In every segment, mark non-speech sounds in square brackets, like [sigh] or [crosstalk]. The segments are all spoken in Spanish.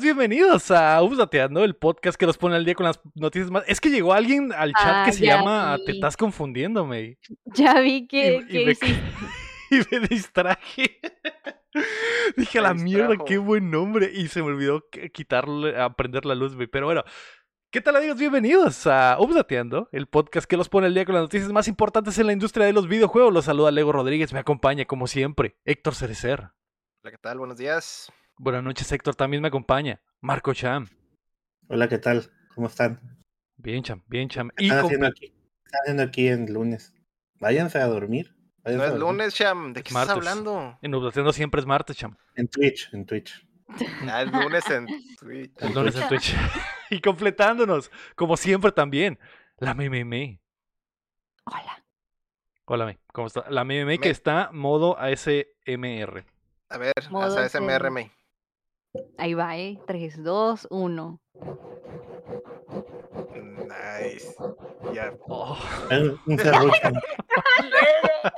Bienvenidos a Updateando, el podcast que los pone al día con las noticias más... Es que llegó alguien al chat Ah, que se ya llama vi. Te estás confundiéndome. Ya vi que, Y- y me- hiciste. [laughs] Y me distraje. [laughs] Dije a Me la mierda, qué buen nombre. Y se me olvidó quitarle, a prender la luz, güey. Pero bueno, ¿qué tal amigos? Bienvenidos a Updateando, el podcast que los pone al día con las noticias más importantes en la industria de los videojuegos. Los saluda Lego Rodríguez, me acompaña como siempre Héctor Cerecer. Hola, ¿qué tal? Buenos días. Buenas noches Héctor, también me acompaña Marco Cham. Hola, ¿qué tal? ¿Cómo están? Bien Cham, bien Cham. ¿Qué están haciendo aquí? ¿Qué están haciendo aquí en lunes? Váyanse a dormir. No váyanse a es dormir. lunes, Sham. ¿De Es qué estás hablando? en siempre es martes, Cham. En Twitch, en Twitch. Ah, es lunes en Twitch. El lunes en Twitch. [laughs] y completándonos, como siempre también, la Meme. Hola. Hola, Me. ¿Cómo está? La Meme que Me- está modo ASMR. A ver, Modo ese- SMRM. Ahí va, ¿eh? 3, 2, 1. Nice. Ya. Oh. Un, serrucho. [laughs] [laughs]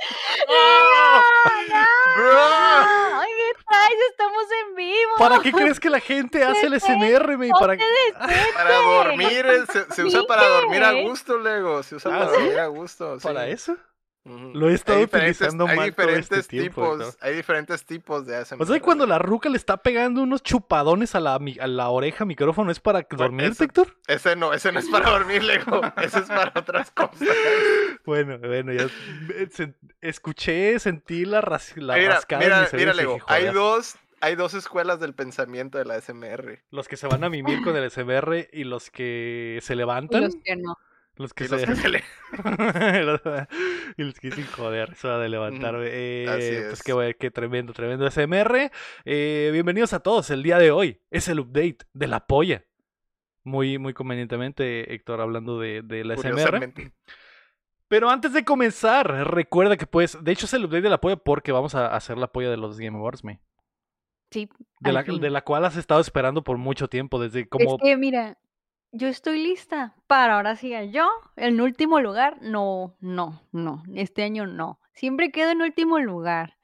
¡Ay, me traes! ¡Estamos en vivo! ¿Para qué crees que la gente [laughs] hace el SMR, Me? ¿Para qué? Para dormir, eh, se, se usa para dormir a gusto, Lego. Se usa Ah, para ¿sí? dormir a gusto. sí. ¿Para eso? Lo he Hay estado diferentes- utilizando hay mal todo este diferentes tiempo, tipos. Hay diferentes tipos de ASMR. O sea, cuando la ruca le está pegando unos chupadones a la, a la oreja micrófono, ¿es para dormir, eso- Héctor? Ese no, ese no es para dormir, Lego. Ese es para otras cosas. [laughs] Bueno, bueno, ya escuché, sentí la, ras- la mira, rascada mira, mira, y dije, Lego. Hay dos, hay dos escuelas del pensamiento de la ASMR. Los que se van a mimir con el SMR y los que se Y levantan. los que no. Los que Y se... los que [laughs] se le- [laughs] y los que dicen, joder, eso de levantarme. Eh, así Pues es. qué, qué tremendo, tremendo SMR. Eh, bienvenidos a todos. El día de hoy es el update de la polla. Muy, muy convenientemente, Héctor, hablando de, de la SMR. Curiosamente. Pero antes de comenzar, recuerda que pues, de hecho es el update de la polla porque vamos a hacer la polla de los Game Awards, me. Sí, De al la, fin. de la cual has estado esperando por mucho tiempo, desde como... Es que, mira, yo estoy lista para ahora sí. Yo, en último lugar, no, no, no. Este año no. Siempre quedo en último lugar.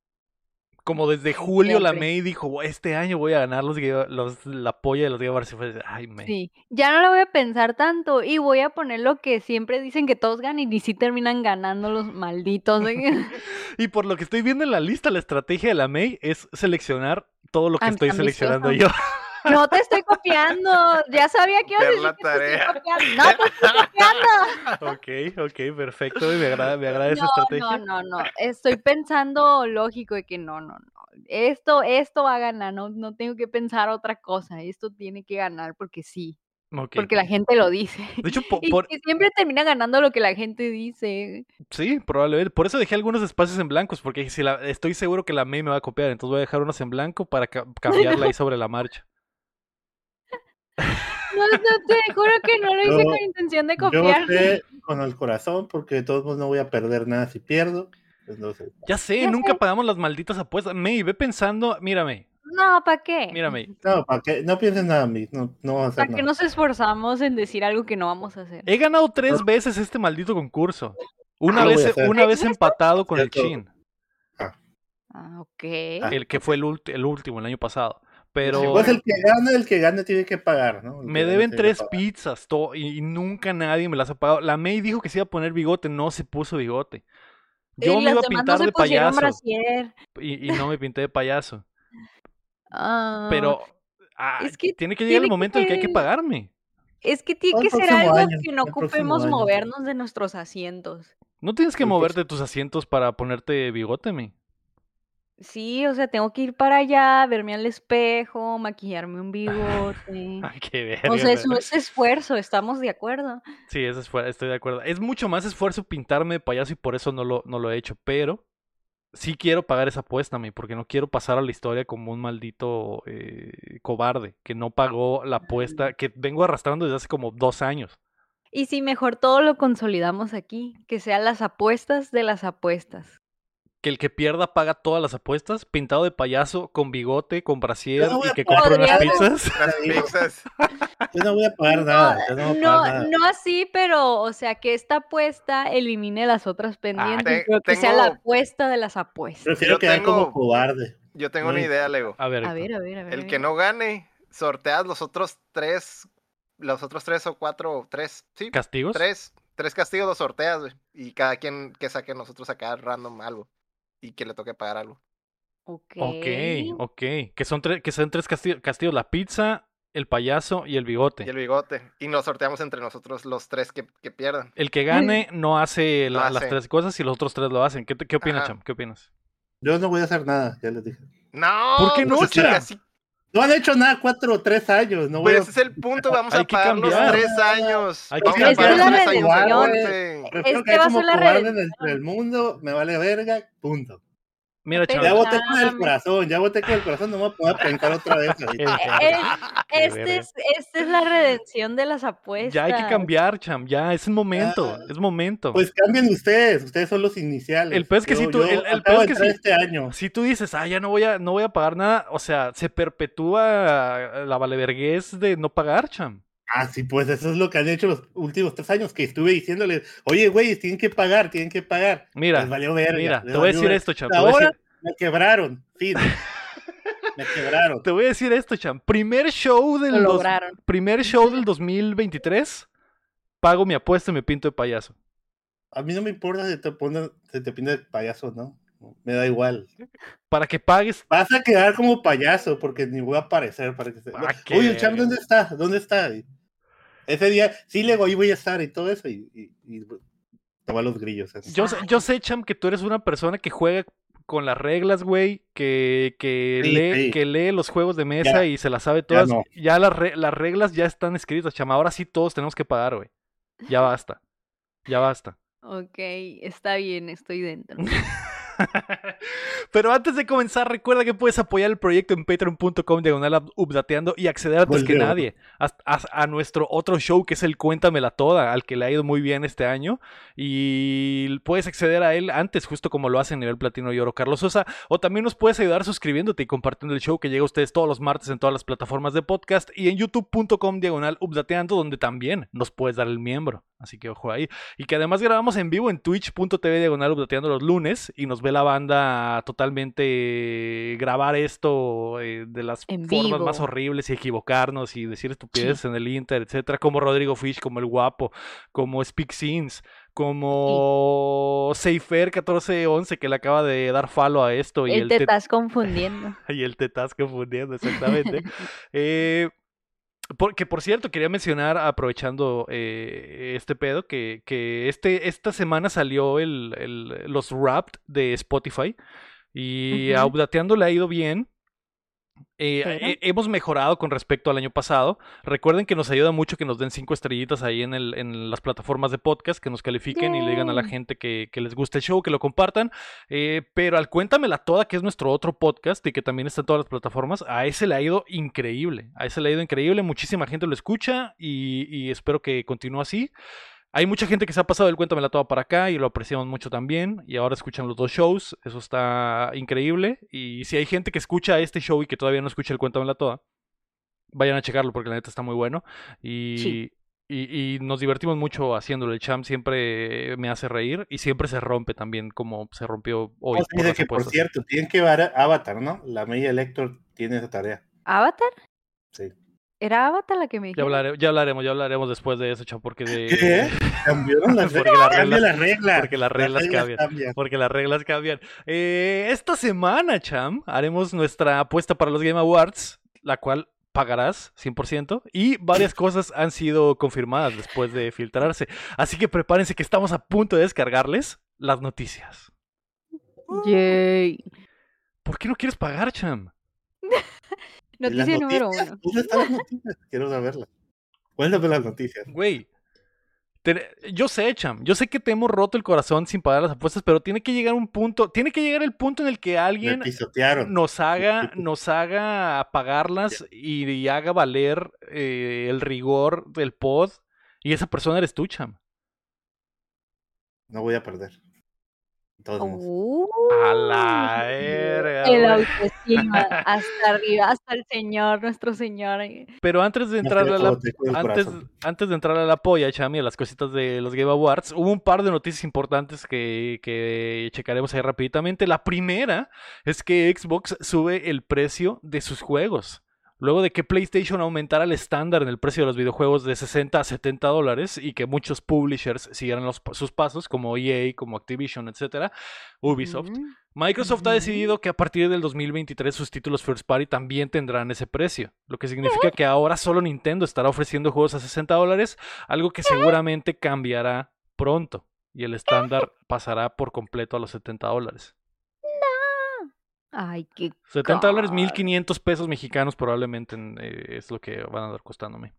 Como desde julio la. May dijo, este año voy a ganar los, los la polla de los. Y fue, ay, May. Sí, ya no lo voy a pensar tanto y voy a poner lo que siempre dicen que todos ganan y ni si terminan ganando los malditos. ¿eh? [laughs] [laughs] Y por lo que estoy viendo en la lista, la estrategia de la May es seleccionar todo lo que Am- estoy seleccionando yo. No te estoy copiando. Ya sabía que ibas a Hacer decir la que te estoy tarea. copiando. No te estoy copiando. ok, ok, perfecto. Me agrada, me agrada esa No, estrategia. no, no, no. Estoy pensando lógico de que no, no, no. Esto, esto va a ganar. No, no tengo que pensar otra cosa. Esto tiene que ganar porque sí. Ok. Porque la gente lo dice. De hecho, Y por- que siempre termina ganando lo que la gente dice. sí, probablemente. Por eso dejé algunos espacios en blancos, porque si la, estoy seguro que la May me va a copiar, entonces voy a dejar unos en blanco para ca- cambiarla ahí [laughs] sobre la marcha. No, no, te juro que no lo hice Yo- con intención de Yo copiar. voté con el corazón porque de todos modos no voy a perder nada si pierdo. Entonces, Ya sé, Ya nunca sé. pagamos las malditas apuestas. May, ve pensando, mírame, No, ¿para qué? mírame. no, ¿para qué? No pienses nada, Mick, No, no vamos a hacer ¿Para qué nos esforzamos en decir algo que no vamos a hacer? He ganado tres veces este maldito concurso. Una Ah, vez, una vez ¿Es empatado con el. Chin, Ah, ok. Ah. el que fue el, el último, el año pasado. Pero Pues el que gana, el que gane tiene que pagar, ¿no? El me que deben que tres pizzas to- y, y nunca nadie me las ha pagado. La May dijo que se iba a poner bigote, no se puso bigote. Yo Y me iba a pintar no de payaso y, y no me pinté de payaso. Ah, Pero ah, es que tiene que llegar el momento en el que hay que que- pagarme. Es que tiene que ser algo año, que no ocupemos movernos de nuestros asientos. No tienes que moverte de tus asientos para ponerte bigote, May. Sí, o sea, tengo que ir para allá, verme al espejo, maquillarme un bigote. Ay, [laughs] qué verga. O sea, eso es esfuerzo, estamos de acuerdo. Sí, es fuera- estoy de acuerdo. Es mucho más esfuerzo pintarme de payaso y por eso no lo, no lo he hecho. Pero sí quiero pagar esa apuesta, mi, porque no quiero pasar a la historia como un maldito eh, cobarde que no pagó la apuesta que vengo arrastrando desde hace como dos años. Y si mejor todo lo consolidamos aquí, que sean las apuestas de las apuestas. Que el que pierda paga todas las apuestas, pintado de payaso, con bigote, con brasier no y que compre unas pizzas. Las pizzas. Yo no voy a pagar nada. no No, pagar nada. no así, pero, o sea, que esta apuesta elimine las otras pendientes, te- pero que sea la apuesta de las apuestas. Prefiero Yo quedar tengo- como cobarde. Yo tengo una idea, Lego. A ver, A ver, a ver, a ver. a El ver. que no gane, sorteas los otros tres, los otros tres o cuatro, tres, sí, ¿castigos? tres, tres castigos los sorteas, güey. Y cada quien que saque nosotros acá random algo. Y que le toque pagar algo. Ok. Ok, ok. Que son, tres que son tres casti- castigos, la pizza, el payaso y el bigote. Y el bigote. Y nos sorteamos entre nosotros los tres que, que pierdan. El que [laughs] gane no hace No las tres cosas y los otros tres lo hacen. ¿Qué, qué opinas. Cham? ¿Qué opinas? Yo no voy a hacer nada, ya les dije. No. ¿Por qué no, pues Cham? así- No han hecho nada cuatro o tres años. No voy pues ese es el punto, vamos Hay a que pagar los cambiar. tres años. Hay que Vamos a cambiar. pagar los tres años Este va a como ser la cobarde en el, redención. en el mundo, me vale verga, punto. Mira, Cham. Ya voté con el corazón, ya voté con el corazón, no me poder pensar otra vez. [laughs] Eh, Este es, esta es la redención de las apuestas. Ya hay que cambiar, Cham. Ya es el momento. Es momento. Pues cambien ustedes, ustedes son los iniciales. El peor es que Yo- si tú- el- el es que si- este año. Si tú dices, ah, ya no voy a, no voy a pagar nada, o sea, se perpetúa la valeverguez de no pagar, Cham. Ah, sí, pues eso es lo que han hecho los últimos tres años, que estuve diciéndoles, oye, güey, tienen que pagar, tienen que pagar. Mira, Les valió verga. mira, les te voy a decir verga. esto, Cham. Te voy a Ahora decir, me quebraron, fin. [laughs] me quebraron. te voy a decir esto, Cham. Primer show del Lo dos- lograron. primer show del 2023, pago mi apuesta y me pinto de payaso. A mí no me importa si te ponen, si te pinta de payaso, ¿no? Me da igual. Para que pagues. Vas a quedar como payaso porque ni voy a aparecer para que se... Ah, Oye, el champ. ¿dónde está? ¿Dónde está? Ese día, sí, le ahí voy a estar y todo eso y, y, y te va los grillos. así. Yo, sé- yo sé, Cham, que tú eres una persona que juega con las reglas, güey, que, que, Sí, lee, sí. que lee los juegos de mesa Ya. y se las sabe todas. no. Ya las, re- las reglas ya están escritas, Cham. Ahora sí todos tenemos que pagar, güey. Ya basta. Ya basta. Ok, está bien, estoy dentro. [laughs] [laughs] Pero antes de comenzar, recuerda que puedes apoyar el proyecto en patreon.com diagonal updateando y acceder antes que nadie a, a- a nuestro otro show que es el Cuéntamela Toda, al que le ha ido muy bien este año. Y puedes acceder a él antes, justo como lo hace en nivel platino y oro Carlos Sosa. O también nos puedes ayudar suscribiéndote y compartiendo el show que llega a ustedes todos los martes en todas las plataformas de podcast y en youtube.com diagonal updateando, donde también nos puedes dar el miembro. Así que ojo ahí. Y que además grabamos en vivo en twitch.tv diagonal updateando los lunes y nos ve la banda totalmente grabar esto eh, de las En formas más horribles y equivocarnos y decir estupideces en el Inter, etcétera, como Rodrigo Fish, como el guapo, como Speak Scenes, como Seifer 1411 que le acaba de dar falo a esto y Él el, te te- estás confundiendo. [laughs] y el te estás confundiendo [laughs] exactamente. Eh, porque por cierto, quería mencionar, aprovechando eh, este pedo, que, que este, esta semana salió el, el- los Wrapped de Spotify. Y. Updateando le ha ido bien. Eh, he- hemos mejorado con respecto al año pasado. Recuerden que nos ayuda mucho que nos den cinco estrellitas ahí en, el, en las plataformas de podcast, que nos califiquen y le digan a la gente que, que les gusta el show, que lo compartan. Eh, pero al Cuéntamela Toda, que es nuestro otro podcast y que también está en todas las plataformas, a ese le ha ido increíble. A ese le ha ido increíble. Muchísima gente lo escucha y, y espero que continúe así. Hay mucha gente que se ha pasado del Cuéntamela Toda para acá y lo apreciamos mucho también. Y ahora escuchan los dos shows. Eso está increíble. Y si hay gente que escucha este show y que todavía no escucha el Cuéntamela Toda, vayan a checarlo porque la neta está muy bueno. Y, Sí. y, y nos divertimos mucho haciéndolo. El champ siempre me hace reír y siempre se rompe también, como se rompió hoy. Sí, por que, por cierto, tienen que ver Avatar, ¿no? La media Lector tiene esa tarea. ¿Avatar? Sí. ¿Era Avatar la que me Ya, dijeron? hablare- ya hablaremos, ya hablaremos después de eso, champ, porque de... ¿Qué? Cambiaron las [laughs] Porque reglas. reglas- las reglas. porque las reglas cambian. cambian. Porque las reglas cambian. Eh, esta semana, Cham, haremos nuestra apuesta para los Game Awards, la cual pagarás 100% y varias cosas han sido confirmadas después de filtrarse. Así que prepárense que estamos a punto de descargarles las noticias. Yay. ¿Por qué no quieres pagar, Cham? [laughs] ¿Y las Noticia número noticias? uno. ¿Dónde están las noticias? Quiero saberlas. Cuéntame las noticias. Güey. te- Yo sé, Cham, yo sé que te hemos roto el corazón sin pagar las apuestas, pero tiene que llegar un punto, tiene que llegar el punto en el que alguien nos haga, nos haga pagarlas y, y haga valer eh, el rigor del pod. Y esa persona eres tú, Cham. No voy a perder. Entonces, Uh, A la verga, el autoestima, [laughs] hasta arriba, hasta el Señor, nuestro Señor. eh. Pero antes de entrar a la Antes, antes de entrar a la polla, Chami, a las cositas de los Game Awards, hubo un par de noticias importantes que, que checaremos ahí rápidamente. La primera es que Xbox sube el precio de sus juegos. Luego de que PlayStation aumentara el estándar en el precio de los videojuegos de 60 a 70 dólares y que muchos publishers siguieran los- sus pasos, como EA, como Activision, etcétera, Ubisoft. Microsoft ha decidido que a partir del 2023 sus títulos First Party también tendrán ese precio, lo que significa que ahora solo Nintendo estará ofreciendo juegos a 60 dólares, algo que seguramente cambiará pronto y el estándar pasará por completo a los 70 dólares. Ay, qué 70 dólares, caro. 1500 pesos mexicanos probablemente en, eh, es lo que van a dar costándome.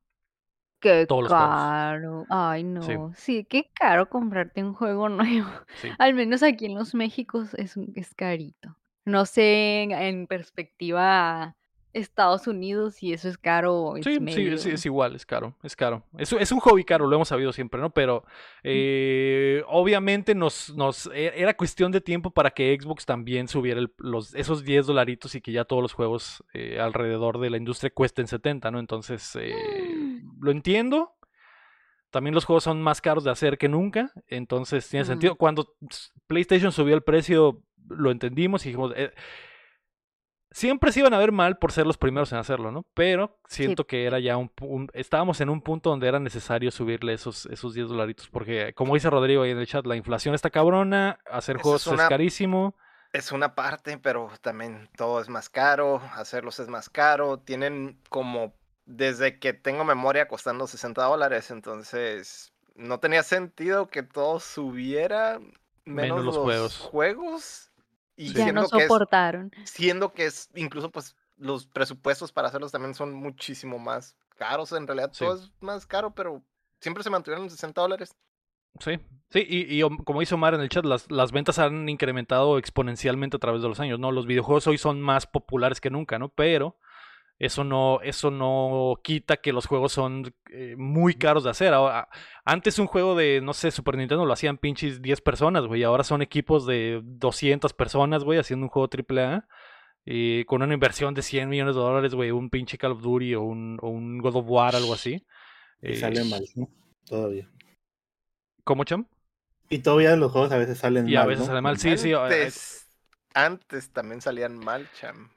Qué Todos caro. Ay, Sí. no. Sí, qué caro comprarte un juego nuevo. Sí. Al menos aquí en los Méxicos es, un- es carito. No sé en, en perspectiva Estados Unidos si eso es caro es Sí, medio. sí, es igual, es caro, es caro. Es, es un hobby caro, lo hemos sabido siempre, ¿no? Pero eh, obviamente nos, nos e- era cuestión de tiempo para que Xbox también subiera el- los, esos 10 dolaritos y que ya todos los juegos eh, alrededor de la industria cuesten 70, ¿no? Entonces, eh, lo entiendo. También los juegos son más caros de hacer que nunca, entonces tiene sentido. Cuando PlayStation subió el precio, lo entendimos y dijimos, eh, siempre se iban a ver mal por ser los primeros en hacerlo, ¿no? Pero siento que era ya un, un- estábamos en un punto donde era necesario subirle esos, esos 10 dolaritos, porque como dice Rodrigo ahí en el chat, la inflación está cabrona, hacer juegos es es, una- carísimo. Es una parte, pero también todo es más caro, hacerlos es más caro. Tienen como desde que tengo memoria costando 60 dólares, entonces no tenía sentido que todo subiera menos, Menos los los juegos. juegos. Y Ya no siendo que es- soportaron. siendo que es incluso pues los presupuestos para hacerlos también son muchísimo más caros. En realidad Sí. todo es más caro, pero siempre se mantuvieron en 60 dólares. Sí, sí, y, y, como dice Omar en el chat, las, las ventas han incrementado exponencialmente a través de los años, ¿no? Los videojuegos hoy son más populares que nunca, ¿no? Pero eso no, eso no quita que los juegos son eh, muy caros de hacer. Ahora, antes un juego de, no sé, Super Nintendo lo hacían pinches 10 personas, güey. Ahora son equipos de 200 personas, güey, haciendo un juego AAA. Y con una inversión de 100 millones de dólares, güey, un pinche Call of Duty o un, o un God of War, algo así. [sniffs] Y Eh, sale mal, ¿no? Todavía. ¿Cómo, Cham? Y todavía los juegos a veces salen Y mal. a veces ¿no? sale mal. Sí, sí. eh, Antes, antes también salían mal, cham.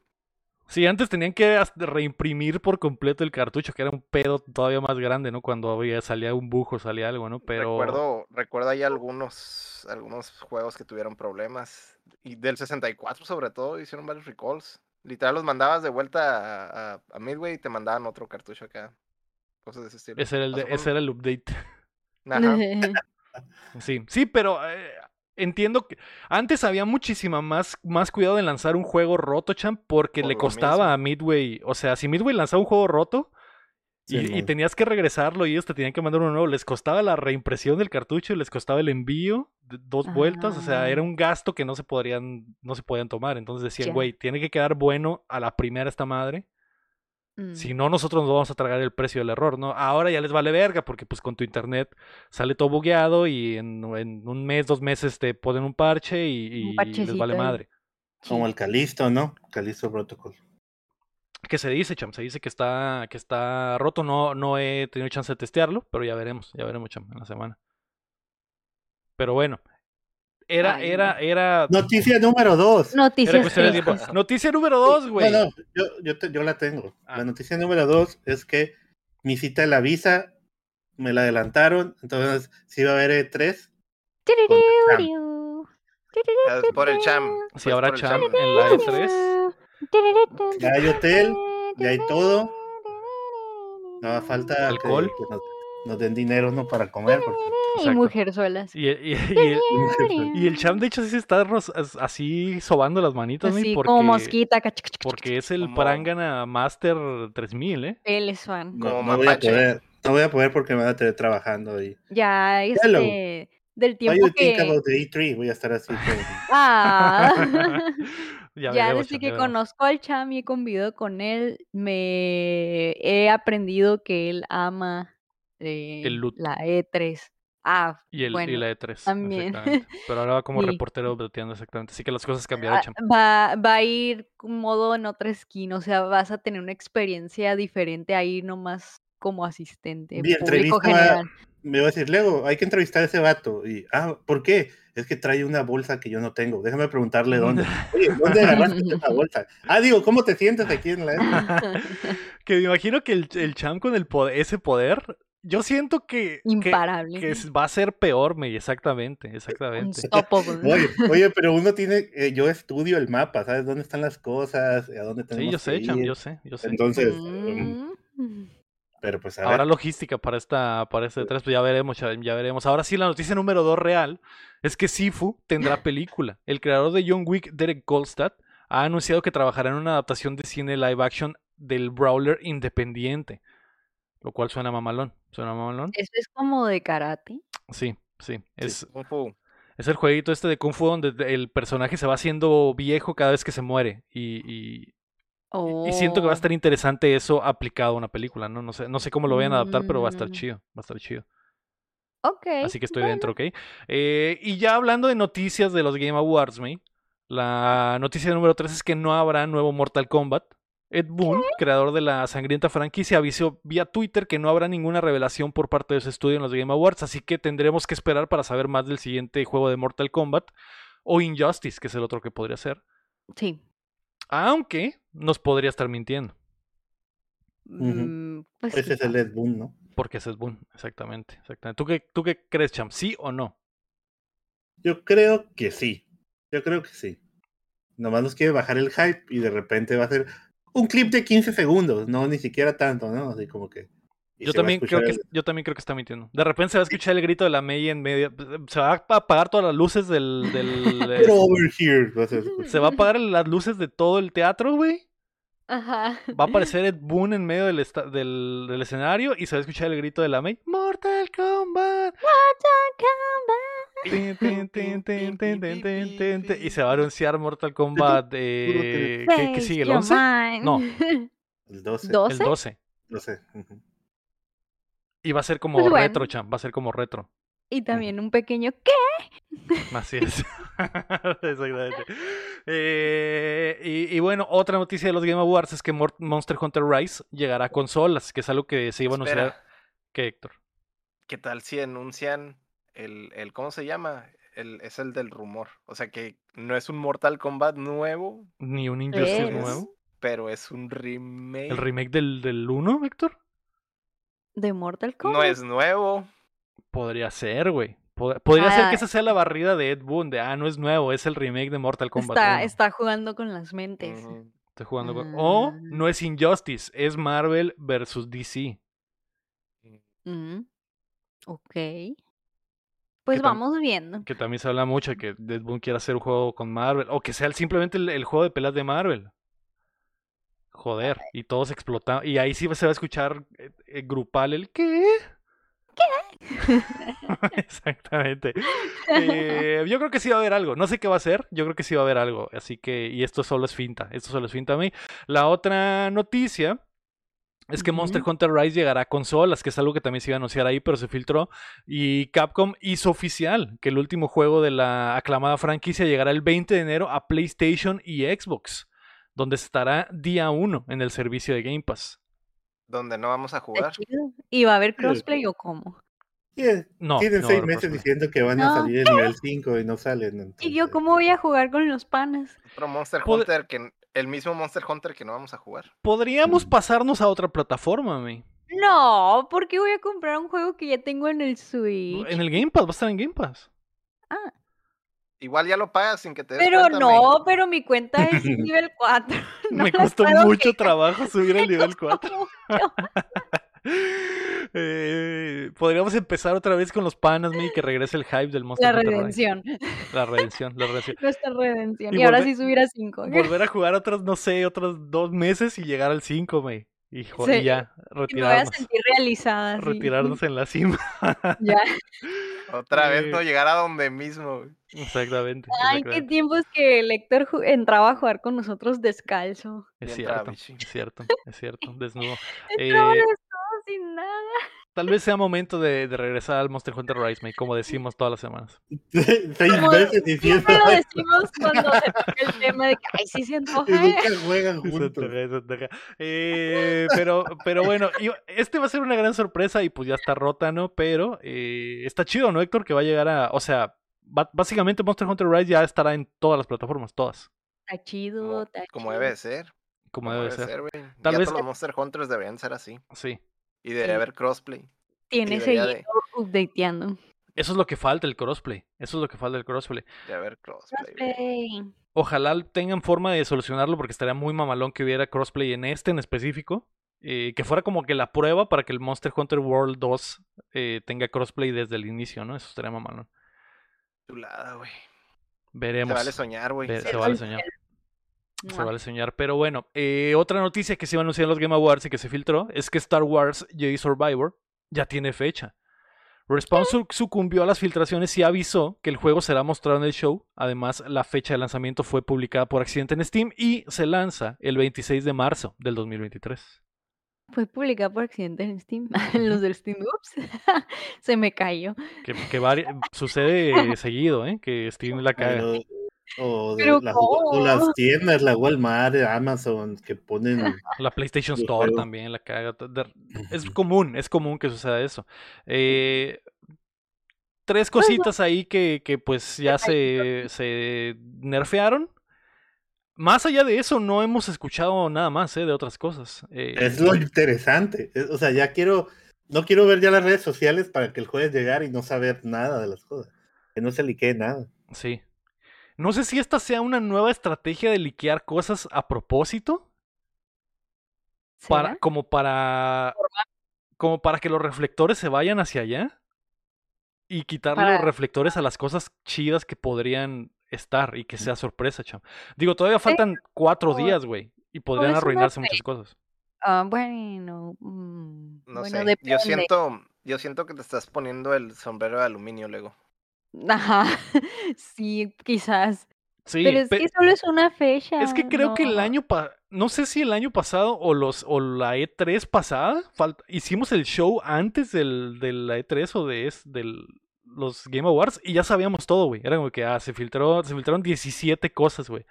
Sí, antes tenían que hasta reimprimir por completo el cartucho, que era un pedo todavía más grande, ¿no? Cuando había, salía un bujo, salía algo, ¿no? Pero Recuerdo, recuerdo ahí algunos, algunos juegos que tuvieron problemas. Y del 64 sobre todo hicieron varios recalls. Literal los mandabas de vuelta a, a- a Midway y te mandaban otro cartucho acá. Cosas de ese estilo. ese era el, de- ese era el update. Ajá. [laughs] [laughs] Sí, sí, pero eh, entiendo que antes había muchísima más, más cuidado en lanzar un juego roto, champ, porque Por le costaba mismo. a Midway. O sea, si Midway lanzaba un juego roto y, Sí, y no. tenías que regresarlo y ellos te tenían que mandar uno nuevo, les costaba la reimpresión del cartucho y les costaba el envío, de dos vueltas. O sea, era Ah. un gasto que no se podrían, no se podían tomar. Entonces decían, güey, tiene que quedar bueno a la primera esta madre. Mm. Si no, nosotros nos vamos a tragar el precio del error, ¿no? Ahora ya les vale verga porque pues con tu internet sale todo bugueado y en, en un mes, dos meses te ponen un parche y, y les vale madre. Como el Calisto, ¿no? Calisto Protocol. ¿Qué se dice, Cham? Se dice que está, que está roto. No, no he tenido chance de testearlo, pero ya veremos, ya veremos, Cham, en la semana. Pero bueno. Era, Ay, era, no. era, Noticia número dos. era Noticias cuestión de tiempo. tristes. Noticia número dos, güey. No, no, yo, yo, te- yo la tengo. Ah. La noticia número dos es que mi cita de la visa me la adelantaron, entonces sí va a haber E3. Turururiu, Es por el cham. Si pues, habrá Cham en la E E3. turururiu. Ya hay hotel, ya hay todo. No falta que- ¿Alcohol? que nos, nos den dinero ¿no? para comer. Porque, Y mujerzuelas. Y, y- y [laughs] el, [laughs] y el Cham, de hecho, sí se está así sobando las manitas, Así porque, como mosquita. porque es el Como- Prangana Master 3000, ¿eh? Él es fan. no, no voy a poder. No voy a poder porque me van a tener trabajando. Y, Ya, Hello. este, del Why tiempo you think que... about the E3? Voy a estar así. [laughs] Ah, ya ya desde que conozco al Cham y he convivido con él, me he aprendido que él ama eh, El loot. la E3. Ah, Y, el, y bueno, la de 3. también. Pero ahora va [laughs] como Sí. reportero broteando exactamente. Así que las cosas cambiaron, Ah, va, va a ir modo en otra esquina, o sea, vas a tener una experiencia diferente ahí nomás como asistente, Mi público general. me va a decir, luego hay que entrevistar a ese vato. Y, ah, ¿por qué? Es que trae una bolsa que yo no tengo. Déjame preguntarle dónde. Oye, ¿dónde [laughs] agarraste esa bolsa? Ah, digo, ¿cómo te sientes aquí en la... [laughs] que me imagino que el, el champ con el poder, ese poder, yo siento que, Imparable. que va a ser peor, me exactamente, exactamente. Unstoppable. Oye, oye, pero uno tiene, eh, yo estudio el mapa, ¿sabes dónde están las cosas? ¿A dónde tenemos Sí, yo sé, que champ, ir? yo sé, yo sé. Entonces, um, Mm. pero pues a Ahora ver. logística para esta para este 3, pues ya veremos, ya, veremos. Ahora sí, la noticia número 2 real es que Sifu tendrá [laughs] película. El creador de John Wick, Derek Goldstad, ha anunciado que trabajará en una adaptación de cine live action del Brawler independiente. Lo cual suena mamalón. ¿Suena? Eso es como de karate. Sí, sí. Es, Kung Fu. es el jueguito este de Kung Fu donde el personaje se va haciendo viejo cada vez que se muere. Y, y- y siento que va a Oh. estar interesante eso aplicado a una película, ¿no? No sé, no sé cómo lo vayan a adaptar, pero va a estar Mm. chido. Va a estar chido. Ok. Así que estoy bueno. dentro, ¿ok? Eh, y ya hablando de noticias de los Game Awards, me, la noticia número 3 es que no habrá nuevo Mortal Kombat. Ed Boon, creador de la sangrienta franquicia, avisó vía Twitter que no habrá ninguna revelación por parte de su estudio en los Game Awards, así que tendremos que esperar para saber más del siguiente juego de Mortal Kombat o Injustice, que es el otro que podría ser. Sí. Aunque nos podría estar mintiendo, pues Ese es el Ed Boon, ¿no? porque ese es Boon, exactamente. exactamente. ¿Tú, qué, ¿Tú qué crees, Champ? ¿Sí o no? Yo creo que sí. Yo creo que sí. Nomás nos quiere bajar el hype y de repente va a ser un clip de 15 segundos, no ni siquiera tanto, ¿no? Así como que. Yo también, creo que, yo también creo que está mintiendo. De repente se va a escuchar el grito de la May en medio. Se va a apagar todas las luces del. del- [laughs] el, over here. ser- se va a apagar las luces de todo el teatro, güey. Ajá. Va a aparecer Ed Boon en medio del, esta- del, del escenario y se va a escuchar el grito de la May. ¡Mortal Kombat! Tin, tin, Y se va a anunciar Mortal Kombat. eh, ¿qué, sigue? ¿El your 11? mind. No. El [laughs] 12. El ¿Doce? 12. 12. ujú. Y va a ser como Pues bueno. retro, champ. Va a ser como retro. Y también un pequeño ¿qué? Así es. [laughs] Exactamente. Eh, y, y bueno, otra noticia de los Game Awards es que Monster Hunter Rise llegará a consolas, que es algo que se iba a anunciar. ¿Qué, Héctor? ¿qué tal si anuncian el, el ¿cómo se llama? El, es el del rumor. O sea que no es un Mortal Kombat nuevo, Ni un Injustice Es. nuevo. pero es un remake. ¿El remake del, del 1, Héctor? De Mortal Kombat. No es nuevo. Podría ser, güey. Pod- Podría ser que Ah. esa sea la barrida de Ed Boon, de ah, no es nuevo, es el remake de Mortal Kombat. Está, 1". está jugando con las mentes. Estoy jugando con- O Ah. no es Injustice, es Marvel versus DC. Mm, Ok. Pues vamos viendo. Que también se habla mucho de que Ed Boon quiera hacer un juego con Marvel. O que sea simplemente el, el juego de peleas de Marvel. Joder. Y todos explotan. Y ahí sí se va a escuchar eh, eh, grupal el ¿qué? ¿Qué? [laughs] Exactamente. Eh, yo creo que sí va a haber algo. No sé qué va a ser. Yo creo que sí va a haber algo. Así que. Y esto solo es finta. Esto solo es finta a mí. La otra noticia. Es que Monster. Hunter Rise llegará a consolas, que es algo que también se iba a anunciar ahí, pero se filtró. Y Capcom hizo oficial que el último juego de la aclamada franquicia llegará el 20 de enero a PlayStation y Xbox, donde estará día 1 en el servicio de Game Pass. Donde no vamos a jugar. ¿Y va a haber crossplay o cómo? No, Tienen no seis meses diciendo que van a No. salir el nivel 5 y no salen. ¿Y yo cómo voy a jugar con los panas? Otro Monster Hunter que el mismo Monster Hunter que no vamos a jugar. Podríamos Mm. pasarnos a otra plataforma, me. No, ¿por qué voy a comprar un juego que ya tengo en el Switch? En el Game Pass, va a estar en Game Pass. Ah, Igual ya lo pagas sin que te des pero cuenta, no, pero mi cuenta es [laughs] nivel 4. no Me costó mucho trabajo subir al [laughs] nivel costó 4. [laughs] Eh, podríamos empezar otra vez con los panas, y que regrese el hype del Monster La Hunter Rise. redención. La redención, la redención. [laughs] Nuestra redención. Y Y, ahora sí subir a 5. [laughs] Volver a jugar otros, no sé, otros dos meses y llegar al 5, me. Y, jo- y ya, Y me voy a retirarnos. sentir realizada. sí. Retirarnos en la cima. [laughs] Ya. Otra vez Eh, no llegar a donde mismo. Exactamente. Ay, qué exactamente. tiempos que el Héctor entraba a jugar con nosotros descalzo. Es cierto, es cierto, es cierto, desnudo. Eh, desnudo sin nada. Tal vez sea momento de, de regresar al Monster Hunter Rise, mate, como decimos todas las semanas. [laughs] Seis Como veces diciendo Siempre lo decimos cuando se toca el tema de que, ay, sí se [laughs] Y antoja. nunca ¿eh?". juegan juntos. Eh, pero, pero bueno, este va a ser una gran sorpresa y pues ya está rota, ¿no? Pero eh, está chido, ¿no, Héctor? Que va a llegar a. O sea, básicamente Monster Hunter Rise ya estará en todas las plataformas, todas. Está chido, Como, está como chido. debe de ser. Como Como debe ser. güey. Tal ya vez- todos los Monster Hunters deberían ser así. Sí. Y debería Sí. haber crossplay. Tiene seguido updateando. Eso es lo que falta, el crossplay. Eso es lo que falta el crossplay. De haber crossplay. Ojalá tengan forma de solucionarlo porque estaría muy mamalón que hubiera crossplay en este en específico. eh, que fuera como que la prueba para que el Monster Hunter World 2 eh, tenga crossplay desde el inicio, ¿no? Eso estaría mamalón. Chulada, güey. Se Veremos. vale soñar, güey. Se se vale soñar. Se vale soñar. Pero bueno, eh, otra noticia que se iba a anunciar en los Game Awards y que se filtró es que Star Wars Jedi Survivor ya tiene fecha. Respawn su- sucumbió a las filtraciones y avisó que el juego será mostrado en el show. Además, la fecha de lanzamiento fue publicada por accidente en Steam y se lanza el 26 de marzo del 2023. Fue publicada por accidente en Steam. [laughs] Los del Steam, ups. [laughs] se me cayó. Que, sucede [laughs] seguido, ¿eh? Que Steam la caga. Pero- o, de las, o ¿cómo? las tiendas, la Walmart, Amazon, que ponen. [laughs] La PlayStation Store también la caga. Es común, es común que suceda eso. Eh, tres cositas ahí que, que pues ya se, se nerfearon. Más allá de eso, no hemos escuchado nada más eh, de otras cosas. Eh, Es lo interesante. Es- O sea, ya quiero. No quiero ver ya las redes sociales para que el jueves llegar y no saber nada de las cosas. Que no se liquee nada. Sí. No sé si esta sea una nueva estrategia de liquear cosas a propósito. Para, como para. Como para que los reflectores se vayan hacia allá. Y quitarle los reflectores a las cosas chidas que podrían estar y que sea sorpresa, cham. Digo, todavía faltan cuatro días, güey. Y podrían es una arruinarse muchas cosas. Ah, bueno, mm, No bueno, sé. Yo siento, yo siento que te estás poniendo el sombrero de aluminio, Lego. Ajá, [laughs] sí, quizás. Sí, Pero es pe- que solo es una fecha. Es que creo que el no. año pa- no sé si el año pasado o los o la E3 pasada hicimos el show antes del de la E3 o de es, del los Game Awards y ya sabíamos todo, güey. Era como que ah, se filtró, se filtraron 17 cosas, güey.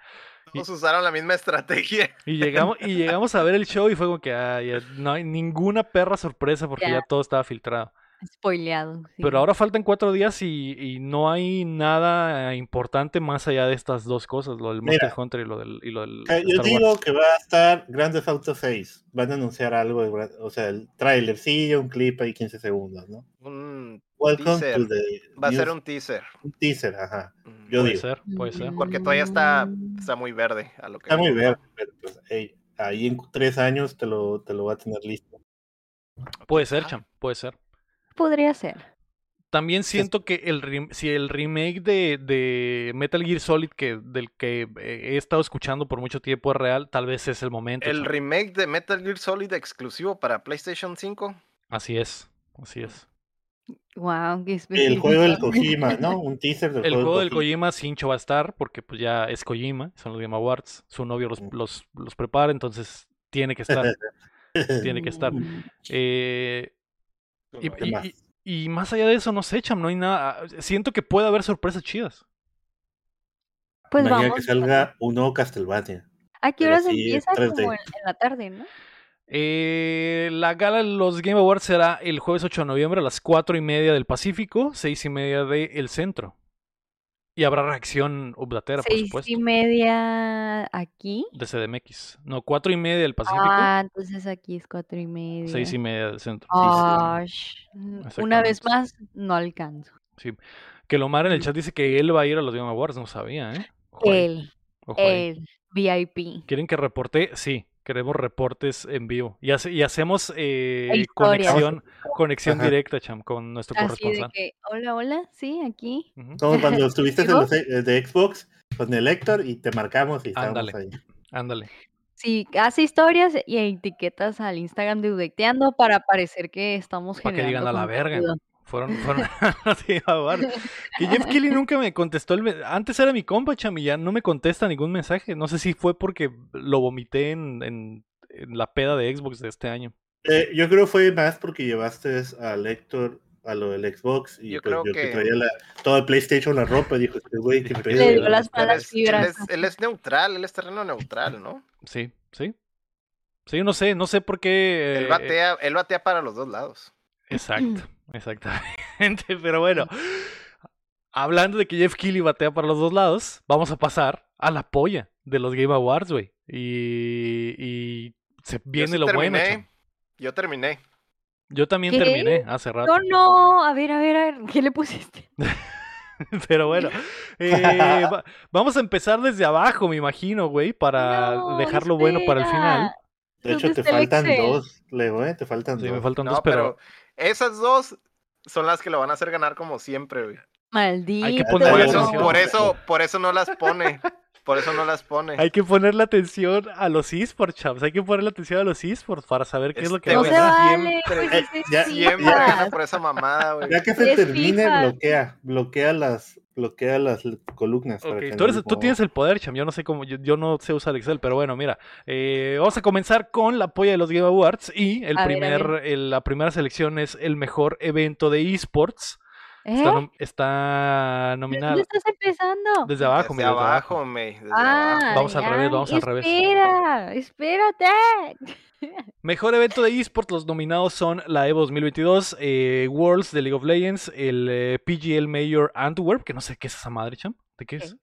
Todos usaron la misma estrategia. [laughs] Y llegamos y llegamos a ver el show y fue como que ah, ya no hay ninguna perra sorpresa porque Ya. todo estaba filtrado. Spoileado. sí. Pero ahora faltan cuatro días y, y no hay nada importante más allá de estas dos cosas, lo del Monster Mira. Hunter y lo del, y lo del Eh, Yo Star Wars. digo que va a estar Grand Theft Auto 6. Van a anunciar algo, de o sea, el trailer, sí, un clip ahí 15 segundos, ¿no? Un- Welcome Teaser. to the va a ser un teaser. un teaser, ajá. Mm, Yo Puede digo. ser, puede ser. Porque todavía está, Mm, está muy verde a lo que Está muy verde, pero pues, ey, ahí en tres años te lo, te lo va a tener listo. Puede ser, Ah. Cham, puede ser. Podría ser. También siento que el rem- si el remake de, de Metal Gear Solid que del que eh, he estado escuchando por mucho tiempo es real, tal vez es el momento. El remake de Metal Gear Solid exclusivo para PlayStation 5. Así es, así es. Wow, qué El juego del [laughs] Kojima, ¿no? Un teaser del El juego, juego del Kojima Sincho va a estar porque pues ya es Kojima, son los Game Awards, su novio los, los, los prepara, entonces tiene que estar, [laughs] tiene que estar. Mm, Eh, y, Uno ¿Qué y- más? y- y más allá de eso, no sé, Cham, no hay nada. Siento que puede haber sorpresas chidas. Pues Mañana vamos. que salga un nuevo Castlevania. ¿A qué horas empieza? 3D. Como en, en la tarde, ¿no? Eh, la gala de los Game Awards será el jueves 8 de noviembre a las 4 y media del Pacífico, 6 y media del centro. Y habrá reacción updatera, por Seis supuesto, y media aquí. de CDMX. No, 4 y media del Pacífico, Ah, entonces aquí es cuatro y media. 6 y media del centro. Sh- una vez más, no alcanzo. Sí. Que Lomar en el chat dice que él va a ir a los Game Awards, no sabía, ¿eh? Ojo ahí. el VIP. ¿Quieren que reporte? Sí, queremos reportes en vivo. Y, hace- y hacemos eh, conexión, conexión Ajá. directa, Cham, con nuestro Así de corresponsal. que, hola, hola, sí, aquí. Ujú. Como cuando [laughs] estuviste en los eh, de Xbox con el Héctor y te marcamos y estábamos Ándale. ahí. Ándale. Sí, hace historias y etiquetas al Instagram de Udecteando para parecer que estamos Pa' que generando digan a la verga. Fueron, fueron a los Game Awards. Que Jeff Kelly nunca me contestó. El me- Antes era mi compa, Cham, y ya no me contesta ningún mensaje. No sé si fue porque lo vomité en, en- en la peda de Xbox de este año. Eh, yo creo fue más porque llevaste al Héctor a lo del Xbox y Yo pues creo yo que que- traía la, todo el PlayStation, la ropa, dijo este güey que pedo, Le dio las malas él, es, él es neutral, él es terreno neutral, ¿no? Sí, sí. Sí, no sé, no sé por qué. Él eh, batea, él batea para los dos lados. Exacto, [clears throat] exactamente. [laughs] Pero bueno, hablando de que Jeff Keighley batea para los dos lados, vamos a pasar a la polla de los Game Awards, güey. Y, y se viene sí lo bueno. terminé, chamo. Yo terminé. Yo también ¿Qué? terminé hace rato. No, no, a ver, a ver, a ver, ¿qué le pusiste? [laughs] Pero bueno, eh, va- vamos a empezar desde abajo, me imagino, güey, para No, dejarlo bueno para el final. De hecho, ¿Dónde te faltan Excel? dos, Leo, ¿eh? Te faltan Sí, dos. me faltan No, dos, pero, pero esas dos son las que lo van a hacer ganar como siempre, güey. Maldito. ponerle Por Bueno, eso, por eso, por eso no las pone. Por eso no las pone. hay que ponerle atención a los esports, chavos. Hay que ponerle atención a los esports para saber qué es lo que Este va No a vale, siempre- pues Eh, ya- por esa mamada, güey. Ya que se Es termine, FIFA. bloquea, bloquea las, bloquea las columnas. para Ok, que tú, no eres- tú como- tienes el poder, Cham. Yo no sé cómo, yo, yo no sé usar Excel, pero bueno, mira. eh, vamos a comenzar con la polla de los Game Awards. Y el A ver, a primer, ver. el- la primera selección es el mejor evento de esports. ¿Eh? Está, nom- está ¿De nominado ¿Dónde estás empezando? desde abajo, Desde mira, desde abajo. abajo, May. Desde Ah, abajo. Vamos al ya, revés, vamos al revés. Espera, espérate. [laughs] Mejor evento de esports, los nominados son la Evo 2022, eh, Worlds de League of Legends, el eh, PGL Mayor Antwerp, que no sé qué es esa madre, Cham. ¿De qué es?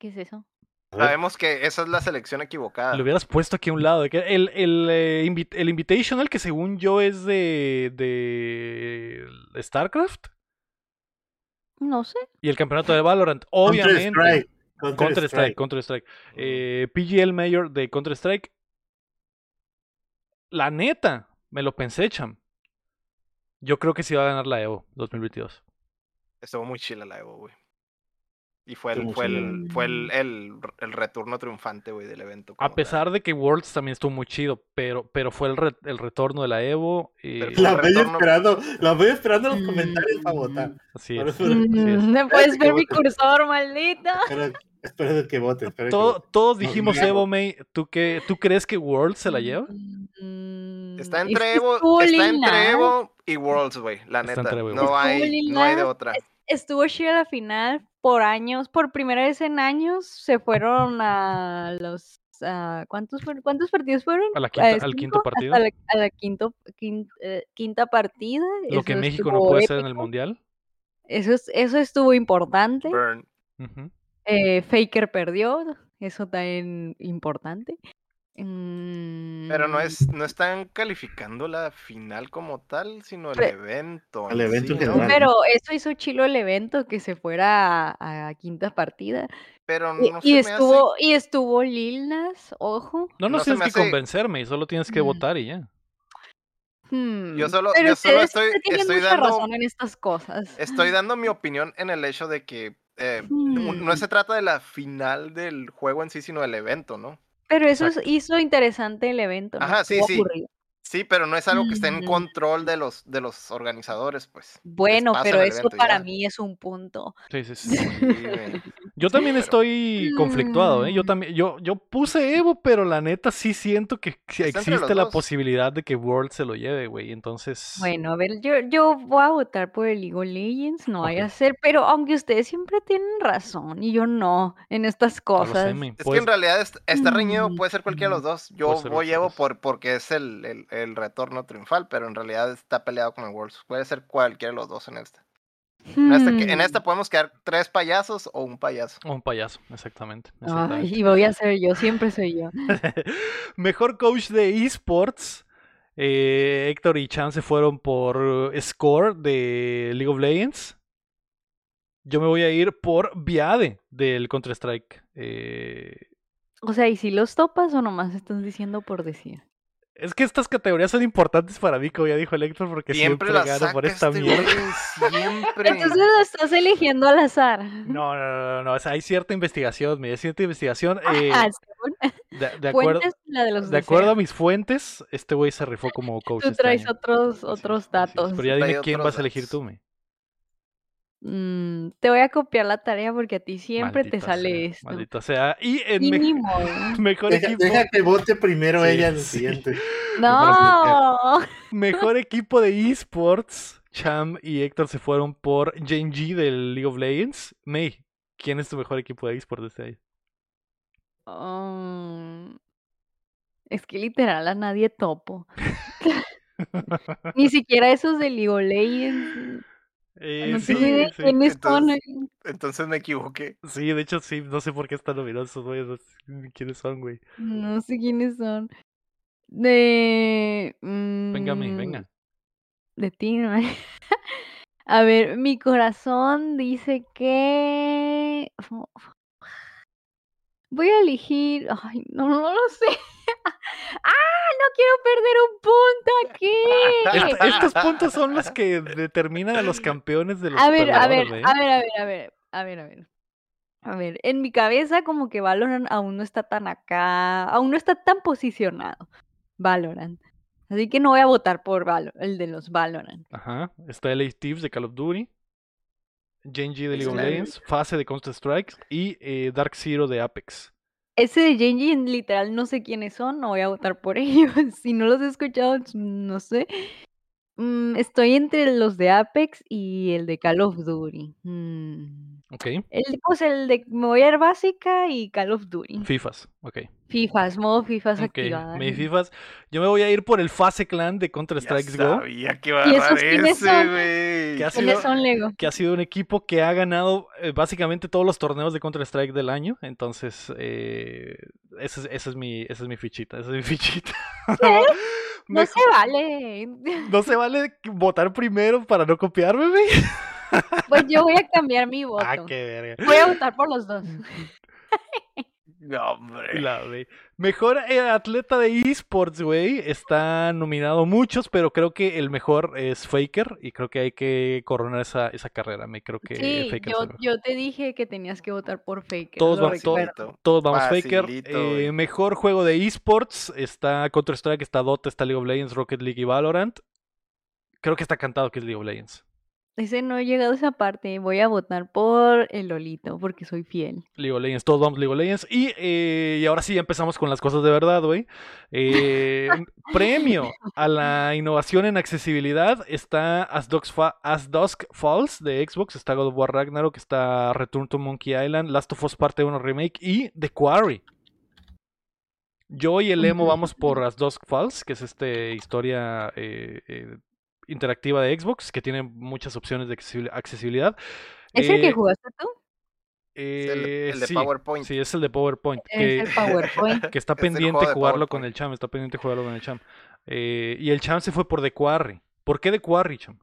¿Qué es eso? Sabemos que esa es la selección equivocada. Lo hubieras puesto aquí a un lado. El, el, eh, el Invitational, que según yo es de, de StarCraft, No sé. y el campeonato de Valorant, obviamente. Counter-Strike, Counter-Strike, Counter-Strike. Eh, PGL Mayor de Counter-Strike. La neta, me lo pensé, Cham. Yo creo que sí va a ganar la Evo 2022. Estuvo muy chila la Evo, güey. Y fue el, fue el, fue el, el, el retorno triunfante, güey, del evento. A pesar de que Worlds también estuvo muy chido, pero, pero fue el, re- el retorno de la Evo. Y... La voy retorno- esperando, la voy esperando en los Mm. comentarios para votar. Así Por es. eso- así es. Mm, No puedes que ver mi cursor, maldita. Espero, espero que vote. espero que Todo- vote. todos dijimos no. Evo, May. ¿Tú, qué, ¿Tú crees que Worlds se la lleva? Mm, Está es entre que Evo, está entre Evo y Worlds, güey, la Está neta. entre Evo y No hay, no hay de otra. Estuvo chida la final por años, por primera vez en años se fueron a los ah, ¿cuántos fueron- cuántos partidos fueron? A la quinta- al quinto partido. la, a la quinto, quin- eh, quinta partida. Lo que México no puede ser en el épico. Mundial. Eso es, eso estuvo importante. Burn. Eh, Faker perdió, eso también importante. Mm, Pero no es, no están calificando la final como tal, sino el evento. El en evento en sí, ¿no? general. Pero eso hizo chilo el evento que se fuera a, a quinta partida. Pero Y, no y se me estuvo, y estuvo Lil Nas, ojo. No nos No se tienes me que hace- convencerme, solo tienes que Mm. votar y ya. Hmm, Yo solo- pero yo solo ustedes estoy- estoy mucha dando- razón en estas cosas. hace. Estoy dando mi opinión en el hecho de que eh, no- no Hmm. se trata de la final del juego en sí, sino del evento, ¿no? Pero eso Exacto. hizo interesante el evento. ¿no? Ajá, sí, sí. Sí, pero no es algo que esté en Mm. control de los, de los organizadores, pues. Bueno, pero eso para ya. mí es un punto. Sí, sí, sí. [laughs] Yo también pero- estoy conflictuado, ¿eh? Yo Mm. también, yo, yo puse Evo, pero la neta sí siento que existe la dos. posibilidad de que World se lo lleve, güey. Entonces, Bueno, a ver, yo, yo voy a votar por el League of Legends, no vaya Ok. a ser, pero aunque ustedes siempre tienen razón y yo no en estas cosas. sé, Es que en realidad est- está reñido, Mm, puede ser cualquiera de los dos. Yo voy Evo por, porque es el, el, el retorno triunfal, pero en realidad está peleado con el Worlds. Puede ser cualquiera de los dos en esta. En esta, que- en hmm, esta podemos quedar tres payasos o un payaso. Un payaso, exactamente. Ay, y voy a ser yo, siempre soy yo. [laughs] Mejor coach de esports. eh, Héctor y Chan se fueron por Score de League of Legends. Yo me voy a ir por Viade del Counter-Strike. Eh, O sea, ¿y si los topas o nomás estás diciendo por decir? Es que estas categorías son importantes para mí, como ya dijo el Héctor, porque siempre, Siempre gano por esta este mierda. güey, siempre. Entonces lo estás eligiendo al azar. No, no, no, no, no, o sea, hay cierta investigación, hay cierta investigación. eh, Ah, según de, de acuerdo, la de los de acuerdo a mis fuentes, este güey se rifó como coach Tú este traes año. otros, otros datos. Pero ya dime quién vas a elegir tú, me. Mm, te voy a copiar la tarea porque a ti siempre te sale sea, esto. Maldita sea. Y en me- [laughs] modo. mejor Deja, equipo. deja que vote primero Sí, ella en el sí. siguiente. [laughs] No. [laughs] Mejor equipo de esports. Cham y Héctor se fueron por Jane G del League of Legends. May, ¿quién es tu mejor equipo de esports de este año? Um, es que literal a nadie topo. Ni siquiera esos de League of Legends. Eh, sí, sí. entonces- Entonces me equivoqué. Sí, de hecho sí, no sé por qué están nominados esos güeyes. no sé ni ¿Quiénes son, güey? No sé quiénes son. De. Venga, mm, venga. De ti, ¿no? [laughs] A ver, mi corazón dice que. Voy a elegir. Ay, no, no lo sé. [laughs] ¡Ah! No quiero perder un punto aquí. [laughs] Est- [laughs] estos puntos son los que determinan a los campeones de los A ver, a ver, güey. a ver, a ver, a ver, a ver, a ver. A ver, en mi cabeza como que Valorant aún no está tan acá, aún no está tan posicionado. Valorant. Así que no voy a votar por Valo- el de los Valorant. Ajá. Está LA Thieves de Call of Duty. Gen G de League of. Legends. Fase de Counter Strike. Y eh, Dark Zero de Apex. Ese de Genji, literal, no sé quiénes son, no voy a votar por [laughs] ellos. Si no los he escuchado, no sé. Mm, estoy entre los de Apex y el de Call of Duty. Mm, Ok. El, pues el de me voy a ir básica y Call of Duty. FIFAs. Ok. FIFAs, modo FIFAs Ok. activada. Mi FIFAs. Yo me voy a ir por el Fase Clan de Counter Strike Go. sabía que iba a ¿Y agarrar ese, son? güey. ¿Qué ha ¿Quiénes sido- son Lego? que ha sido un equipo que ha ganado eh, básicamente todos los torneos de Counter-Strike del año. Entonces, eh, esa, es, esa es mi, esa es mi fichita. Esa es mi [laughs] fichita. No Mejor- se vale. no se vale votar primero para no copiarme, güey. [laughs] Pues yo voy a cambiar mi voto. Ah, qué verga. Voy a votar por los dos. No, hombre. La. Mejor eh, atleta de esports, güey. Está nominado muchos, pero creo que el mejor es Faker. Y creo que hay que coronar esa, esa carrera. Me creo que Sí, Faker yo, yo te dije que tenías que votar por Faker. Todos lo van- todos- vamos Faker. Eh, mejor juego de esports. Está Counter-Strike, está Dota, está League of Legends, Rocket League y Valorant. Creo que está cantado que es League of Legends. Ese no he llegado a esa parte. Voy a votar por el Lolito porque soy fiel. League of Legends, todos vamos League of Legends. Y, eh, y ahora sí ya empezamos con las cosas de verdad, güey. Eh, [laughs] premio a la innovación en accesibilidad está As As Dusk Falls de Xbox, está God of War Ragnarok, está Return to Monkey Island, Last of Us Parte 1 Remake y The Quarry. Yo y el Emo vamos por As Dusk Falls, que es este historia eh, eh, interactiva de Xbox, que tiene muchas opciones de accesibil- accesibilidad. ¿Es el Eh, que jugaste tú? Es el, eh, el de sí, PowerPoint. Sí, es el de PowerPoint. [laughs] Es Que, el PowerPoint. [laughs] que está pendiente jugarlo con el Cham. Está pendiente jugarlo con el Cham. Eh, y el Cham se fue por The Quarry. ¿Por qué The Quarry, Cham?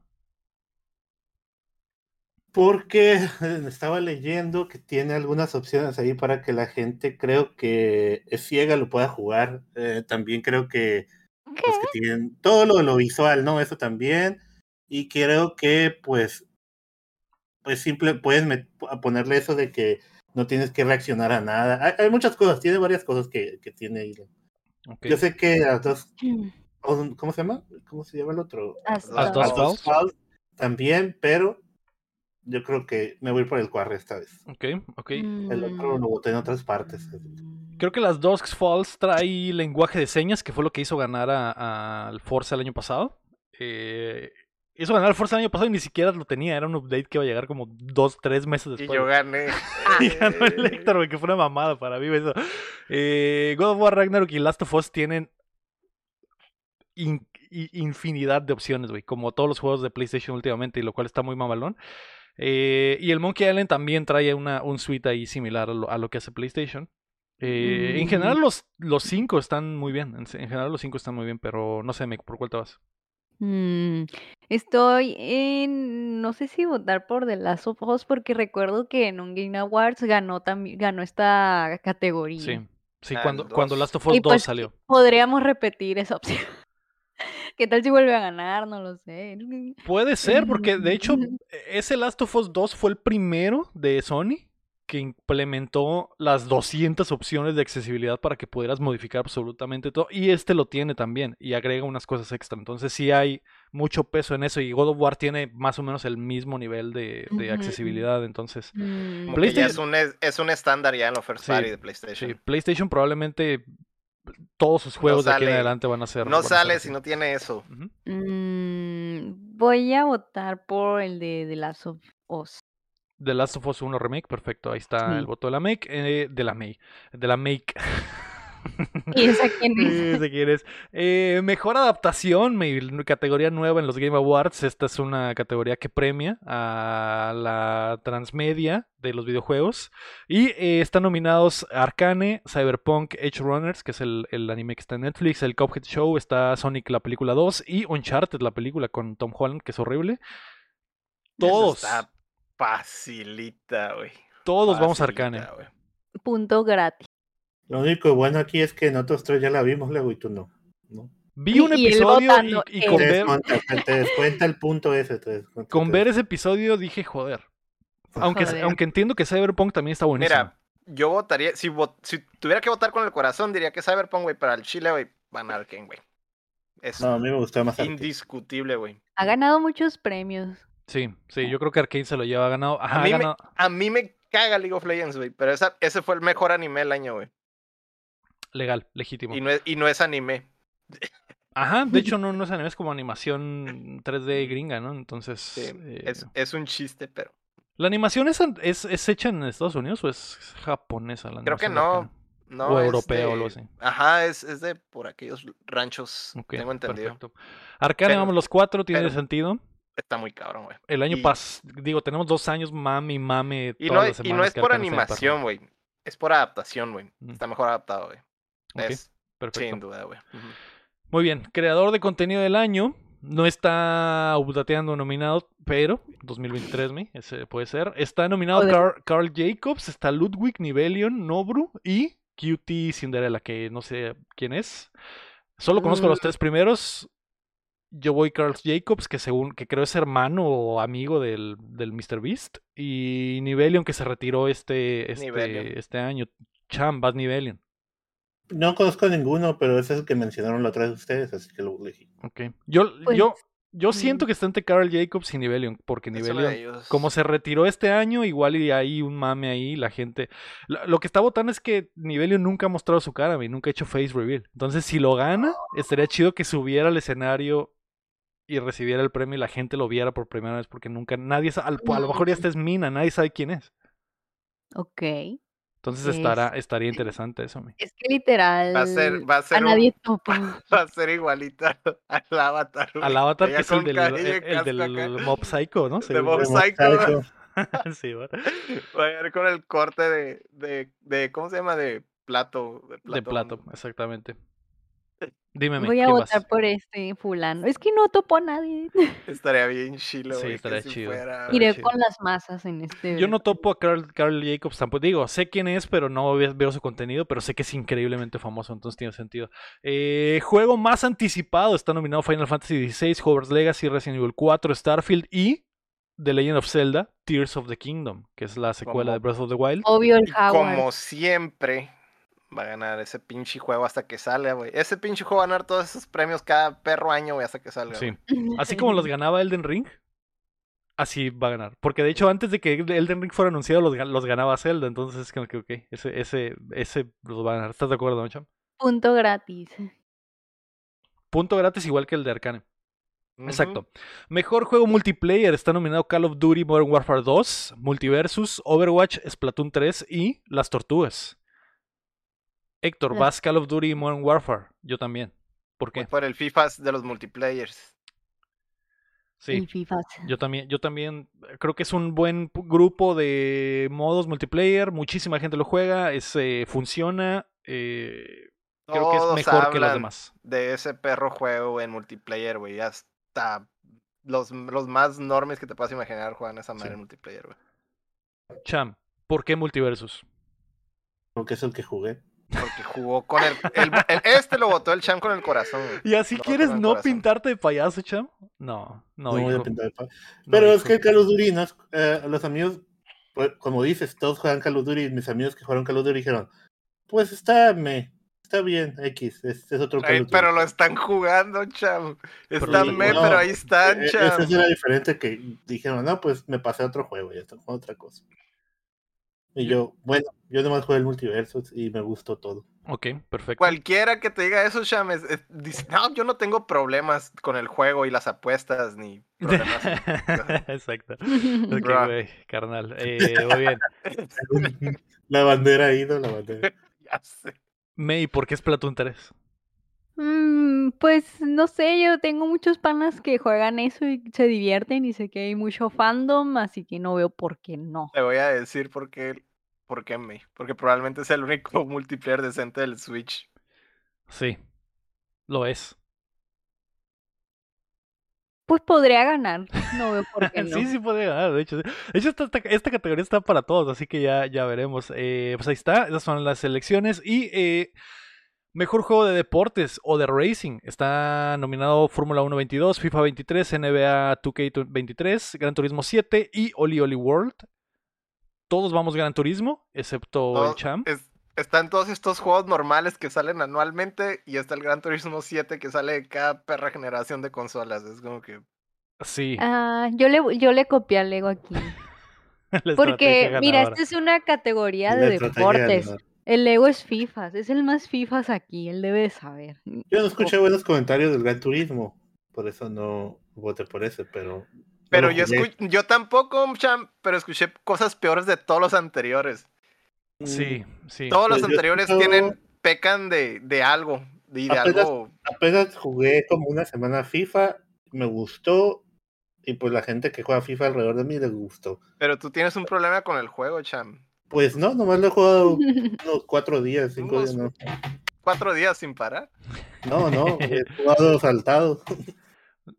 Porque eh, [laughs] estaba leyendo que tiene algunas opciones ahí para que la gente, creo que es ciega, lo pueda jugar. Eh, también creo que ¿Qué? los que tienen todo lo, lo visual, ¿no? Eso también. Y creo que, pues, pues simple, puedes ponerle eso de que no tienes que reaccionar a nada. Hay, hay muchas cosas, tiene varias cosas que, que tiene ahí. Ok. Yo sé que las dos, Mm, ¿cómo se llama? ¿Cómo se llama el otro? As As Dusk. Dusk As Dusk Falls. Falls también, pero yo creo que me voy por el Quarry esta vez. Ok, ok. El otro Mm, lo voté en otras partes. Creo que las Dusk Falls trae lenguaje de señas, que fue lo que hizo ganar al Forza el año pasado. Eh, hizo ganar al Forza el año pasado y ni siquiera lo tenía. Era un update que iba a llegar como dos, tres meses Y después. yo gané. [laughs] Y ganó el Héctor, güey, que fue una mamada para mí eso. Eh, God of War Ragnarok y Last of Us tienen in- infinidad de opciones, güey, como todos los juegos de PlayStation últimamente, y lo cual está muy mamalón. Eh, y el Monkey Island también trae una, un suite ahí similar a lo, a lo que hace PlayStation. Eh, En general los, los cinco están muy bien, en, en general los cinco están muy bien, pero no sé, me- ¿por cuál te vas? Mm, estoy en, no sé si votar por The Last of Us porque recuerdo que en un Game Awards ganó también, ganó esta categoría. Sí, sí, Ah, cuando. Last of Us Y 2 pues salió. podríamos repetir esa opción. [laughs] ¿Qué tal si vuelve a ganar? No lo sé. Puede ser, porque de hecho [laughs] ese Last of Us 2 fue el primero de Sony que implementó las 200 opciones de accesibilidad para que pudieras modificar absolutamente todo. Y este lo tiene también y agrega unas cosas extra. Entonces sí hay mucho peso en eso y God of War tiene más o menos el mismo nivel de, accesibilidad, entonces Mm, ya es PlayStation- un, es, es un estándar ya en la first Sí, party de sí, PlayStation. PlayStation probablemente todos sus juegos de aquí en adelante van a ser no ser sale si no tiene eso. Mm, voy a votar por el de The Last of Us. The Last of Us 1 Remake, perfecto, ahí está el voto de la Make, eh, de la Make, de la Make. [laughs] ¿Y esa quién Sí, es? sé quién es. Eh, mejor adaptación, categoría nueva en los Game Awards. Esta es una categoría que premia a la transmedia de los videojuegos. Y eh, están nominados Arcane, Cyberpunk, Edge Runners, que es el, el anime que está en Netflix, el Cuphead Show, está Sonic la película 2 y Uncharted la película con Tom Holland, que es horrible. Eso Todos, Está facilita, güey. todos vamos a Arcane. Punto gratis. Lo único bueno aquí es que nosotros tres ya la vimos, luego y tú no. ¿no? Vi un y episodio y, con ver, te- descuenta el punto ese. te descuenta, con te ver ese episodio dije, joder. Aunque, Joder. aunque entiendo que Cyberpunk también está buenísimo. Mira, yo votaría, si, vo- si tuviera que votar con el corazón, diría que Cyberpunk, güey, pero al Chile, güey, van a Arkane, güey. Es No, a mí me gustaba más indiscutible, güey. Ha ganado muchos premios. Sí, sí, yo creo que Arkane se lo lleva ganado. Ajá, A ha mí, me, ganado- a mí me caga League of Legends, güey, pero esa, ese fue el mejor anime del año, güey. legal, legítimo. Y no, es, y no es anime. Ajá, de [laughs] hecho no, no es anime, es como animación 3D gringa, ¿no? Entonces, Sí, eh, es, es un chiste, pero ¿la animación es, es, es hecha en Estados Unidos o es japonesa la Creo que no, no. O europea o algo así. Ajá, es, es de por aquellos ranchos, tengo entendido. perfecto. Arcane, Pero- vamos los cuatro, tiene pero- sentido. Está muy cabrón, güey. El año y- pas, digo, tenemos dos años, mami, mame. Y todas no, las y no es que por animación, güey. Es por adaptación, güey. Mm. Está mejor adaptado, güey. Es perfecto. sin duda, güey. Muy bien, creador de contenido del año. No está updateando nominado, pero 2023, mi, ese puede ser. Está nominado. Carl, Carl Jacobs, está Ludwig, Nivelion, Nobru y Cutie Cinderella, que no sé quién es. Solo conozco a los Mm. tres primeros. Yo voy Carl Jacobs, que según que creo es hermano o amigo del, del Mr. Beast. Y Nivelion, que se retiró este, este, este año. Cham, vas Nivelion. No conozco ninguno, pero ese es el que mencionaron la otra vez ustedes, así que lo elegí. Ok. Yo, Pues, yo, yo siento que está entre Carl Jacobs y Nivelion, porque Nivelion, como se retiró este año, igual y hay un mame ahí, la gente. Lo, lo que está votando es que Nivelion nunca ha mostrado su cara, y nunca ha hecho face reveal. Entonces, si lo gana, estaría chido que subiera al escenario y recibiera el premio y la gente lo viera por primera vez, porque nunca, nadie sabe, a lo mejor ya esta es Mina, nadie sabe quién es. Ok. Entonces Es- estará, estaría [laughs] interesante eso. mi. Es que literal. Va a ser, va a a ser, un- [laughs] nadie topa. va a ser igualita al avatar. Al avatar que es el del, el, del. Mob Psycho, ¿no? De Mob. Psycho. [laughs] Sí, ¿verdad? Va a ir con el corte de, de, de, ¿cómo se llama? De plato. De plato. De plato, exactamente. Dime, Voy a ¿quién votar vas? por este fulano. Es que no topo a nadie. [laughs] Estaría bien chilo, Sí, estaría si chido. fuera- Iré chido. con las masas en este. Yo no topo a Carl, Carl Jacobs tampoco. Digo, sé quién es, pero no ve- veo su contenido, pero sé que es increíblemente famoso, entonces tiene sentido. Eh, juego más anticipado. Está nominado Final Fantasy XVI, Hogwarts Legacy, Resident Evil 4, Starfield y The Legend of Zelda, Tears of the Kingdom, que es la secuela Como- de Breath of the Wild. Obvio el Howard. Como siempre, va a ganar ese pinche juego hasta que salga, güey. Ese pinche juego va a ganar todos esos premios cada perro año, güey, hasta que salga. Sí. Así como los [laughs] ganaba Elden Ring, así va a ganar. Porque de hecho, antes de que Elden Ring fuera anunciado, los, ga- los ganaba Zelda. Entonces es como que, ok, ese, ese, ese los va a ganar. ¿Estás de acuerdo, Cham? Punto gratis. Punto gratis igual que el de Arcane. Exacto. Mejor juego multiplayer está nominado Call of Duty Modern Warfare 2, Multiversus, Overwatch, Splatoon 3 y Las Tortugas. Héctor, vas Call of Duty Modern Warfare. Yo también. ¿Por Voy qué? por el FIFA de los multiplayers. Sí. El FIFA. Yo también, yo también eh, creo que es un buen grupo de modos multiplayer, muchísima gente lo juega, es, eh, funciona, eh, creo que es Todos mejor que los demás. De ese perro juego en multiplayer, güey. Hasta los, los más normes que te puedas imaginar juegan esa madre Sí. en multiplayer, güey. Cham, ¿por qué Multiversus? Porque es el que jugué. Porque jugó con el, el- el- Este lo votó el Cham con el corazón, güey. ¿Y así Lo quieres no corazón. pintarte de payaso, Cham? No, no, No, voy a pintar de pa- No, Pero es hijo. que Call of Duty, no es- eh, los amigos, pues, como dices, todos juegan Call of Duty. Mis amigos que jugaron Call of Duty dijeron, pues está, me, está bien, X, es, es otro Ay, Call of pero lo están jugando, cham. Pero Están sí, me, no, pero ahí están, Eh, eh, cham. Eso era diferente que dijeron, no, pues me pasé a otro juego, ya está jugando otra cosa. Y yo, bueno, yo nomás jugué el multiverso y me gustó todo. Ok, perfecto. Cualquiera que te diga eso, Cham, es- es- dice, no, yo no tengo problemas con el juego y las apuestas, ni problemas. [laughs] Exacto. [laughs] Ok, güey, carnal. Eh, muy bien. [laughs] La bandera ha ido, la bandera. ya sé. May, ¿por qué es Platoon 3? Mm, pues no sé, yo tengo muchos panas que juegan eso y se divierten y sé que hay mucho fandom, así que no veo por qué no. Te voy a decir por qué, por qué me. Porque probablemente es el único [laughs] multiplayer decente del Switch. Sí, lo es. Pues podría ganar, no veo por qué [laughs] no. Sí, sí puede ganar, de hecho. sí. De hecho, esta, esta, esta categoría está para todos, así que ya, ya veremos. Eh, pues ahí está, esas son las selecciones. Y eh, mejor juego de deportes o de racing. Está nominado Fórmula 1 22, FIFA 23, NBA 2K 23, Gran Turismo 7 y Oli Oli World. Todos vamos Gran Turismo, excepto el Champ. es- están todos estos juegos normales que salen anualmente y está el Gran Turismo 7 que sale de cada perra generación de consolas. Es como que. Sí, Ah, yo le, yo le copié al Lego aquí. [laughs] Porque, mira, esta es una categoría de deportes. El Lego es FIFA, es el más FIFA aquí, él debe de saber. Yo no escuché buenos comentarios del Gran Turismo, por eso no voté por ese, pero. no Pero lo yo, yo tampoco, Cham, pero escuché cosas peores de todos los anteriores. Sí, sí. Todos los Pues anteriores escucho- tienen, pecan de, de algo. Y de Apenas- algo. Apenas jugué como una semana FIFA, me gustó, y pues la gente que juega FIFA alrededor de mí les gustó. Pero tú tienes un problema con el juego, Cham. Pues no, nomás lo he jugado [laughs] unos cuatro días, cinco Unos- días, Cuatro días sin parar. no. No, no, [laughs] he jugado saltado.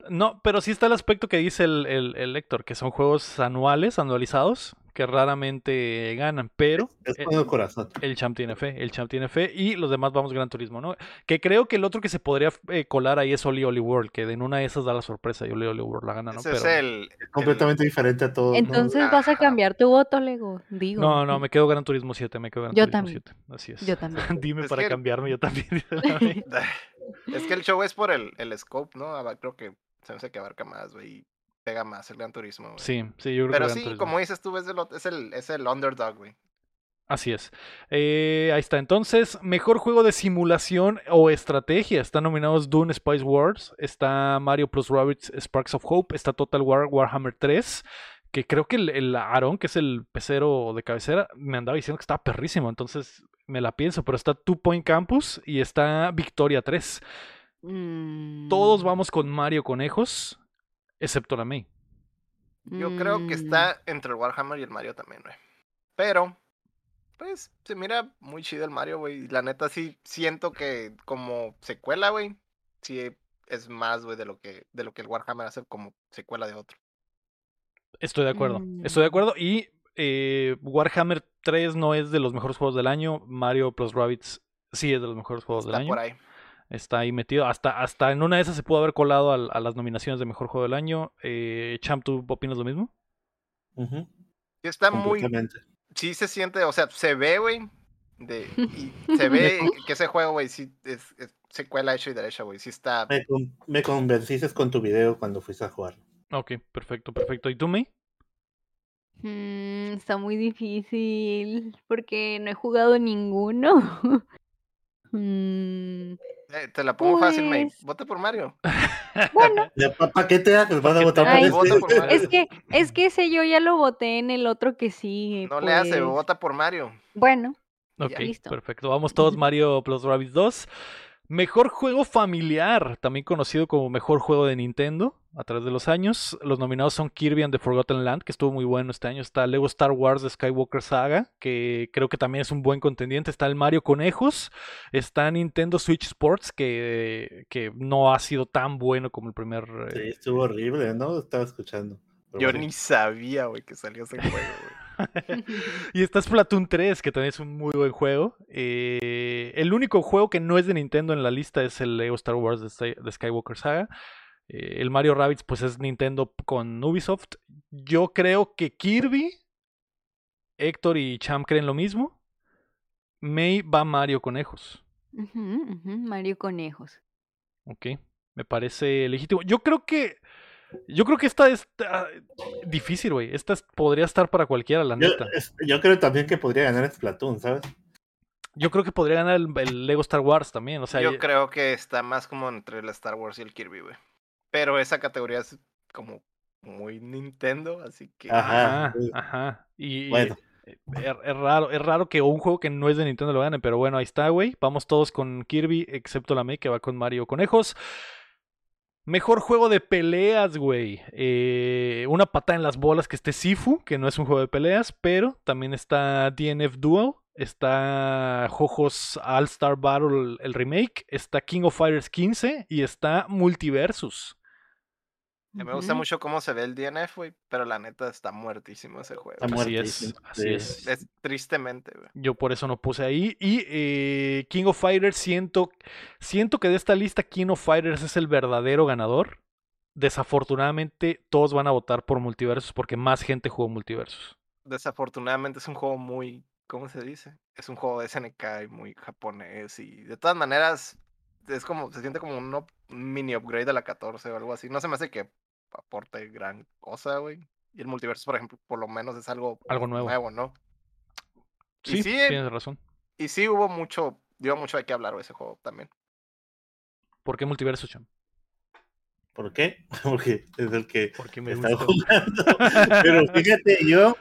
No, pero sí está el aspecto que dice el, el, el Héctor, que son juegos anuales, anualizados, que raramente ganan, pero Es eh, con el corazón. el champ tiene fe, el champ tiene fe y los demás vamos Gran Turismo, ¿no? Que creo que el otro que se podría eh, colar ahí es Oli Oli World, que en una de esas da la sorpresa y Oli Oli World la gana, ¿no? Ese Pero... es el. Es completamente diferente a todos. ¿no? Entonces vas a cambiar tu voto, Lego. Digo. No, no, me quedo Gran Turismo 7, me quedo Gran Yo Turismo también. 7, así es. Yo también. [laughs] Dime Es para que- cambiarme, yo también. [laughs] Es que el show es por el, el scope, ¿no? Creo que se me hace que abarca más, güey. Pega más el Gran Turismo. güey. sí, sí, yo creo Pero que sí, Turismo. como dices tú, es el, es el, es el underdog, güey. Así es. Eh, ahí está. Entonces, mejor juego de simulación o estrategia. Están nominados Dune Spice Wars. Está Mario Plus Rabbids Sparks of Hope. Está Total War Warhammer 3. Que creo que el, el Aaron, que es el pecero de cabecera, me andaba diciendo que estaba perrísimo. Entonces me la pienso. Pero está Two Point Campus y está Victoria 3. Todos Mm, vamos con Mario Conejos, excepto la May. Yo creo que mm, está entre el Warhammer y el Mario también, güey. Pero, pues, se mira muy chido el Mario, güey. y La neta sí siento que como secuela, güey, sí es más, güey, de lo que, de lo que el Warhammer hace como secuela de otro. Estoy de acuerdo. Estoy de Mm. acuerdo. Y eh, Warhammer 3 no es de los mejores juegos del año. Mario Plus Rabbids sí es de los mejores juegos del Está año. por ahí. Está ahí metido. Hasta, hasta en una de esas se pudo haber colado a, las nominaciones de mejor juego del año. Eh, Champ, ¿tú opinas lo mismo? Está muy, sí se siente, o sea, se ve, güey, de, y [laughs] se ve que ese juego, güey, sí es, es secuela hecha y derecha, güey. Sí está, Me, con- me convenciste con tu video cuando fuiste a jugar. Ok, perfecto, perfecto. ¿Y tú, May? mm, está muy difícil porque no he jugado ninguno. [laughs] Mm, eh, te la pongo fácil, May. Pues- Vote por Mario. bueno, ¿Para qué te haces? ¿Vas ¿Pa' a votar te por Ay, este? Vota por Mario. es que, es que ese yo ya lo voté en el otro que sí. No le hace, pues, vota por Mario. Bueno, Ok, listo. perfecto. Vamos todos Mario Plus Rabbids 2. Mejor juego familiar, también conocido como mejor juego de Nintendo a través de los años. Los nominados son Kirby and the Forgotten Land, que estuvo muy bueno este año. Está Lego Star Wars The Skywalker Saga, que creo que también es un buen contendiente. Está el Mario Conejos. Está Nintendo Switch Sports, que, que no ha sido tan bueno como el primer. Sí, eh, estuvo horrible, ¿no? Estaba escuchando. Yo bueno. ni sabía, güey, que salió ese juego, güey. [laughs] Y está Splatoon 3, que también es un muy buen juego. Eh, el único juego que no es de Nintendo en la lista es el Lego Star Wars de, Sky- de Skywalker Saga. Eh, el Mario Rabbids, pues es Nintendo con Ubisoft. Yo creo que Kirby, Héctor y Cham creen lo mismo. May va Mario Conejos. Mario Conejos. Ok, me parece legítimo. Yo creo que. Yo creo que esta es ah, difícil, güey. Esta es- podría estar para cualquiera, la Yo, neta. es- yo creo también que podría ganar Splatoon, ¿sabes? Yo creo que podría ganar el, el Lego Star Wars también. O sea, Yo creo que está más como entre el Star Wars y el Kirby, güey. Pero esa categoría es como muy Nintendo, así que. Ajá. Ajá, ajá. Y, y Bueno. es, es raro, es raro que un juego que no es de Nintendo lo gane, pero bueno, ahí está, güey. Vamos todos con Kirby, excepto la May que va con Mario Conejos. Mejor juego de peleas, güey. Eh, una pata en las bolas que esté Sifu, que no es un juego de peleas, pero también está DNF Duel, está Jojos All Star Battle, el remake, está King of Fighters 15 y está Multiversus. Me gusta mucho cómo se ve el DNF, güey. Pero la neta está muertísimo ese juego. Está Así es, muertísimo, así sí. es. Es tristemente, güey. Yo por eso no puse ahí. Y eh, King of Fighters, siento, siento que de esta lista King of Fighters es el verdadero ganador. Desafortunadamente, todos van a votar por Multiversus porque más gente jugó Multiversus. Desafortunadamente es un juego muy. ¿Cómo se dice? Es un juego de SNK y muy japonés. Y de todas maneras, es como. Se siente como un up- mini upgrade de la 14 o algo así. No se me hace que aporte gran cosa, güey. Y el multiverso, por ejemplo, por lo menos es algo, Algo nuevo. ¿no? Y Sí, sí, eh, tienes razón. Y sí hubo mucho. Dio mucho de qué hablar güey, ese juego también. ¿Por qué Multiversus, Cham? ¿Por qué? [laughs] Porque es el que Porque me está jugando. [laughs] Pero fíjate, yo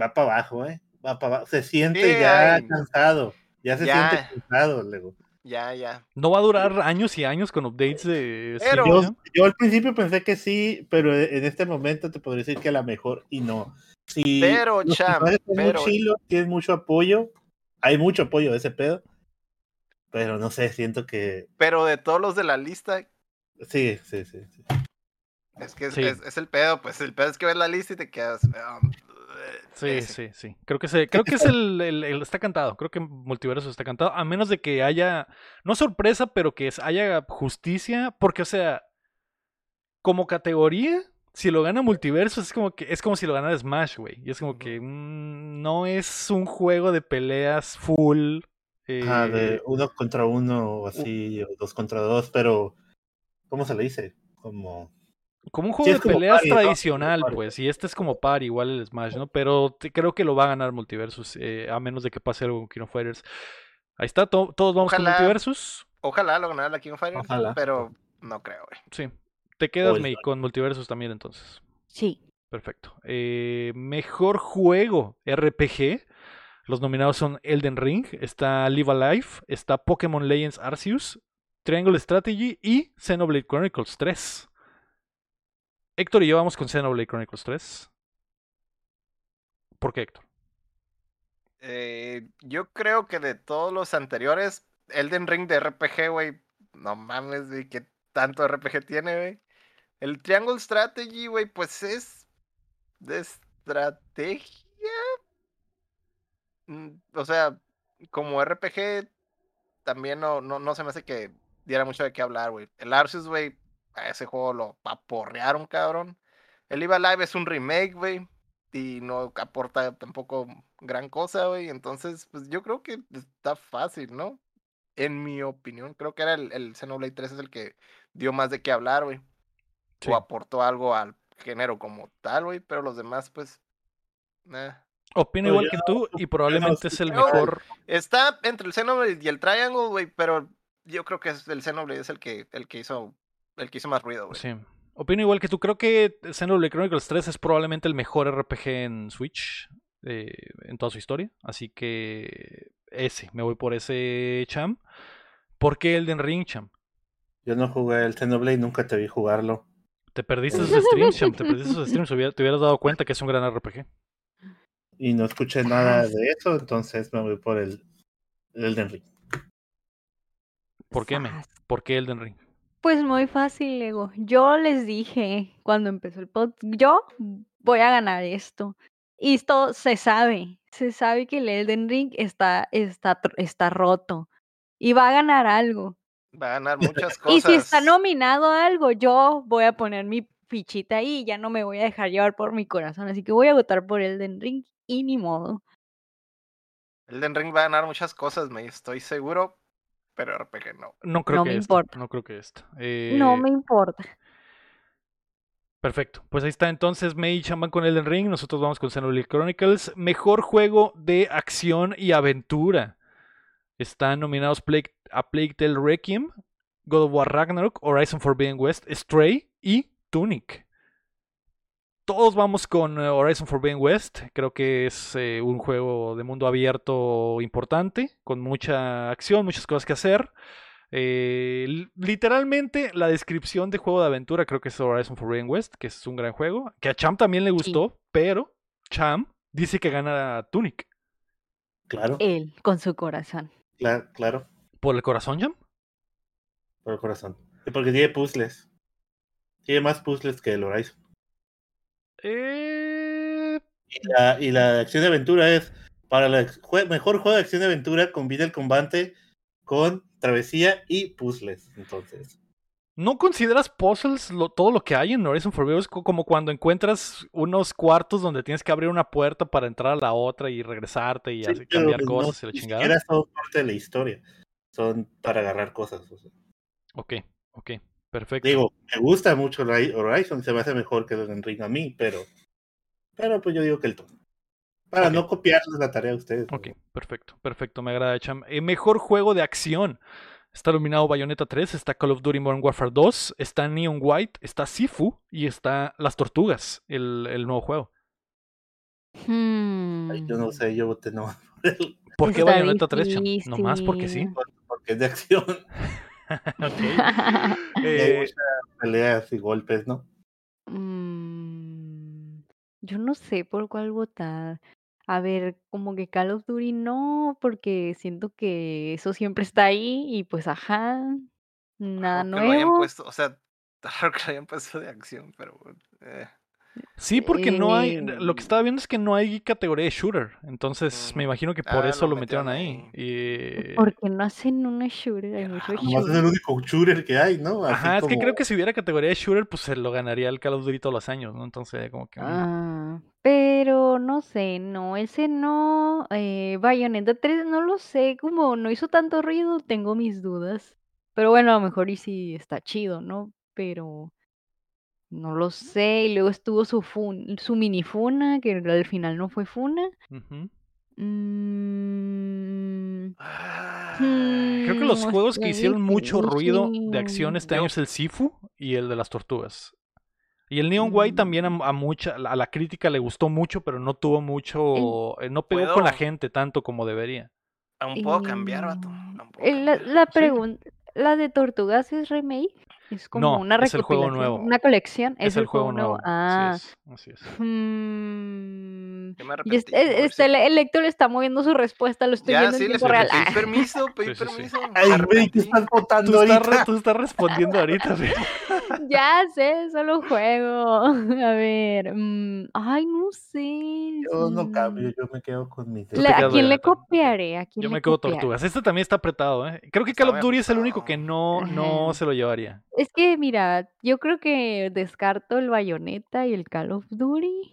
va para abajo, ¿eh? Va para abajo. Se siente Sí, ya ay. cansado. Ya se Ya. siente cansado, luego. Ya, ya. No va a durar años y años con updates de Pero- Yo, al principio pensé que sí, pero en este momento te podría decir que a la mejor y no. Si Pero, Cham, pero- chilos, tienen mucho apoyo, hay mucho apoyo de ese pedo, pero no sé, siento que Pero de todos los de la lista, sí, sí, sí. sí. es que es, Sí. es- es el pedo. Pues el pedo es que ves la lista y te quedas. um, Sí, ese. sí, sí. Creo que, se, creo que es el, el- el- Está cantado. Creo que Multiverso está cantado. A menos de que haya. No sorpresa, pero que haya justicia. Porque, o sea. Como categoría. Si lo gana Multiverso, es como que. Es como si lo ganara Smash, güey. Y es como que. mm, no es un juego de peleas full. Ajá, de eh, uno contra uno o así, o dos contra dos, pero ¿cómo se le dice? Como Como un juego de peleas tradicional, pues. Y este es como par, igual el Smash, ¿no? Pero te- creo que lo va a ganar Multiversus. eh, a menos de que pase algo con King of Fighters. Ahí está, to- todos vamos Ojalá. con Multiversus. Ojalá lo ganara la King of Fighters, Ojalá. pero no creo, güey. Sí. Te quedas. May, con Multiversus también, entonces. Sí. Perfecto. Eh, mejor juego RPG. Los nominados son Elden Ring, está Live Alive, está Pokémon Legends Arceus, Triangle Strategy y Xenoblade Chronicles 3. Héctor y yo vamos con Xenoblade Chronicles 3. ¿Por qué, Héctor? Eh, yo creo que de todos los anteriores, Elden Ring de RPG, güey. No mames, güey, qué tanto RPG tiene, güey. El Triangle Strategy, güey, pues es de estrategia. Mm, O sea, como RPG, también no, no, no se me hace que diera mucho de qué hablar, güey. El Arceus, güey, a ese juego lo aporrearon, cabrón. El Live Alive es un remake, güey. Y no aporta tampoco gran cosa, güey. Entonces, pues yo creo que está fácil, ¿no? En mi opinión, creo que era el, el Xenoblade 3 es el que dio más de qué hablar, güey. Sí. O aportó algo al género como tal, güey. Pero los demás, pues. eh. Opino No, igual que tú y probablemente es el mejor. Está entre el Xenoblade y el Triangle, güey. Pero yo creo que es el Xenoblade es el que, el que hizo. El que hizo más ruido, güey. Sí. Opino igual que tú. Creo que Xenoblade Chronicles 3 es probablemente el mejor RPG en Switch eh, en toda su historia. Así que ese, me voy por ese Cham. ¿Por qué Elden Ring, Cham? yo no jugué el Xenoblade, nunca te vi jugarlo. Te perdiste esos streams, Cham. Te [laughs] perdiste esos streams. Te hubieras dado cuenta que es un gran RPG. Y no escuché nada de eso, entonces me voy por el, el Elden Ring. ¿Por qué, me? ¿Por qué Elden Ring? Pues muy fácil, Lego. Yo les dije cuando empezó el pod, yo voy a ganar esto. Y esto se sabe, se sabe que el Elden Ring está, está, está roto y va a ganar algo. Va a ganar [laughs] muchas Y cosas. si está nominado a algo, yo voy a poner mi fichita ahí y ya no me voy a dejar llevar por mi corazón. Así que voy a votar por Elden Ring y ni modo. Elden Ring va a ganar muchas cosas, me estoy seguro. Pero RPG no. No creo No que me esta, importa. No creo que esta. No Eh, me importa. Perfecto. Pues ahí está entonces Chan van con Elden Ring. Nosotros vamos con Xenoblade Chronicles. Mejor juego de acción y aventura. Están nominados Plague- a Plague Tale Requiem, God of War Ragnarok, Horizon Forbidden West, Stray y Tunic. Todos vamos con eh, Horizon Forbidden West. Creo que es eh, un juego de mundo abierto importante, con mucha acción, muchas cosas que hacer. Eh, li- literalmente la descripción de juego de aventura creo que es Horizon Forbidden West, que es un gran juego, que a Cham también le gustó, pero Cham dice que gana Tunic. Claro, Él, con su corazón. claro, claro, ¿Por el corazón, Cham? por el corazón. Y porque tiene puzzles. Tiene más puzzles que el Horizon. Eh, Y la, y la acción de aventura es para el mejor juego de acción de aventura combina el combate con travesía y puzzles. Entonces, ¿No consideras puzzles lo- todo lo que hay en Horizon Forbidden Como cuando encuentras unos cuartos donde tienes que abrir una puerta para entrar a la otra y regresarte y Sí, así cambiar cosas y la ni chingada. siquiera son parte de la historia. Son para agarrar cosas. o sea. Ok, ok, perfecto. Digo, me gusta mucho Ri- Horizon, se me hace mejor que el Ring a mí, pero, pero pues yo digo que el tono. Para no copiarles la tarea a ustedes. Ok, perfecto, perfecto, me agrada, Cham. Eh, mejor juego de acción. Está nominado Bayonetta 3, está Call of Duty Modern Warfare 2, está Neon White, está Sifu y está Las Tortugas, el, el nuevo juego. Hmm, Ay, Yo no sé, yo voté no. ¿Por qué Está Bayonetta 3, Cham? Nomás porque sí. Porque es de acción. [laughs] [laughs] Ok. [laughs] Eh, muchas peleas y golpes, ¿no? Mm, yo no sé por cuál votar. A ver, como que Call of Duty no, porque siento que eso siempre está ahí y pues ajá, nada Raro que lo hayan nuevo. puesto, o sea, [laughs] raro que lo hayan puesto de acción, pero eh, sí, porque no hay. Eh, Lo que estaba viendo es que no hay categoría de shooter. Entonces me imagino que por Ah, eso lo metieron metieron ahí. Y- Porque no hacen una shooter, hay muchos Ah, Nomás es shooters. el único shooter que hay, ¿no? Así Ajá, es que creo que si hubiera categoría de shooter, pues se lo ganaría el Call of Duty todos los años, ¿no? Entonces, como que. mm, Ah, pero no sé, no, ese no. Eh, Bayonetta 3, no lo sé, como no hizo tanto ruido, tengo mis dudas. Pero bueno, a lo mejor y sí está chido, ¿no? Pero no lo sé. Y luego estuvo su fun, su mini funa, que al final no fue funa. Mm, Creo que los mm, juegos que hicieron mucho ruido de acción este año es el Sifu y el de las tortugas. Y el Neon White también a, Mm. a mucha, a la crítica le gustó mucho, pero no tuvo mucho, eh, no pegó con la gente tanto como debería. aún puedo cambiar, vato. Mm, puedo eh, La, cambiar. la Sí. pregunta, ¿la de Tortugas es remake? Es como No, una es el juego recopilación, nuevo. una colección, Es, el juego nuevo. Ah, Así es. Así es. mm, Yo me y arrepentí. este, este, el, el lector está moviendo su respuesta, lo estoy Ya, viendo sí, en tiempo real. pedí Ah, permiso, pedí Sí, sí, sí. permiso. me Ay, güey, ¿qué arrepentí. estás votando Tú estás, re- ahorita? tú estás respondiendo ahorita, güey. [laughs] ya sé, solo juego. [laughs] A ver, mm, ay, no sé. Yo no mm, cambio, yo me quedo con mi... Le- ¿A quién le copiaré? ¿A quién Yo le me quedo copiaré? tortugas. Este también está apretado, ¿eh? Creo que Call of Duty es el único que no, no se lo llevaría. Es que, mira, yo creo que descarto el Bayonetta y el Call of Duty.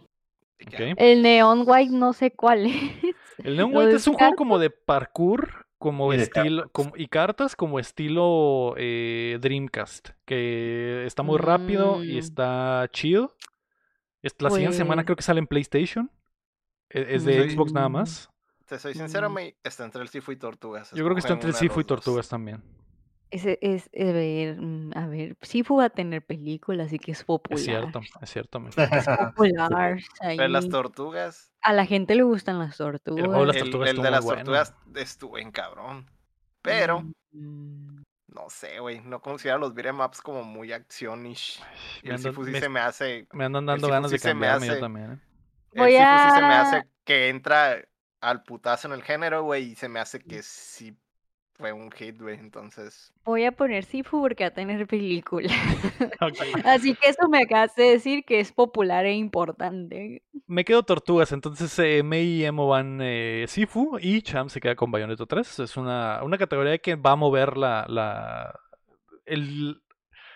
El Neon White no sé cuál [laughs] es. El Neon White es un juego como de parkour, como Y de estilo, como- y cartas como estilo eh, Dreamcast, que está muy rápido y Mm. está chido. Es- La siguiente semana Pues- creo que sale en PlayStation. E- Es de Mm. Xbox nada más. Te soy sincero, Mm. me está entre el Sifu y Tortugas. Yo creo que está entre de Sifu y. Tortugas también. Ese es, a ver, mm, a ver, Sifu va a tener película, así que es popular. Es cierto, es cierto. amigo. [laughs] Es [laughs] popular. Pero las tortugas. A la gente le gustan las tortugas. juego de las el, tortugas el estuvo de las bueno. tortugas estuvo en cabrón. Pero, Mm, no sé, güey. No considero los beat'em ups como muy actionish. Y Me el Sifu sí me- se me hace. me andan dando ganas de se me cambiarme yo hace- también. ¿eh? Voy el Sifu sí se me hace que entra al putazo en el género, güey. Y se me hace que sí fue un hit, güey. Entonces. Voy a poner Sifu porque va a tener película. [laughs] [laughs] Así que eso me acabas de decir que es popular e importante. Me quedo tortugas, entonces eh, Mei y Emo van eh, Sifu y Cham se queda con Bayonetta 3. Es una, una categoría que va a mover la, la el,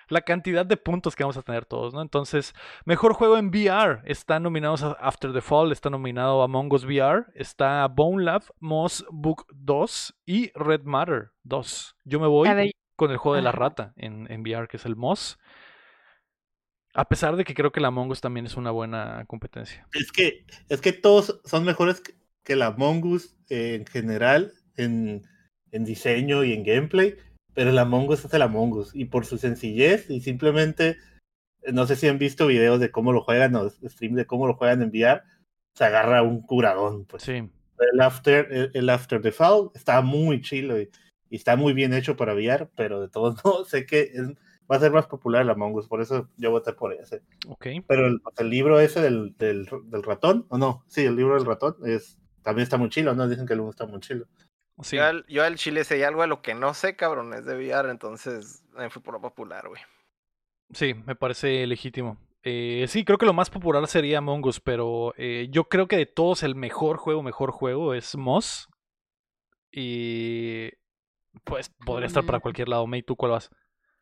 la cantidad de puntos que vamos a tener todos, ¿no? Entonces, mejor juego en VR. Están nominados a After the Fall, está nominado Among Us VR, está Bone Lab, Moss Book 2 y Red Matter 2. Yo me voy con el juego de la rata en, en VR, que es el Moss. A pesar de que creo que la Among Us también es una buena competencia. Es que, es que todos son mejores que, que la Mongoose en general, en, en diseño y en gameplay, pero la Mongoose es el Among Us y por su sencillez y simplemente, eh, no sé si han visto videos de cómo lo juegan o stream de cómo lo juegan en VR, se agarra un curadón. Pues. Sí, El After, el, el After the Fall está muy chilo y, y está muy bien hecho para VR, pero de todos [laughs] modos sé que es- va a ser más popular la Among Us, por eso yo voté por ese. ok. Pero el, el libro ese del, del, del ratón, o no, sí, el libro del ratón es también está muy chilo, ¿no? Dicen que el uno está muy chilo. Sí. Yo, al, yo al chile sé algo de lo que no sé, cabrón, es de VR, entonces me fui por lo popular, güey. Sí, me parece legítimo. Eh, sí, creo que lo más popular sería Among Us, pero eh, yo creo que de todos el mejor juego, mejor juego es Moss. Y pues podría estar para Mm. cualquier lado. May, ¿tú cuál vas?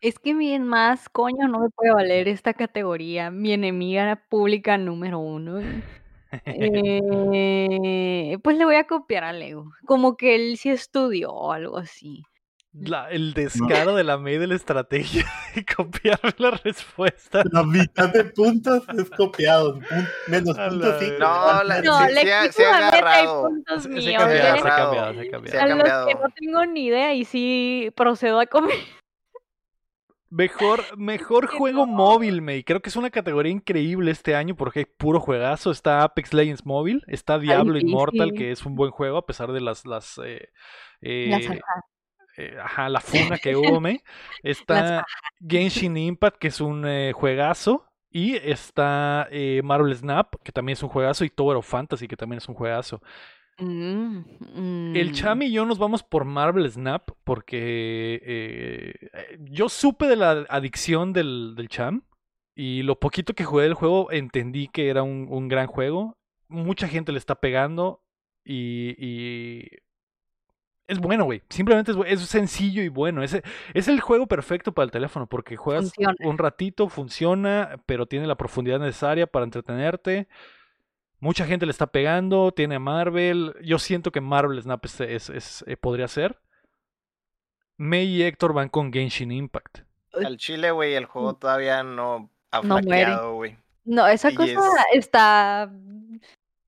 Es que bien más, coño, no me puede valer esta categoría. Mi enemiga pública número uno. Eh, pues le voy a copiar a Lego. Como que él sí estudió o algo así. La- el descaro de la May de la estrategia [laughs] y copiarme [laughs] la respuesta. La mitad de puntos es copiado, menos puntos sí. No, la- No, sí, le quito ha la meta y puntos Se- se ha míos. cambiado, se ha agarrado. cambiado, se ha Se cambiado. ha A los que cambiado. no tengo ni idea y sí procedo a comer. Mejor, [laughs] mejor juego no. móvil, May. Creo que es una categoría increíble este año porque hay puro juegazo. Está Apex Legends móvil, está Diablo Immortal, difícil. que es un buen juego a pesar de las, las, eh, eh, ajá. eh, ajá, la funa que hubo, May. [laughs] Está Genshin Impact, que es un eh, juegazo. Y está eh, Marvel Snap, que también es un juegazo. Y Tower of Fantasy, que también es un juegazo. Mm, El mm. Cham y yo nos vamos por Marvel Snap porque eh, yo supe de la adicción del, del Cham y lo poquito que jugué del juego entendí que era un, un gran juego. Mucha gente le está pegando y, y es bueno, güey. Simplemente es, es sencillo y bueno. Es, es el juego perfecto para el teléfono porque juegas Funciona. un ratito, funciona, pero tiene la profundidad necesaria para entretenerte. Mucha gente le está pegando, tiene a Marvel. Yo siento que Marvel Snap es, es- es, eh, podría ser. May y Héctor van con Genshin Impact. Al chile, güey, el juego todavía no ha flaqueado, güey. No, esa Y cosa es- está,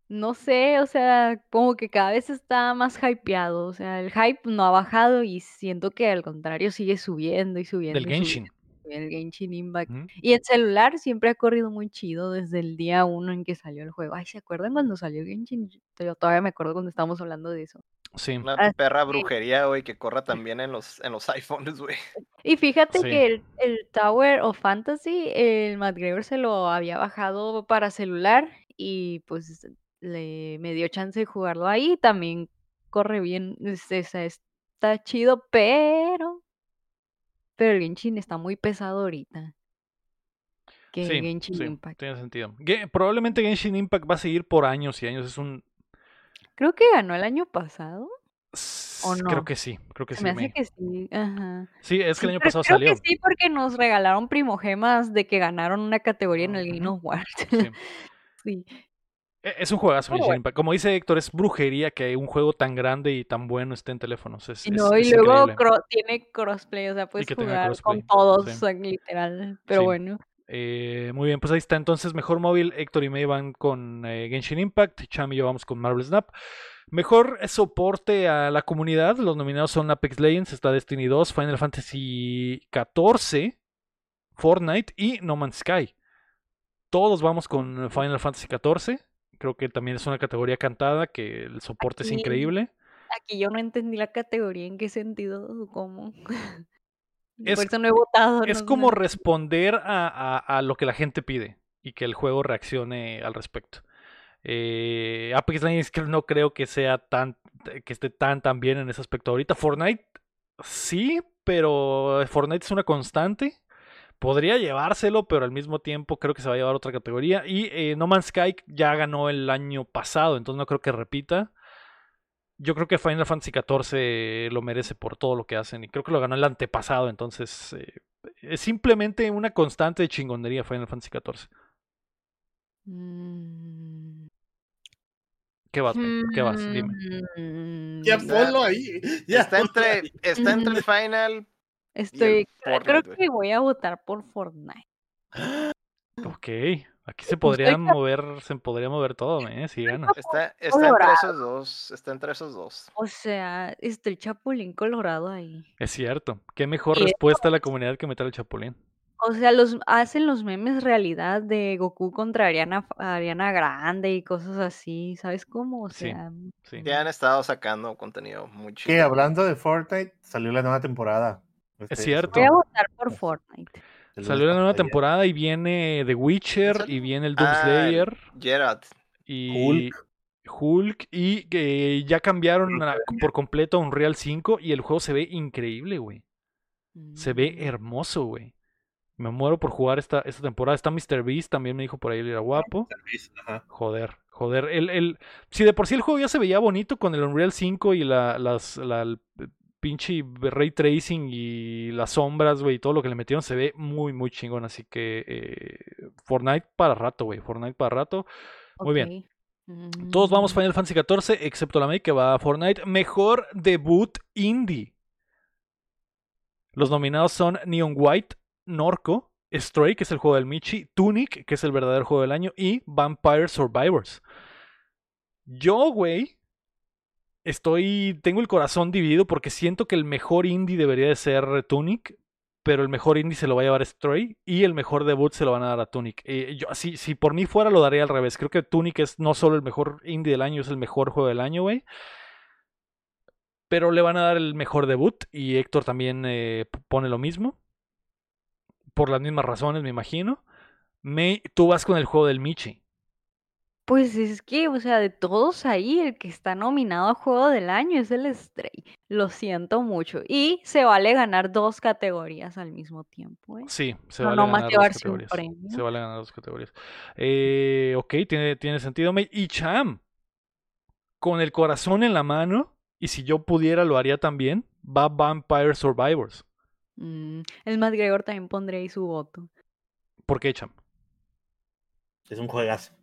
no sé, o sea, como que cada vez está más hypeado, o sea, el hype no ha bajado y siento que al contrario sigue subiendo y subiendo. Del y Genshin. subiendo, el Genshin Impact. Ujú. Y el celular siempre ha corrido muy chido desde el día uno en que salió el juego. Ay, ¿se acuerdan cuando salió Genshin? Yo todavía me acuerdo cuando estábamos hablando de eso. Sí. Una Así perra que- brujería, güey, que corra [laughs] también en los, en los iPhones, güey. Y fíjate Sí. que el, el Tower of Fantasy, el McGregor se lo había bajado para celular y pues le me dio chance de jugarlo ahí. También corre bien, es- es- está chido, pero pero el Genshin está muy pesado ahorita. Que Sí, Genshin sí, Impact. tiene sentido. Probablemente Genshin Impact va a seguir por años y años. Es un. Creo que ganó el año pasado. ¿O s- Creo no? que sí, creo que Se sí. me hace que sí. Ajá. Sí, es que el año pero pasado creo salió. que sí, porque nos regalaron primogemas de que ganaron una categoría en el Game of War. Sí. [laughs] Sí. E- Es un juegazo, Genshin bueno. Impact. Como dice Héctor, es brujería que un juego tan grande y tan bueno esté en teléfonos. Es, no, y es luego cro- tiene crossplay, o sea, puedes jugar con todos, sí. literal. Pero Sí. bueno, Eh, muy bien, pues ahí está. Entonces, mejor móvil, Héctor y May van con eh, Genshin Impact, Cham y yo vamos con Marvel Snap. Mejor soporte a la comunidad. Los nominados son Apex Legends, está Destiny 2, Final Fantasy XIV, Fortnite y No Man's Sky. Todos vamos con Final Fantasy XIV. Creo que también es una categoría cantada, que el soporte es increíble. aquí yo no entendí la categoría, en qué sentido, cómo. [laughs] Es- Por eso no he votado. Es no- como no- responder a, a- a lo que la gente pide y que el juego reaccione al respecto. Eh, Apex Legends no creo que sea tan que esté tan tan bien en ese aspecto ahorita. Fortnite sí, pero Fortnite es una constante. Podría llevárselo, pero al mismo tiempo creo que se va a llevar otra categoría. Y eh, No Man's Sky ya ganó el año pasado, entonces no creo que repita. Yo creo que Final Fantasy XIV lo merece por todo lo que hacen y creo que lo ganó el antepasado, entonces eh, Es simplemente una constante de chingonería Final Fantasy XIV. Mm. ¿Qué vas? ¿Qué vas? Dime. Mm, Ya ponlo ahí. Ya Está ponlo entre, ahí. está entre el [laughs] final. Estoy, creo que voy a votar por Fortnite. Ok, aquí se podrían estoy- mover, se podría mover todo, ¿eh? Si ganas. Está, está entre esos dos. Está entre esos dos. O sea, estoy Chapulín Colorado ahí. Es cierto. Qué mejor respuesta a la comunidad que meter al Chapulín. O sea, los hacen los memes realidad de Goku contra Ariana, Ariana Grande y cosas así, ¿sabes cómo? O Sí, sea, Sí. Ya han estado sacando contenido muy Que chido. hablando de Fortnite, salió la nueva temporada. Este, cierto. voy a votar por Fortnite. Salió la nueva temporada y viene The Witcher y viene el Ah, Doomslayer Gerard. y Hulk y que ya cambiaron a- por completo a Unreal 5 y el juego se ve increíble, güey. Se ve Mm. hermoso, güey. Me muero por jugar esta, esta temporada. Está Mr. Beast, también me dijo por ahí, él era guapo. Ajá. Joder, joder. El, el, si de por sí el juego ya se veía bonito con el Unreal 5 y la, las, la, el pinche ray tracing y las sombras, güey, y todo lo que le metieron se ve muy, muy chingón. Así que eh, Fortnite para rato, güey. Fortnite para rato. Muy bien. Todos vamos Mm, Final Fantasy XIV, excepto la May que va a Fortnite. Mejor debut indie. Los nominados son Neon White, Norco, Stray, que es el juego del Michi, Tunic, que es el verdadero juego del año, y Vampire Survivors. Yo, güey, estoy. Tengo el corazón dividido porque siento que el mejor indie debería de ser Tunic, pero el mejor indie se lo va a llevar Stray y el mejor debut se lo van a dar a Tunic. Eh, yo, si, si por mí fuera, lo daría al revés. Creo que Tunic es no solo el mejor indie del año, es el mejor juego del año, güey. Pero le van a dar el mejor debut y Héctor también eh, pone lo mismo. Por las mismas razones, me imagino. Tú vas con el juego del Michi. Pues es que, o sea, de todos ahí, el que está nominado a Juego del Año es el Stray. Lo siento mucho. Y se vale ganar dos categorías al mismo tiempo, ¿eh? Sí, se No vale nomás ganar dos un categorías. premio. Se vale ganar dos categorías. Eh, ok, tiene, tiene sentido. Y Cham, con el corazón en la mano, y si yo pudiera lo haría también, va Vampire Survivors. Mm, el Matt Gregor también pondré ahí su voto. ¿Por qué, Cham? Es un juegazo.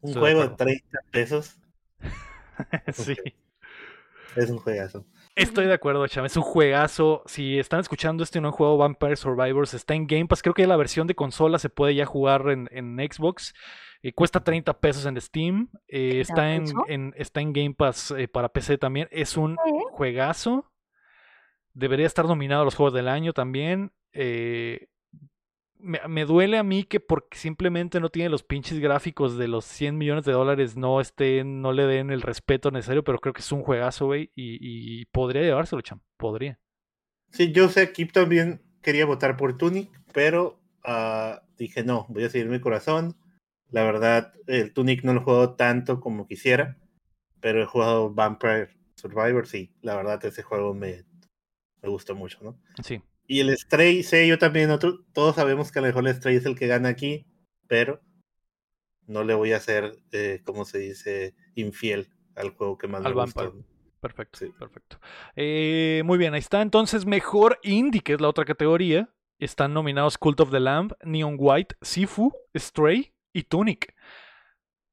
Un Estoy de juego de acuerdo. 30 pesos [laughs] sí. es un juegazo. Estoy de acuerdo, Cham. Es un juegazo. Si están escuchando este nuevo juego, Vampire Survivors, está en Game Pass. Creo que la versión de consola se puede ya jugar en, en Xbox. Eh, cuesta 30 pesos en Steam. Eh, está, en, en- está en Game Pass eh, para PC también. Es un juegazo. Debería estar nominado a los juegos del año también. Eh, me, me duele a mí que porque simplemente no tiene los pinches gráficos de los 100 millones de dólares no estén, no le den el respeto necesario, pero creo que es un juegazo, güey, y, y podría llevárselo, champ, podría. Sí, yo sé que también quería votar por Tunic, pero ah, dije no, voy a seguir mi corazón. La verdad, el Tunic no lo he jugado tanto como quisiera, pero he jugado Vampire Survivor, sí, la verdad ese juego me, me gustó mucho, ¿no? Sí, Y el Stray, sé yo también, otro, todos sabemos que a lo mejor el Stray es el que gana aquí, pero no le voy a hacer, eh, como se dice, infiel al juego que más Al me. Vampire. perfecto, Sí. perfecto. Eh, muy bien, ahí está. Entonces, mejor indie, que es la otra categoría. Están nominados Cult of the Lamb, Neon White, Sifu, Stray y Tunic.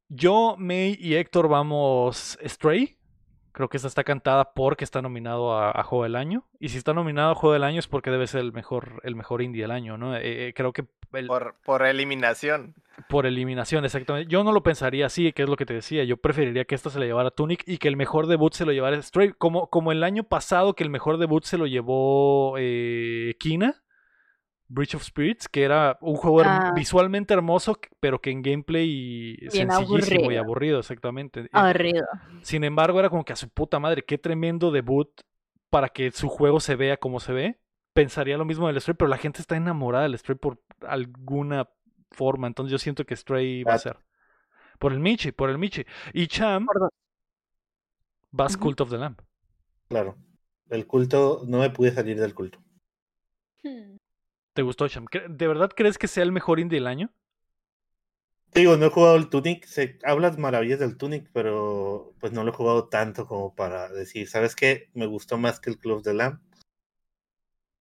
Yo, May y Héctor vamos Stray. Creo que esta está cantada porque está nominado a, a Juego del Año. Y si está nominado a Juego del Año es porque debe ser el mejor, el mejor indie del año, ¿no? Eh, eh, creo que el- Por, por eliminación. por eliminación, exactamente. Yo no lo pensaría así, que es lo que te decía. Yo preferiría que esta se la llevara Tunic y que el mejor debut se lo llevara Stray. Como, como el año pasado que el mejor debut se lo llevó eh, Kina, Breach of Spirits, que era un juego Ah. visualmente hermoso, pero que en gameplay Bien sencillísimo y aburrido. exactamente. Eh, Aburrido. Sin embargo, era como que a su puta madre, qué tremendo debut para que su juego se vea como se ve. Pensaría lo mismo del Stray, pero la gente está enamorada del Stray por alguna forma. Entonces yo siento que Stray va a ser. Por el Michi, por el Michi. Y Cham, vas Ujú. Cult of the Lamb. Claro. El culto, no me pude salir del culto. ¿Te gustó? ¿Cre- ¿De verdad crees que sea el mejor indie del año? Te Digo, no he jugado el Tunic, sé, hablas maravillas del Tunic, pero pues no lo he jugado tanto como para decir, ¿sabes qué? Me gustó más que el Club de Lamb.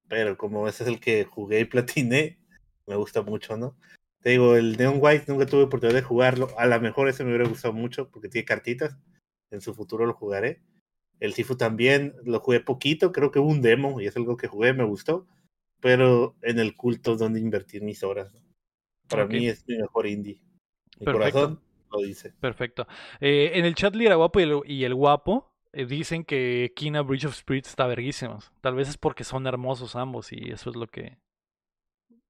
pero como ese es el que jugué y platiné, me gusta mucho, ¿no? Te digo, el Neon White nunca tuve oportunidad de jugarlo. A lo mejor ese me hubiera gustado mucho porque tiene cartitas. En su futuro lo jugaré. El Sifu también lo jugué poquito, creo que hubo un demo y es algo que jugué, me gustó. Pero en el culto donde invertir mis horas. ¿no? Para Ok. mí es mi mejor indie. Mi Perfecto. corazón lo dice. Perfecto. Eh, en el chat Lira Guapo y el, y el Guapo eh, dicen que Kina Bridge of Spirits está verguísimos. Tal vez es porque son hermosos ambos y eso es lo que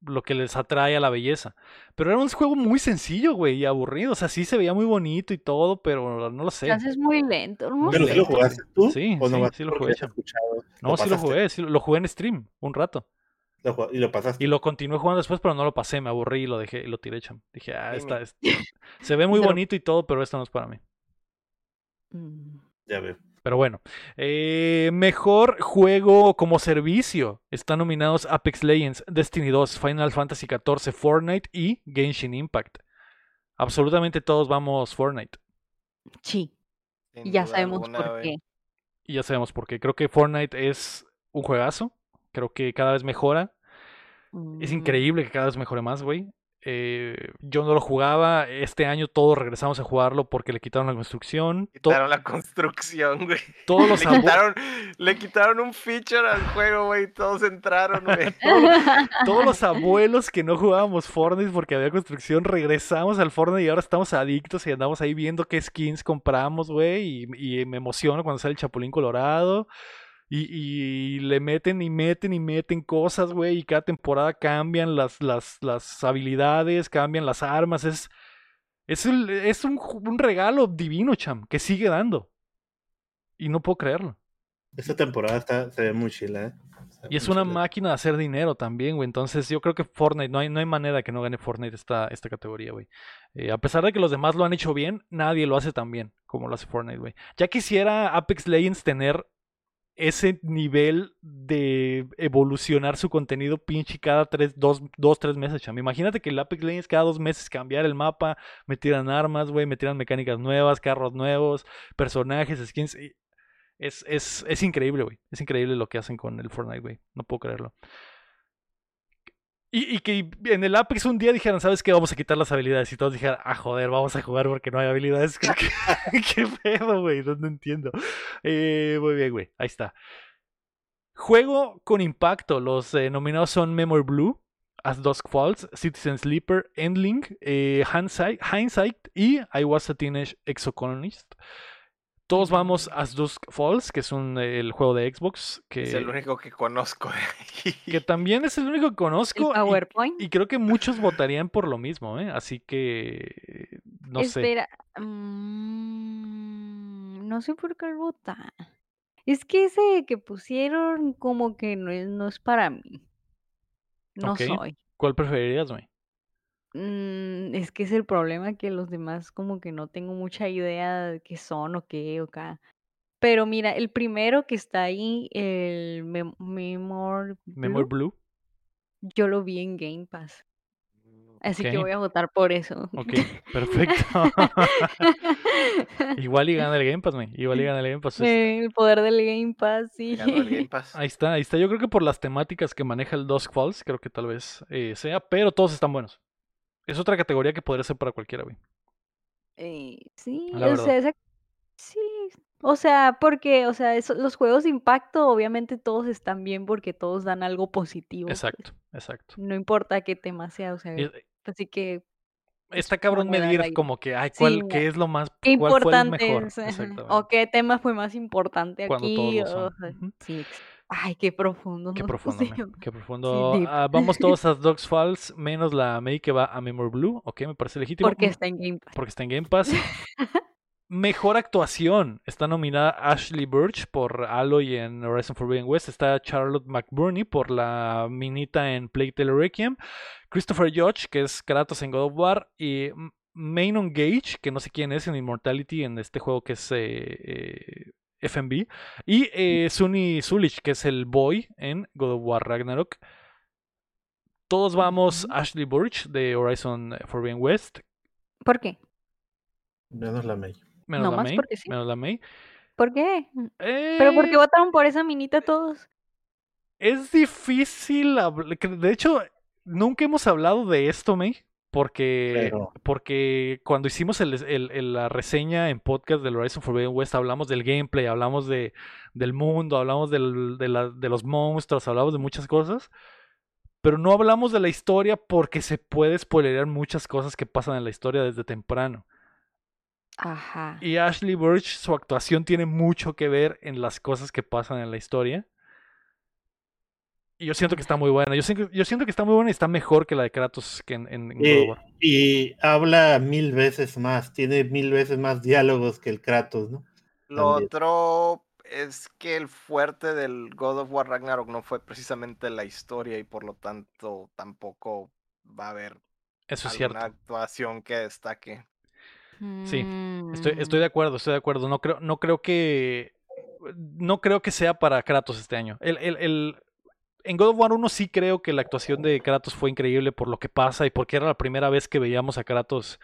lo que les atrae a la belleza. Pero era un juego muy sencillo, güey, y aburrido. O sea, sí se veía muy bonito y todo, pero no lo sé. Es muy lento. No Pero si lo jugaste tú, Sí, o sí, lo jugué, No, sí lo jugué, sí lo, lo jugué en stream un rato. Lo y lo pasaste. Y lo continué jugando después, pero no lo pasé, me aburrí y lo dejé y lo tiré, cham. Dije, ah, Dime. esta, es- se ve muy [laughs] Pero- bonito y todo, pero esto no es para mí. Mm. Ya veo. Pero bueno, eh, mejor juego como servicio. Están nominados Apex Legends, Destiny 2, Final Fantasy XIV, Fortnite y Genshin Impact. Absolutamente todos vamos Fortnite. Sí, sin y ya sabemos por qué. Y ya sabemos por qué. Creo que Fortnite es un juegazo. Creo que cada vez mejora. Es Mm. increíble que cada vez mejore más, güey. Eh, yo no lo jugaba. Este año todos regresamos a jugarlo porque le quitaron la construcción. To- Quitaron la construcción, güey. todos los Le quitaron, le quitaron un feature al juego, güey. Todos entraron, [laughs] güey. todos los abuelos que no jugábamos Fortnite porque había construcción, regresamos al Fortnite y ahora estamos adictos y andamos ahí viendo qué skins compramos, güey. Y, y me emociono cuando sale el Chapulín Colorado. Y, y le meten y meten y meten cosas, güey. Y cada temporada cambian las, las, las habilidades, cambian las armas. Es, es, el- es un, regalo divino, cham, que sigue dando. Y no puedo creerlo. Esta temporada está, se ve muy chila, ¿eh? Y es una chila. máquina de hacer dinero también, güey. Entonces yo creo que Fortnite, no hay, no hay manera que no gane Fortnite esta, esta categoría, güey. Eh, a pesar de que los demás lo han hecho bien, nadie lo hace tan bien como lo hace Fortnite, güey. Ya quisiera Apex Legends tener ese nivel de evolucionar su contenido pinche cada tres, dos, dos, tres meses, cham. Imagínate que el Apex Legends cada dos meses cambiar el mapa, metieran armas, güey, metieran mecánicas nuevas, carros nuevos, personajes, skins. Es, es, es increíble, güey. Es increíble lo que hacen con el Fortnite, güey. No puedo creerlo. Y, y que en el Apex un día dijeran, ¿sabes qué? Vamos a quitar las habilidades. Y todos dijeran, ah, joder, vamos a jugar porque no hay habilidades. [laughs] Que- [laughs] ¿Qué pedo, güey? No, no entiendo. Eh, muy bien, güey. Ahí está. Juego con impacto. Los eh, nominados son Memory Blue, As Dusk Falls, Citizen Sleeper, Endling, eh, Hindsight, Hindsight y I Was a Teenage Exocolonist. Todos vamos a As Dusk Falls, que es un, el juego de Xbox, que, Es el único que conozco que también es el único que conozco. y- PowerPoint. Y, creo que muchos votarían por lo mismo, ¿eh? Así que no sé. Espera. mm, no sé por qué votar. Es que ese que pusieron como que no es, no es para mí. No soy. ¿Cuál preferirías, güey? Mm, es que es el problema que los demás como que no tengo mucha idea de qué son o qué o qué. Pero mira, el primero que está ahí, el Mem- Memor Memory Blue, Blue. yo lo vi en Game Pass. Así que voy a votar por eso. Ok, [laughs] perfecto. [laughs] Igual y gana el Game Pass, güey. Igual y gana el Game Pass. es- El poder del Game Pass, sí. Ganó el Game [laughs] Pass. Ahí está, ahí está. Yo creo que por las temáticas que maneja el Dusk Falls, creo que tal vez eh, sea, pero todos están buenos. Es otra categoría que podría ser para cualquiera, güey. Eh, sí, La o sea, esa- sí, o sea, porque, o sea, eso- los juegos de impacto, obviamente todos están bien porque todos dan algo positivo. pues, Exacto, exacto. No importa qué tema sea, o sea, Es- así que Está una cabrón medir ahí. como que, ay, Sí, ¿cuál, no. ¿qué es lo más, qué cuál fue el importante mejor? o qué tema fue más importante Cuando aquí, todos lo o son. sea, sí, ay, qué profundo. Qué [laughs] profundo, man. Qué profundo. Ah, vamos [laughs] todos a Dogs Falls, menos la May que va a Memory Blue. Ok, me parece legítimo. Porque Mm, está en Game Pass. porque está en Game Pass. [laughs] Mejor actuación. Está nominada Ashley Burch por Aloy en Horizon Forbidden West. Está Charlotte McBurney por la minita en Plague Tale Requiem. Christopher Judge, que es Kratos en God of War. Y M- Manon Gage, que no sé quién es en Immortality, en este juego que es eh, eh, FMV. Y eh, Sunny Zulich, que es el boy en God of War Ragnarok. Todos vamos. Ashley Burch de Horizon Forbidden West. ¿Por qué? Menos la May. Menos la May. porque sí. Menos la May. ¿Por qué? ¿Pero por qué Eh, votaron por esa minita todos? Es difícil. habl- que De hecho, nunca hemos hablado de esto, May. Porque, Pero- porque cuando hicimos el- el- el- la reseña en podcast del Horizon Forbidden West, hablamos del gameplay, hablamos de, del mundo, hablamos del- de, la- de los monstruos, hablamos de muchas cosas. Pero no hablamos de la historia porque se puede spoilerear muchas cosas que pasan en la historia desde temprano. Ajá. Y Ashley Burch, su actuación tiene mucho que ver en las cosas que pasan en la historia. Y yo siento que está muy buena. Yo siento, yo siento que está muy buena y está mejor que la de Kratos que en, en- en God of War. y habla mil veces más, tiene mil veces más diálogos que el Kratos, ¿no? Lo También. otro es que el fuerte del God of War Ragnarok no fue precisamente la historia y por lo tanto tampoco va a haber Eso es alguna cierto. actuación que destaque. Sí, Estoy, estoy Mm. de acuerdo, estoy de acuerdo. No creo, no creo que. No creo que sea para Kratos este año. El, el- el- en God of War 1 sí creo que la actuación de Kratos fue increíble por lo que pasa y porque era la primera vez que veíamos a Kratos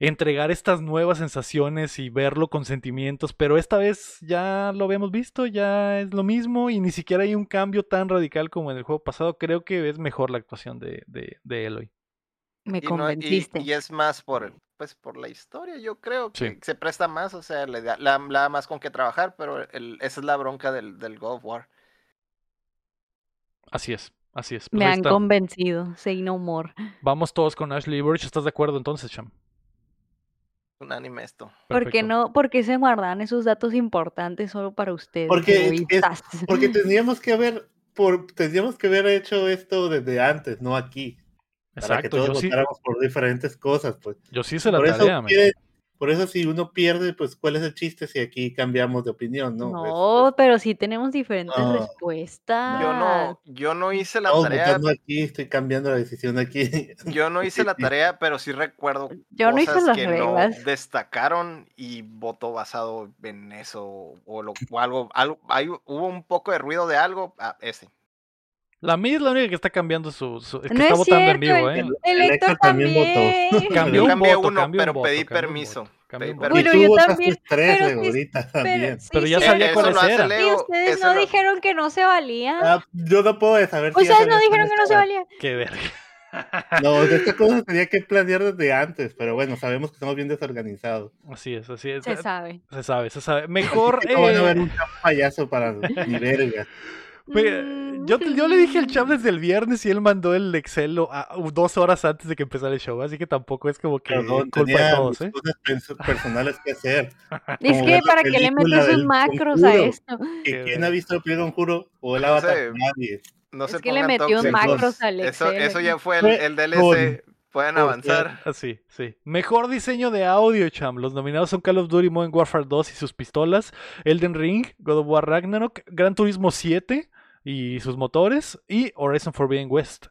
entregar estas nuevas sensaciones y verlo con sentimientos, pero esta vez ya lo habíamos visto, ya es lo mismo y ni siquiera hay un cambio tan radical como en el juego pasado. Creo que es mejor la actuación de, de, de Eloy. Me Y, no- y- convenciste. y es más por el- pues por la historia, yo creo que Sí. se presta más, o sea, le da, la, más con qué trabajar, pero el- esa es la bronca del, del God of War. Así es, así es. Pues Me han está. convencido. Say no more. Vamos todos con Ashley Burch. ¿Estás de acuerdo entonces, Cham? Un anime esto. ¿Por qué Perfecto. no? ¿Por qué se guardan esos datos importantes solo para ustedes? Porque es-? Porque [laughs] tendríamos que haber, por, tendríamos que haber hecho esto desde antes, no aquí. Para que todos yo sí, votáramos por diferentes cosas, pues. yo sí hice la Por eso, tarea, quiere- por eso si uno pierde, pues ¿cuál es el chiste si aquí cambiamos de opinión, no? Es- No, pero sí tenemos diferentes No. respuestas. Yo no, yo no hice la tarea, aquí, estoy cambiando la decisión aquí. yo no hice la tarea, pero sí recuerdo [laughs] Yo no hice cosas las que reglas. no destacaron y voto basado en eso o, lo, o algo, algo hay, hubo un poco de ruido de algo, ah, ese. La mía es la única que está cambiando su. su- es que No está es votando en cierto, vivo, el- ¿eh? El El Héctor también también. votó. [laughs] Cambió Yo un cambié voto, uno, cambió un pero voto, pedí cambió un permiso. pedí un voto. Bueno, yo también, tres, pero ahorita Pero, también. sí, Pero ya sí, sabía cuáles eran. Y ustedes no lo- dijeron que no se valía. Ah, yo no puedo saber si ustedes sabías no dijeron que no se valía. Qué verga. [laughs] No, esta cosa se tenía que planear desde antes, pero bueno, sabemos que estamos bien desorganizados. Así es, así es. Se sabe. Se sabe, se sabe. Mejor. [laughs] No van a ver eh, un payaso para ni verga. Mira, Mm, yo, yo le dije al cham desde el viernes y él mandó el Excel lo- a- dos horas antes de que empezara el show, así que tampoco es como que Perdón, culpa de tenía todos, mis ¿eh? cosas personales que hacer. [laughs] Es que para que le metes sus macros a Conjuro. esto. ¿Y Qué ¿Quién ha visto el Play Conjuro o el No Avatar? sé. Nadie. No Es que le metió tóxicos. macros al Eso, Excel. eso ya fue el, el DLC. Pueden avanzar. Así, Ah, sí. Mejor diseño de audio, cham. Los nominados son Call of Duty Modern Warfare 2 y sus pistolas, Elden Ring, God of War Ragnarok, Gran Turismo 7 y sus motores, y Horizon Forbidden West.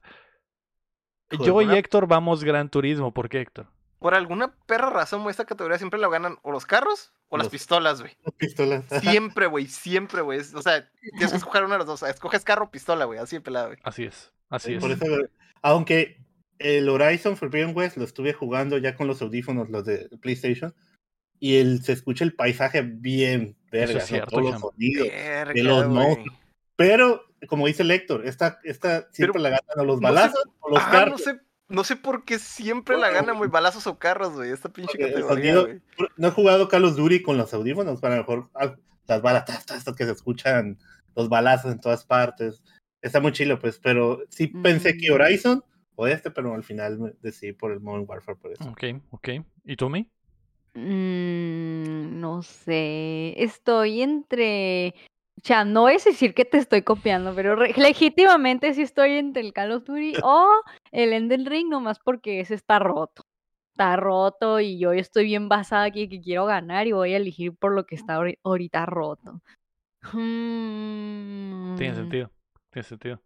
Joder, Yo y una- Héctor vamos Gran Turismo. ¿Por qué, Héctor? Por alguna perra razón, güey, esta categoría siempre lo ganan o los carros o las pistolas, güey. Las [laughs] pistolas. Siempre, güey, siempre, güey. O sea, tienes que [laughs] escoger una de las dos. o sea, Escoges carro o pistola, güey, así de pelada, güey. Así es, así es. Por eso, aunque el Horizon Forbidden West lo estuve jugando ya con los audífonos, los de PlayStation, y el, se escucha el paisaje bien verga, es ¿no? cierto, todos los sonidos. Verga, los monstruos. Pero, como dice el Héctor, esta, esta siempre Pero, la ganan o los no sé- balazos o los Ah, carros. no sé, no sé por qué siempre la ganan, güey, balazos o carros, güey. Esta pinche categoría, sonido-. No he jugado Call of Duty con los audífonos, para a lo mejor ah, las balas, tas, tas, tas, que se escuchan los balazos en todas partes. Está muy chilo, pues, pero sí pensé que Mm. Horizon o este, pero al final decidí por el Modern Warfare por eso. Ok, ok. ¿Y tú, mi? Mm, no sé. Estoy entre. Ya, no es decir que te estoy copiando, pero legítimamente sí estoy entre el Call of Duty [laughs] o el Elden Ring, nomás porque ese está roto. Está roto y yo estoy bien basada aquí que quiero ganar y voy a elegir por lo que está ahori- ahorita roto. Tiene Mm, sentido, tiene sentido.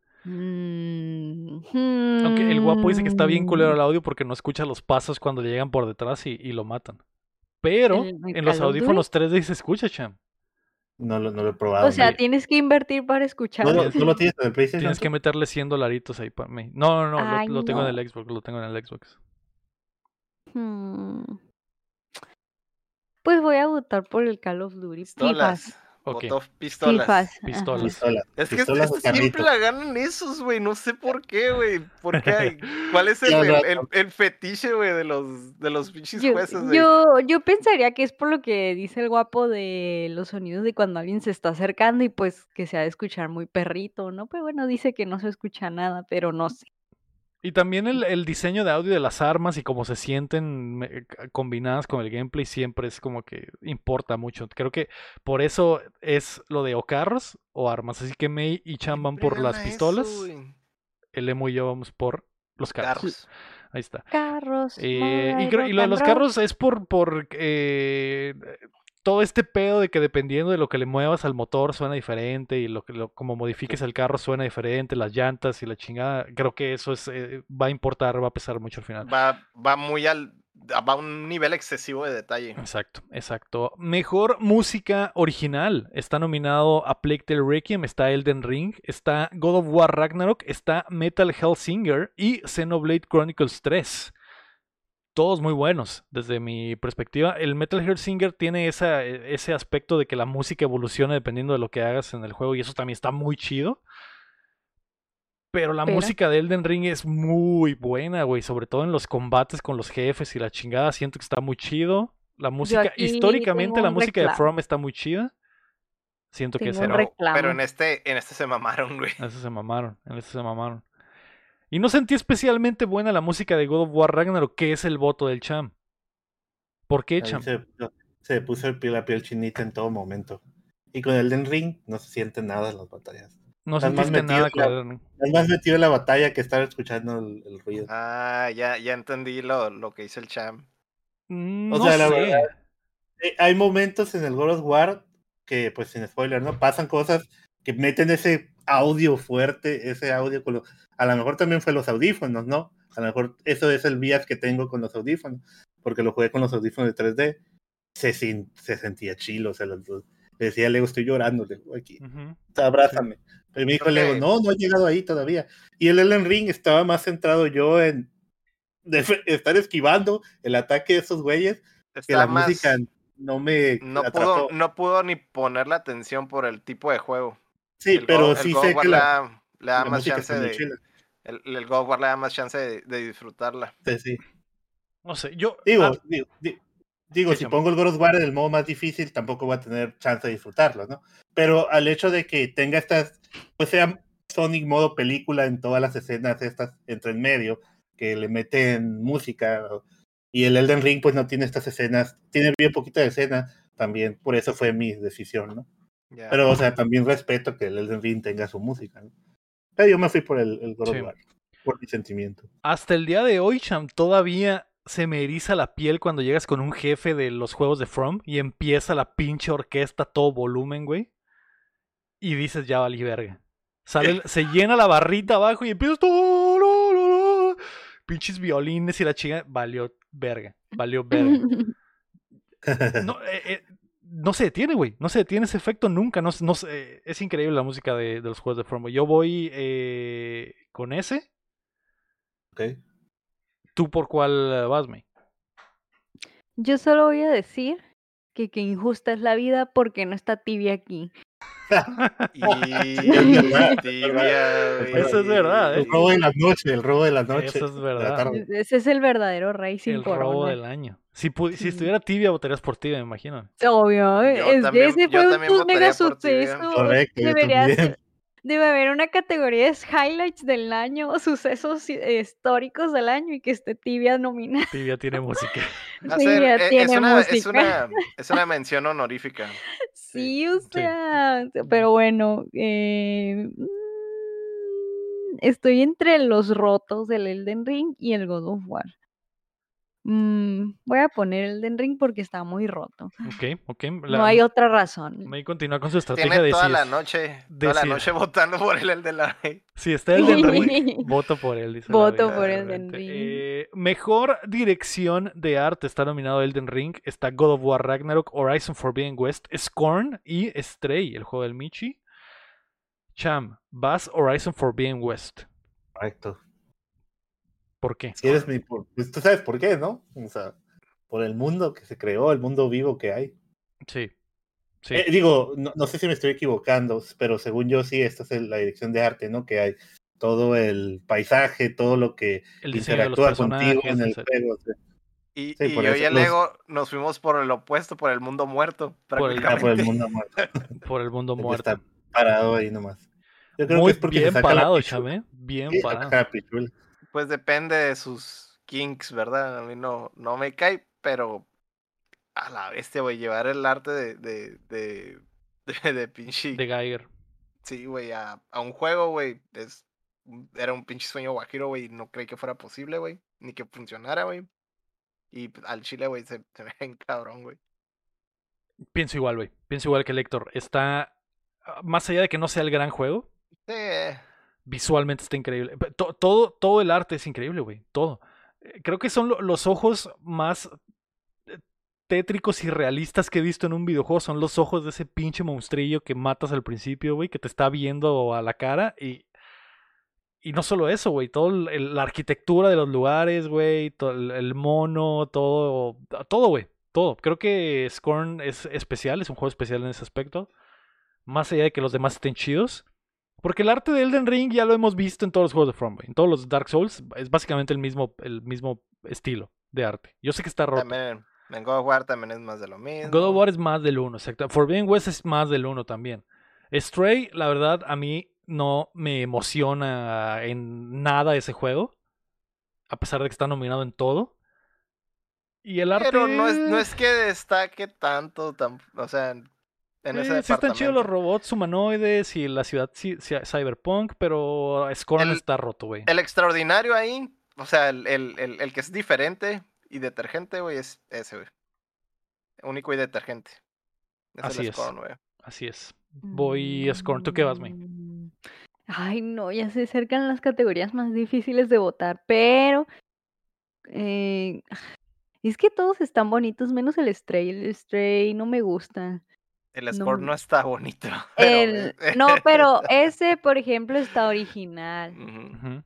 Aunque el guapo dice que está bien culero el audio porque no escucha los pasos cuando le llegan por detrás y, y lo matan. Pero ¿El- el en los audífonos 3D se escucha, Cham. No, lo- no lo he probado. O sea, tienes que invertir para escuchar. ¿No, lo- no lo tienes en el PlayStation? Tienes que meterle 100 dolaritos ahí para mí. No, no, no, lo- Ay, lo, tengo en el Xbox, lo tengo en el Xbox. Hmm. Pues voy a votar por el Call of Duty. Pistolas. Sí, pistolas. Pistolas. Pistola. Es que pistolas este siempre la ganan esos, güey. No sé por qué, güey. ¿Por qué hay? [laughs] ¿Cuál es el, el, ya, el- el fetiche, güey, de los, de los pinches Yo, jueces, güey? yo, yo pensaría que es por lo que dice el guapo de los sonidos de cuando alguien se está acercando y pues que se ha de escuchar muy perrito, ¿no? Pero bueno, dice que no se escucha nada, pero no sé. Y también el, el diseño de audio de las armas y cómo se sienten c- combinadas con el gameplay siempre es como que importa mucho. Creo que por eso es lo de o carros o armas. Así que May y Chan van por las eso, pistolas. el Emo y yo vamos por los carros. Carros. [laughs] Ahí está. Carros. Eh, y, creo- y lo de los carros es por, por eh, todo este pedo de que dependiendo de lo que le muevas al motor suena diferente y lo que lo, como modifiques el carro suena diferente, las llantas y la chingada. Creo que eso es eh, va a importar, va a pesar mucho al final. Va, va muy al. Va a un nivel excesivo de detalle. Exacto, exacto. Mejor música original. Está nominado a Plague Tale Requiem, está Elden Ring, está God of War Ragnarok, está Metal Hellsinger y Xenoblade Chronicles 3. Todos muy buenos, desde mi perspectiva. El Metal Hellsinger tiene esa, e- ese aspecto de que la música evoluciona dependiendo de lo que hagas en el juego y eso también está muy chido. Pero la Pero- música de Elden Ring es muy buena, güey. Sobre todo en los combates con los jefes y la chingada. Siento que está muy chido. La música, históricamente, la música de. From está muy chida. Siento que Tengo es Pero, en este, en este se mamaron, güey. en eso se mamaron. En eso se mamaron. Y no sentí especialmente buena la música de God of War Ragnarok, que es el voto del Cham. ¿Por qué, Cham? se, se puso el piel, la piel chinita en todo momento. Y con el Den Ring no se siente nada en las batallas. No sentiste metido nada con la- Elden Ring. Es más metido en la batalla que estar escuchando el, el ruido. Ah, ya, ya entendí lo, lo que dice el Cham. Mm, O no sea, la sé. verdad, Eh, hay momentos en el God of War que, pues sin spoiler, ¿no? Pasan cosas que meten ese audio fuerte, ese audio con A lo mejor también fue los audífonos, ¿no? A lo mejor eso es el bias que tengo con los audífonos, porque lo jugué con los audífonos de 3D. Se, sin- se sentía chilo, o sea, los. Le decía Lego, estoy llorando, le digo, aquí, abrázame. Pero me dijo Creo Lego, no, no he llegado ahí todavía. Y el Elden Ring estaba más centrado yo en de- estar esquivando el ataque de esos güeyes que la más. música no me No atrapó. pudo, no pudo ni poner la atención por el tipo de juego. Sí, El pero Go- sí sé que le la, da, le da la más chance de. El, el God War le da más chance de, de disfrutarla. Sí, sí. No sé, yo. Digo, ah, digo, di- digo, si pongo el God War en el modo más difícil, tampoco voy a tener chance de disfrutarlo, ¿no? Pero al hecho de que tenga estas, pues sea Sonic modo película en todas las escenas estas entre en medio, que le meten música, y el Elden Ring pues no tiene estas escenas, tiene bien poquita de escena, también por eso fue mi decisión, ¿no? Pero, o sea, también respeto que el Elden Ring tenga su música, ¿no? Pero yo me fui por el, el God Sí. of War, por mi sentimiento. hasta el día de hoy, Cham, todavía se me eriza la piel cuando llegas con un jefe de los juegos de From y empieza la pinche orquesta a todo volumen, güey. Y dices, ya valí verga. Sale, se llena la barrita abajo y empiezas. "Tu, ru, ru, ru". Pinches violines y la chinga. Valió verga. Valió verga. [laughs] No, eh, eh, no se detiene, güey. No se detiene ese efecto nunca. No, no es increíble la música de, de los juegos de From. Yo voy eh, con ese. ¿ok? ¿Tú por cuál vas, May? Yo solo voy a decir que qué injusta es la vida porque no está tibia aquí. Y [laughs] tibia. Eso es verdad, ¿eh? El robo de la noche, el robo de la noche. Eso es verdad. E- Ese es el verdadero rey sin El robo del año. Si, si estuviera tibia, votarías por tibia, me imagino. Obvio, Yo es también- que ese fue un mega por tibia. suceso. Correcto, yo Debería también. ser- debe haber una categoría de highlights del año, sucesos eh, históricos del año y que esté tibia nominada. Tibia tiene música. [laughs] Va a Sí, ser- ya e- es, una, es, una, es una mención honorífica. [laughs] Sí, o sea, pero bueno, eh, mm, estoy entre los rotos del Elden Ring y el God of War. Mm, voy a poner Elden Ring porque está muy roto. Ok, ok. No hay otra razón. May continúa con su estrategia Tiene de toda si, la noche, toda la noche [laughs] votando por el, el de la si está el del ring, [laughs] voto por él. dice Voto por realmente. Elden Ring. Eh, mejor dirección de arte está nominado Elden Ring. Está God of War Ragnarok, Horizon Forbidden West, Scorn y Stray, el juego del Michi. Cham, vas Horizon Forbidden West. Correcto. ¿Por qué? Si eres mi. Pues tú sabes por qué, ¿no? O sea, por el mundo que se creó, el mundo vivo que hay. Sí. Sí. Eh, digo, no, no sé si me estoy equivocando, pero según yo sí, esta es el- la dirección de arte, ¿no? Que hay todo el paisaje, todo lo que el interactúa contigo en el juego. o sea, Y, Sí, y por yo eso y el los- Lego nos fuimos por el opuesto, por el mundo muerto. Por el- por el mundo muerto, [laughs] por el mundo muerto. está parado ahí nomás. Yo creo Muy que es porque bien parado, chame. Bien Sí, parado. Pues depende de sus kinks, ¿verdad? A mí no, no me cae, pero a la bestia, güey, llevar el arte de, de, de, [laughs] de, de pinche, De Geiger. sí, güey, a, a un juego, güey, es, era un pinche sueño guajiro, güey, y no creí que fuera posible, güey, ni que funcionara, güey. Y pues, al chile, güey, se, se ve [laughs] bien cabrón, güey. Pienso igual, güey. Pienso igual que el Héctor. Está. ah, Más allá de que no sea el gran juego, Sí, visualmente está increíble. Pe- to- todo, todo el arte es increíble, güey. Todo. Eh, Creo que son lo- los ojos más eh, tétricos y realistas que he visto en un videojuego. Son los ojos de ese pinche monstrillo que matas al principio, güey, que te está viendo a la cara y. Y no solo eso, güey, todo el- la arquitectura de los lugares, güey, el, el mono, todo, todo, güey, todo. Creo que Scorn es especial, es un juego especial en ese aspecto. Más allá de que los demás estén chidos. Porque el arte de Elden Ring ya lo hemos visto en todos los juegos de From. En todos los Dark Souls es básicamente el mismo, el mismo estilo de arte. Yo sé que está roto. también en God of War también es más de lo mismo. God of War es más del 1, exacto. Forbidden West es más del 1 también. Stray, la verdad, a mí no me emociona en nada ese juego. A pesar de que está nominado en todo. Y el arte. Pero no es, no es que destaque tanto, tam- o sea, en ese sí están chidos los robots humanoides y la ciudad ci- ci- cyberpunk, pero Scorn El- está roto, güey. El extraordinario ahí, o sea, el, el, el, el que es diferente y detergente, güey, es ese, güey. Único y detergente. Es Así el es. Scorn, güey. Así es. Voy Scorn. ¿Tú qué vas, May? Mm, Ay, no, ya se acercan las categorías más difíciles de votar, pero eh, es que todos están bonitos, menos el Stray. El Stray no me gusta. El No me- no está bonito. [laughs] pero, El, no, [laughs] pero ese, por ejemplo, está original.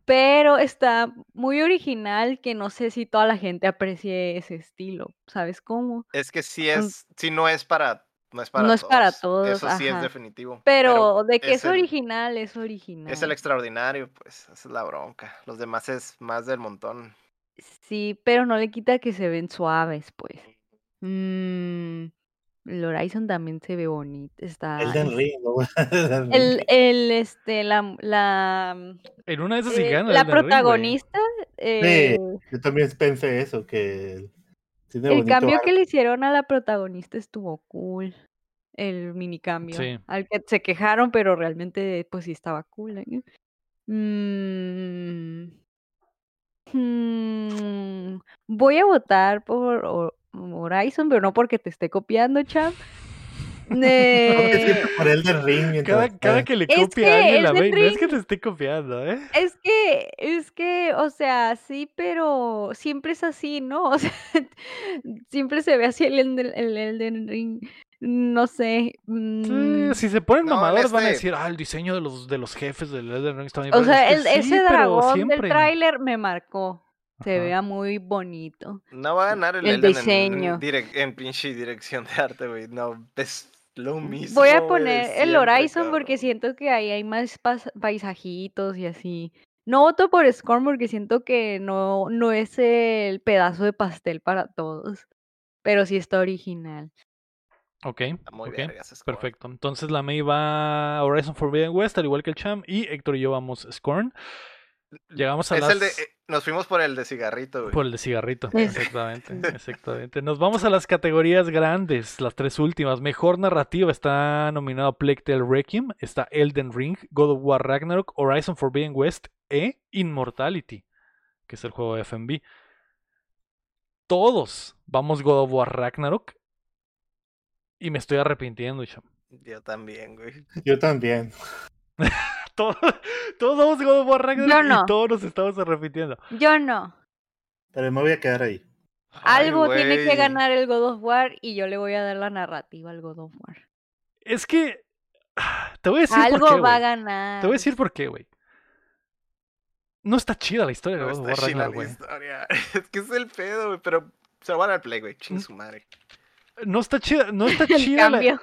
Pero está muy original que no sé si toda la gente aprecie ese estilo. ¿Sabes cómo? Es que sí Mm. es, sí no es para, no es para No es para todos. Eso todos, sí es definitivo. Pero de que es, es el- original, es original. Es el extraordinario, pues, esa es la bronca. Los demás es más del montón. Sí, pero no le quita que se ven suaves, pues. Mm, el Horizon también se ve bonito. Está. Elden es- [laughs] Ring, el, el, este, la, la, En una de esas sí eh, gana la Ring, protagonista, eh, Yo también pensé eso, que tiene el cambio arte. que le hicieron a la protagonista estuvo cool. El mini cambio. Sí. Al que se quejaron, pero realmente, pues sí estaba cool. ¿eh? Mm, mm, voy a votar por Horizon, pero no porque te esté copiando, que [laughs] Eh, por Elden Ring Cada, que le copia a alguien la ve, no es que Ring- te esté copiando, ¿eh? Es que, es que, o sea, sí, pero siempre es así, ¿no? [laughs] O sea, siempre se ve así el Elden, el Elden Ring. No sé. Sí, mm, si se ponen No, mamadores van a este- decir, ah, el diseño de los, de los jefes del Elden Ring está bien O padre". sea, el- sí, ese dragón siempre. del tráiler me marcó. Se Ajá. vea muy bonito. No va a ganar el, El Elden diseño. En, direc- en pinche dirección de arte, güey. No, es lo mismo. Voy a poner el Horizon porque siento que ahí hay más paisajitos y así. No voto por Scorn porque siento que no, no es el pedazo de pastel para todos. Pero sí está original. Ok, Está muy ok, vergas, Scorn. perfecto. Entonces la May va a Horizon Forbidden West, al igual que el Cham, y Héctor y yo vamos Scorn. Llegamos a Es las... el de, eh, nos fuimos por el de cigarrito, güey. Por el de cigarrito, exactamente, exactamente. Nos vamos a las categorías grandes, las tres últimas. Mejor narrativa está nominado Plague Tale Requiem, está Elden Ring, God of War Ragnarok, Horizon Forbidden West e Immortality, que es el juego de FMV. Todos vamos God of War Ragnarok y me estoy arrepintiendo, cham. Yo también, güey. Yo también. [laughs] Todos, todos vamos God of War Ragnarok no. y todos nos estamos arrepintiendo. Yo no. Pero me voy a quedar ahí. Ay, Algo tiene que ganar el God of War y yo le voy a dar la narrativa al God of War. Es que... [sighs] Te voy a decir Algo por qué, va a ganar. Te voy a decir por qué, güey. No está chida la historia de God of War Ragnarok, la güey. historia. [laughs] Es que es el pedo, güey. Pero se lo van al play, güey. Ching su madre. No está chida, no está [laughs] chida la, cambio.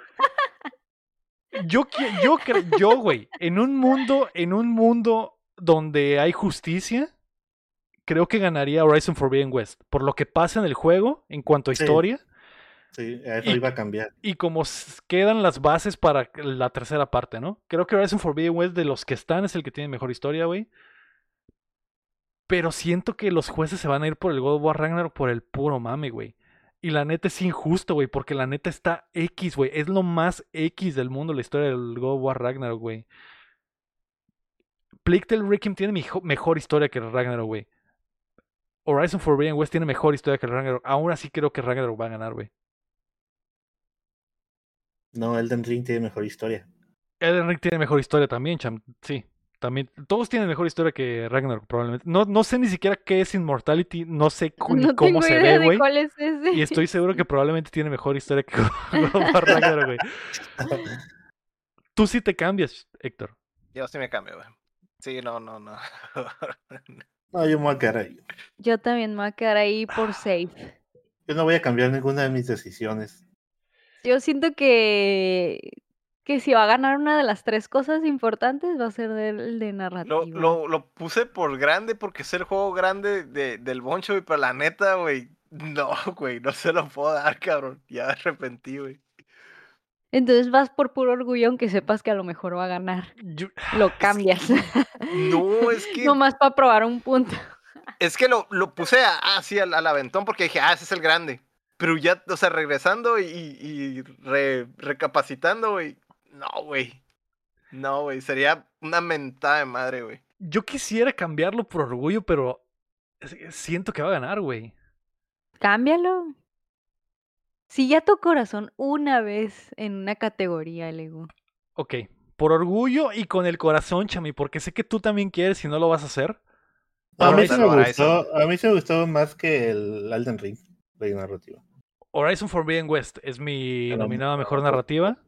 Yo, yo, yo, güey, en un mundo, en un mundo donde hay justicia, creo que ganaría Horizon Forbidden West. Por lo que pasa en el juego, en cuanto a Sí. historia, Sí, eso Y- iba a cambiar. y como quedan las bases para la tercera parte, ¿no? Creo que Horizon Forbidden West de los que están es el que tiene mejor historia, güey. Pero siento que los jueces se van a ir por el God of War Ragnarok por el puro mame, güey. Y la neta es injusto, güey, porque la neta está X, güey. Es lo más X del mundo la historia del God War Ragnarok, güey. Plague Tale Requiem tiene mejor historia que Ragnarok, güey. Horizon Forbidden West tiene mejor historia que Ragnarok. Aún así creo que Ragnarok va a ganar, güey. No, Elden Ring tiene mejor historia. Elden Ring tiene mejor historia también, Cham. Sí, también. Todos tienen mejor historia que Ragnarok, probablemente. No, no sé ni siquiera qué es Immortality, no sé No cómo tengo se idea ve, de güey. cuál es ese. Y estoy seguro que probablemente tiene mejor historia que [laughs] Ragnarok, güey. [laughs] Tú sí te cambias, Héctor. Yo sí me cambio, güey. Sí, no, no, no. [laughs] No, yo me voy a quedar ahí. Yo también me voy a quedar ahí Ah. por safe. Yo no voy a cambiar ninguna de mis decisiones. Yo siento que, que si va a ganar una de las tres cosas importantes va a ser el de narrativa. Lo, lo, lo puse por grande porque es el juego grande de, del Boncho, güey, pero la neta, güey, no, [laughs] güey, no se lo puedo dar, cabrón. Ya me arrepentí, güey. Entonces vas por puro orgullo aunque sepas que a lo mejor va a ganar. Yo- Lo [sighs] cambias. No, es [laughs] que, Nomás para probar un punto. es que lo, lo puse así al, al aventón porque dije, ah, ese es el grande. Pero ya, o sea, regresando y, y re- recapacitando, güey, no, güey. No, güey, sería una mentada de madre, güey. Yo quisiera cambiarlo por orgullo, pero siento que va a ganar, güey. Cámbialo. Si ya tu corazón una vez en una categoría, Lego. Ok, por orgullo y con el corazón, Chami, porque sé que tú también quieres y no lo vas a hacer. A mí, Horizon, me gustó, a mí sí me gustó más que el Elden Ring de narrativa. Horizon Forbidden West es mi nominada mejor narrativa.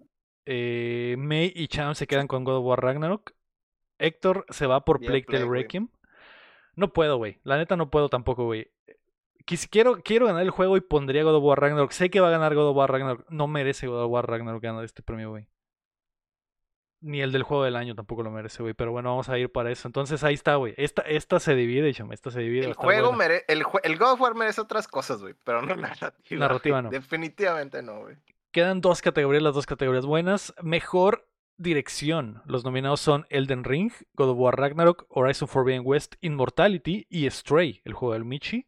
Eh, May y Cham se quedan con God of War Ragnarok. Héctor se va por Plague Tale. Requiem. No puedo, güey. La neta no puedo tampoco, güey. Quiero, quiero ganar el juego y pondría God of War Ragnarok. Sé que va a ganar God of War Ragnarok. No merece God of War Ragnarok ganar este premio, güey. Ni el del juego del año tampoco lo merece, güey. Pero bueno, vamos a ir para eso. Entonces ahí está, güey. Esta, esta se divide, Cham. Esta se divide. El juego mere- el, el God of War merece otras cosas, güey, pero no [laughs] narrativa. Narrativa no. Definitivamente no, güey. Quedan dos categorías, las dos categorías buenas. Mejor dirección. Los nominados son Elden Ring, God of War Ragnarok, Horizon Forbidden West, Immortality y Stray, el juego del Michi.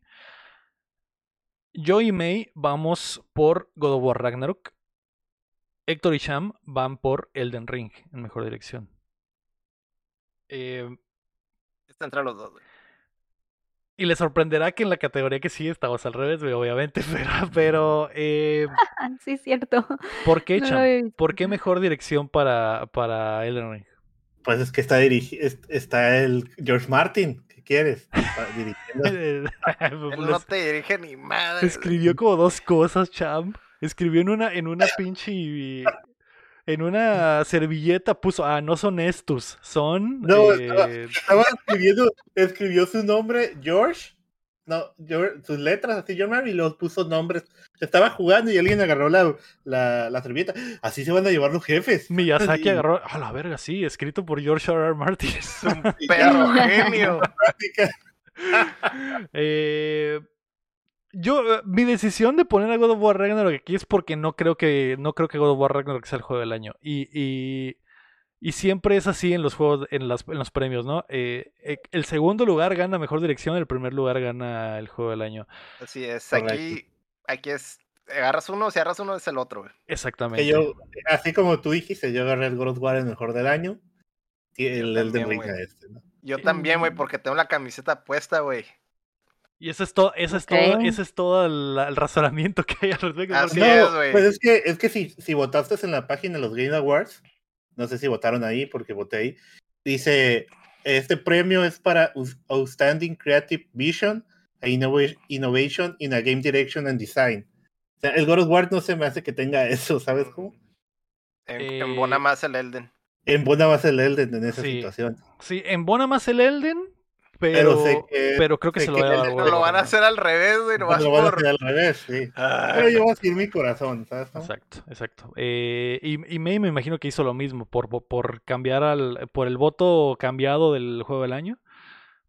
Yo y May vamos por God of War Ragnarok. Héctor y Sham van por Elden Ring en mejor dirección. Eh, Está entre los dos, güey. Y les sorprenderá que en la categoría que sigue estamos al revés, obviamente, [laughs] pero, pero eh, [laughs] sí, es cierto. ¿por qué, [laughs] No. ¿Por qué mejor dirección para, para Elden Ring? Pues es que está dirigi está el George Martin. ¿Qué quieres? Está dirigiendo. Él no te dirige ni madre. Escribió como dos cosas, Cham. Escribió en una, en una pinche. En una servilleta puso, ah, no son estos, son. No, eh, estaba, estaba escribiendo, escribió su nombre, George. No, George- sus letras así, George Martin, y los puso nombres. Estaba jugando y alguien agarró la, la, la servilleta. Así se van a llevar los jefes. Miyazaki [laughs] Y- agarró. A la verga, sí, escrito por George R. R. Martin. Es un perro genio. [laughs] [laughs] Eh, yo, eh, mi decisión de poner a God of War Ragnarok aquí es porque no creo que no creo que God of War Ragnarok sea el juego del año. Y, y, y siempre es así en los juegos, en, las, en los premios, ¿no? Eh, eh, el segundo lugar gana mejor dirección, el primer lugar gana el juego del año. Así es. Aquí, aquí es. Agarras uno, si agarras uno es el otro, güey. Exactamente. Yo, así como tú dijiste, yo agarré el God of War el mejor del año. Y el Yo Elden también, Ring güey. a este, ¿no? Yo también, güey, porque tengo la camiseta puesta, güey. Y ese es todo, ese es todo, ese es todo el, el razonamiento que hay al respecto. Así porque- es, No, güey. pues es que, es que si, si votaste en la página de los Game Awards, no sé si votaron ahí porque voté ahí, dice, este premio es para Out- Outstanding Creative Vision e Innova- Innovation in a Game Direction and Design. O sea, el God of War no se me hace que tenga eso, ¿sabes cómo? En, Eh, embona más el Elden. En buena base el Elden en esa Sí. situación. Sí, embona más el Elden, Pero, sé que- pero creo que sé se lo que voy a lo van a hacer al revés, güey, No lo van a hacer al revés, sí. Ah, Pero yo voy a decir mi corazón, ¿sabes? no? Exacto, exacto. Eh, y, y May me imagino que hizo lo mismo por, por- cambiar al, por el voto cambiado del juego del año.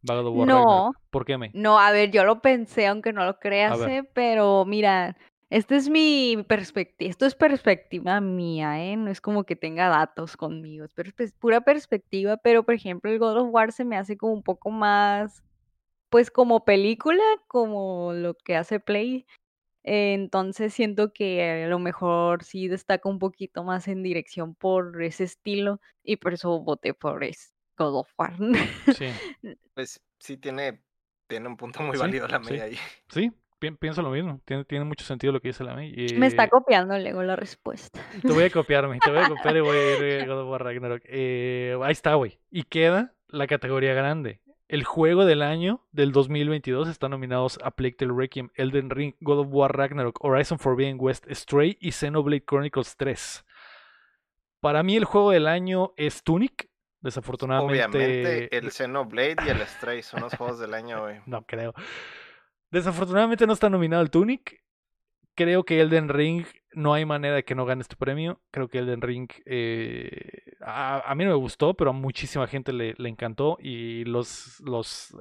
va War No. Ragnarok. ¿Por qué May? No, a ver, yo lo pensé, aunque no lo creas. ¿eh? pero mira, esta es mi perspectiva, esto es perspectiva mía, ¿eh? No es como que tenga datos conmigo, es perspe- pura perspectiva, pero por ejemplo el God of War se me hace como un poco más, pues como película, como lo que hace Play. eh, Entonces siento que a lo mejor sí destaca un poquito más en dirección por ese estilo y por eso voté por es God of War. Sí, [laughs] Pues sí tiene, tiene un punto muy Sí, válido la sí. media ahí. sí, pienso lo mismo. Tiene, tiene mucho sentido lo que dice la May. Me está Eh, copiando Lego la respuesta. Te voy a [laughs] copiarme, te voy a copiar y voy a ir a God of War Ragnarok. Eh, ahí está, güey. Y queda la categoría grande. El juego del año del 2022 están nominados A Plague Tale Requiem, Elden Ring, God of War Ragnarok, Horizon Forbidden West, Stray y Xenoblade Chronicles 3. Para mí el juego del año es Tunic. Desafortunadamente... Obviamente el Xenoblade y el Stray son los juegos del año, güey. [laughs] No creo. Desafortunadamente no está nominado el Tunic. Creo que Elden Ring no hay manera de que no gane este premio. Creo que Elden Ring eh, a, a mí no me gustó, pero a muchísima gente le, le encantó y los los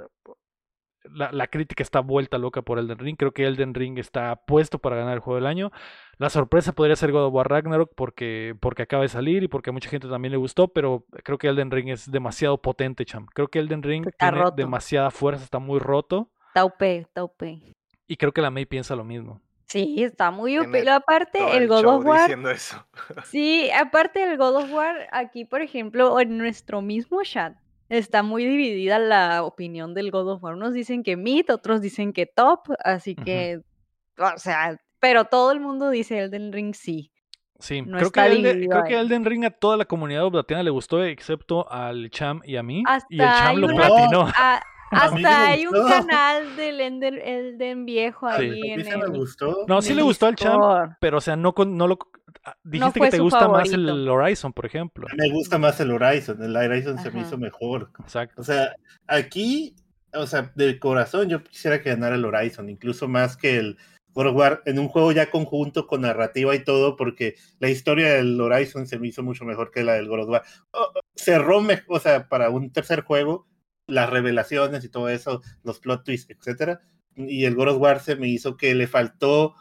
la, la crítica está vuelta loca por Elden Ring. Creo que Elden Ring está puesto para ganar el juego del año. La sorpresa podría ser God of War Ragnarok porque, porque acaba de salir y porque a mucha gente también le gustó, pero creo que Elden Ring es demasiado potente, cham. Creo que Elden Ring Está tiene roto. demasiada fuerza, está muy roto. Taupe, taupe. Y creo que la May piensa lo mismo. Sí, está muy Lo Aparte, Todo el God show of War. diciendo eso. [laughs] Sí, aparte del God of War, aquí, por ejemplo, en nuestro mismo chat, está muy dividida la opinión del God of War. Unos dicen que mid, otros dicen que top, así que, o sea, pero todo el mundo dice Elden Ring sí. Sí, No creo, que Elden, creo que. Elden Ring a toda la comunidad oblatina le gustó, excepto al Cham y a mí. y el Hasta Cham lo una- platinó. [laughs] Sí hasta hay un canal del Elden, Elden viejo Sí. ahí A mí en se me el, gustó. No, sí le el gustó al Cham, Discord. pero o sea, no, con- no lo... ah, Dijiste que te gusta más el Horizon, por ejemplo. Me gusta más el Horizon. El Horizon se me hizo mejor. Exacto. O sea, aquí, o sea, de corazón yo quisiera que ganara el Horizon, incluso más que el God of War, en un juego ya conjunto con narrativa y todo, porque la historia del Horizon se me hizo mucho mejor que la del God of War. O- cerró, me- o sea, para un tercer juego, las revelaciones y todo eso, los plot twists, etcétera. Y el God of War se me hizo que le faltó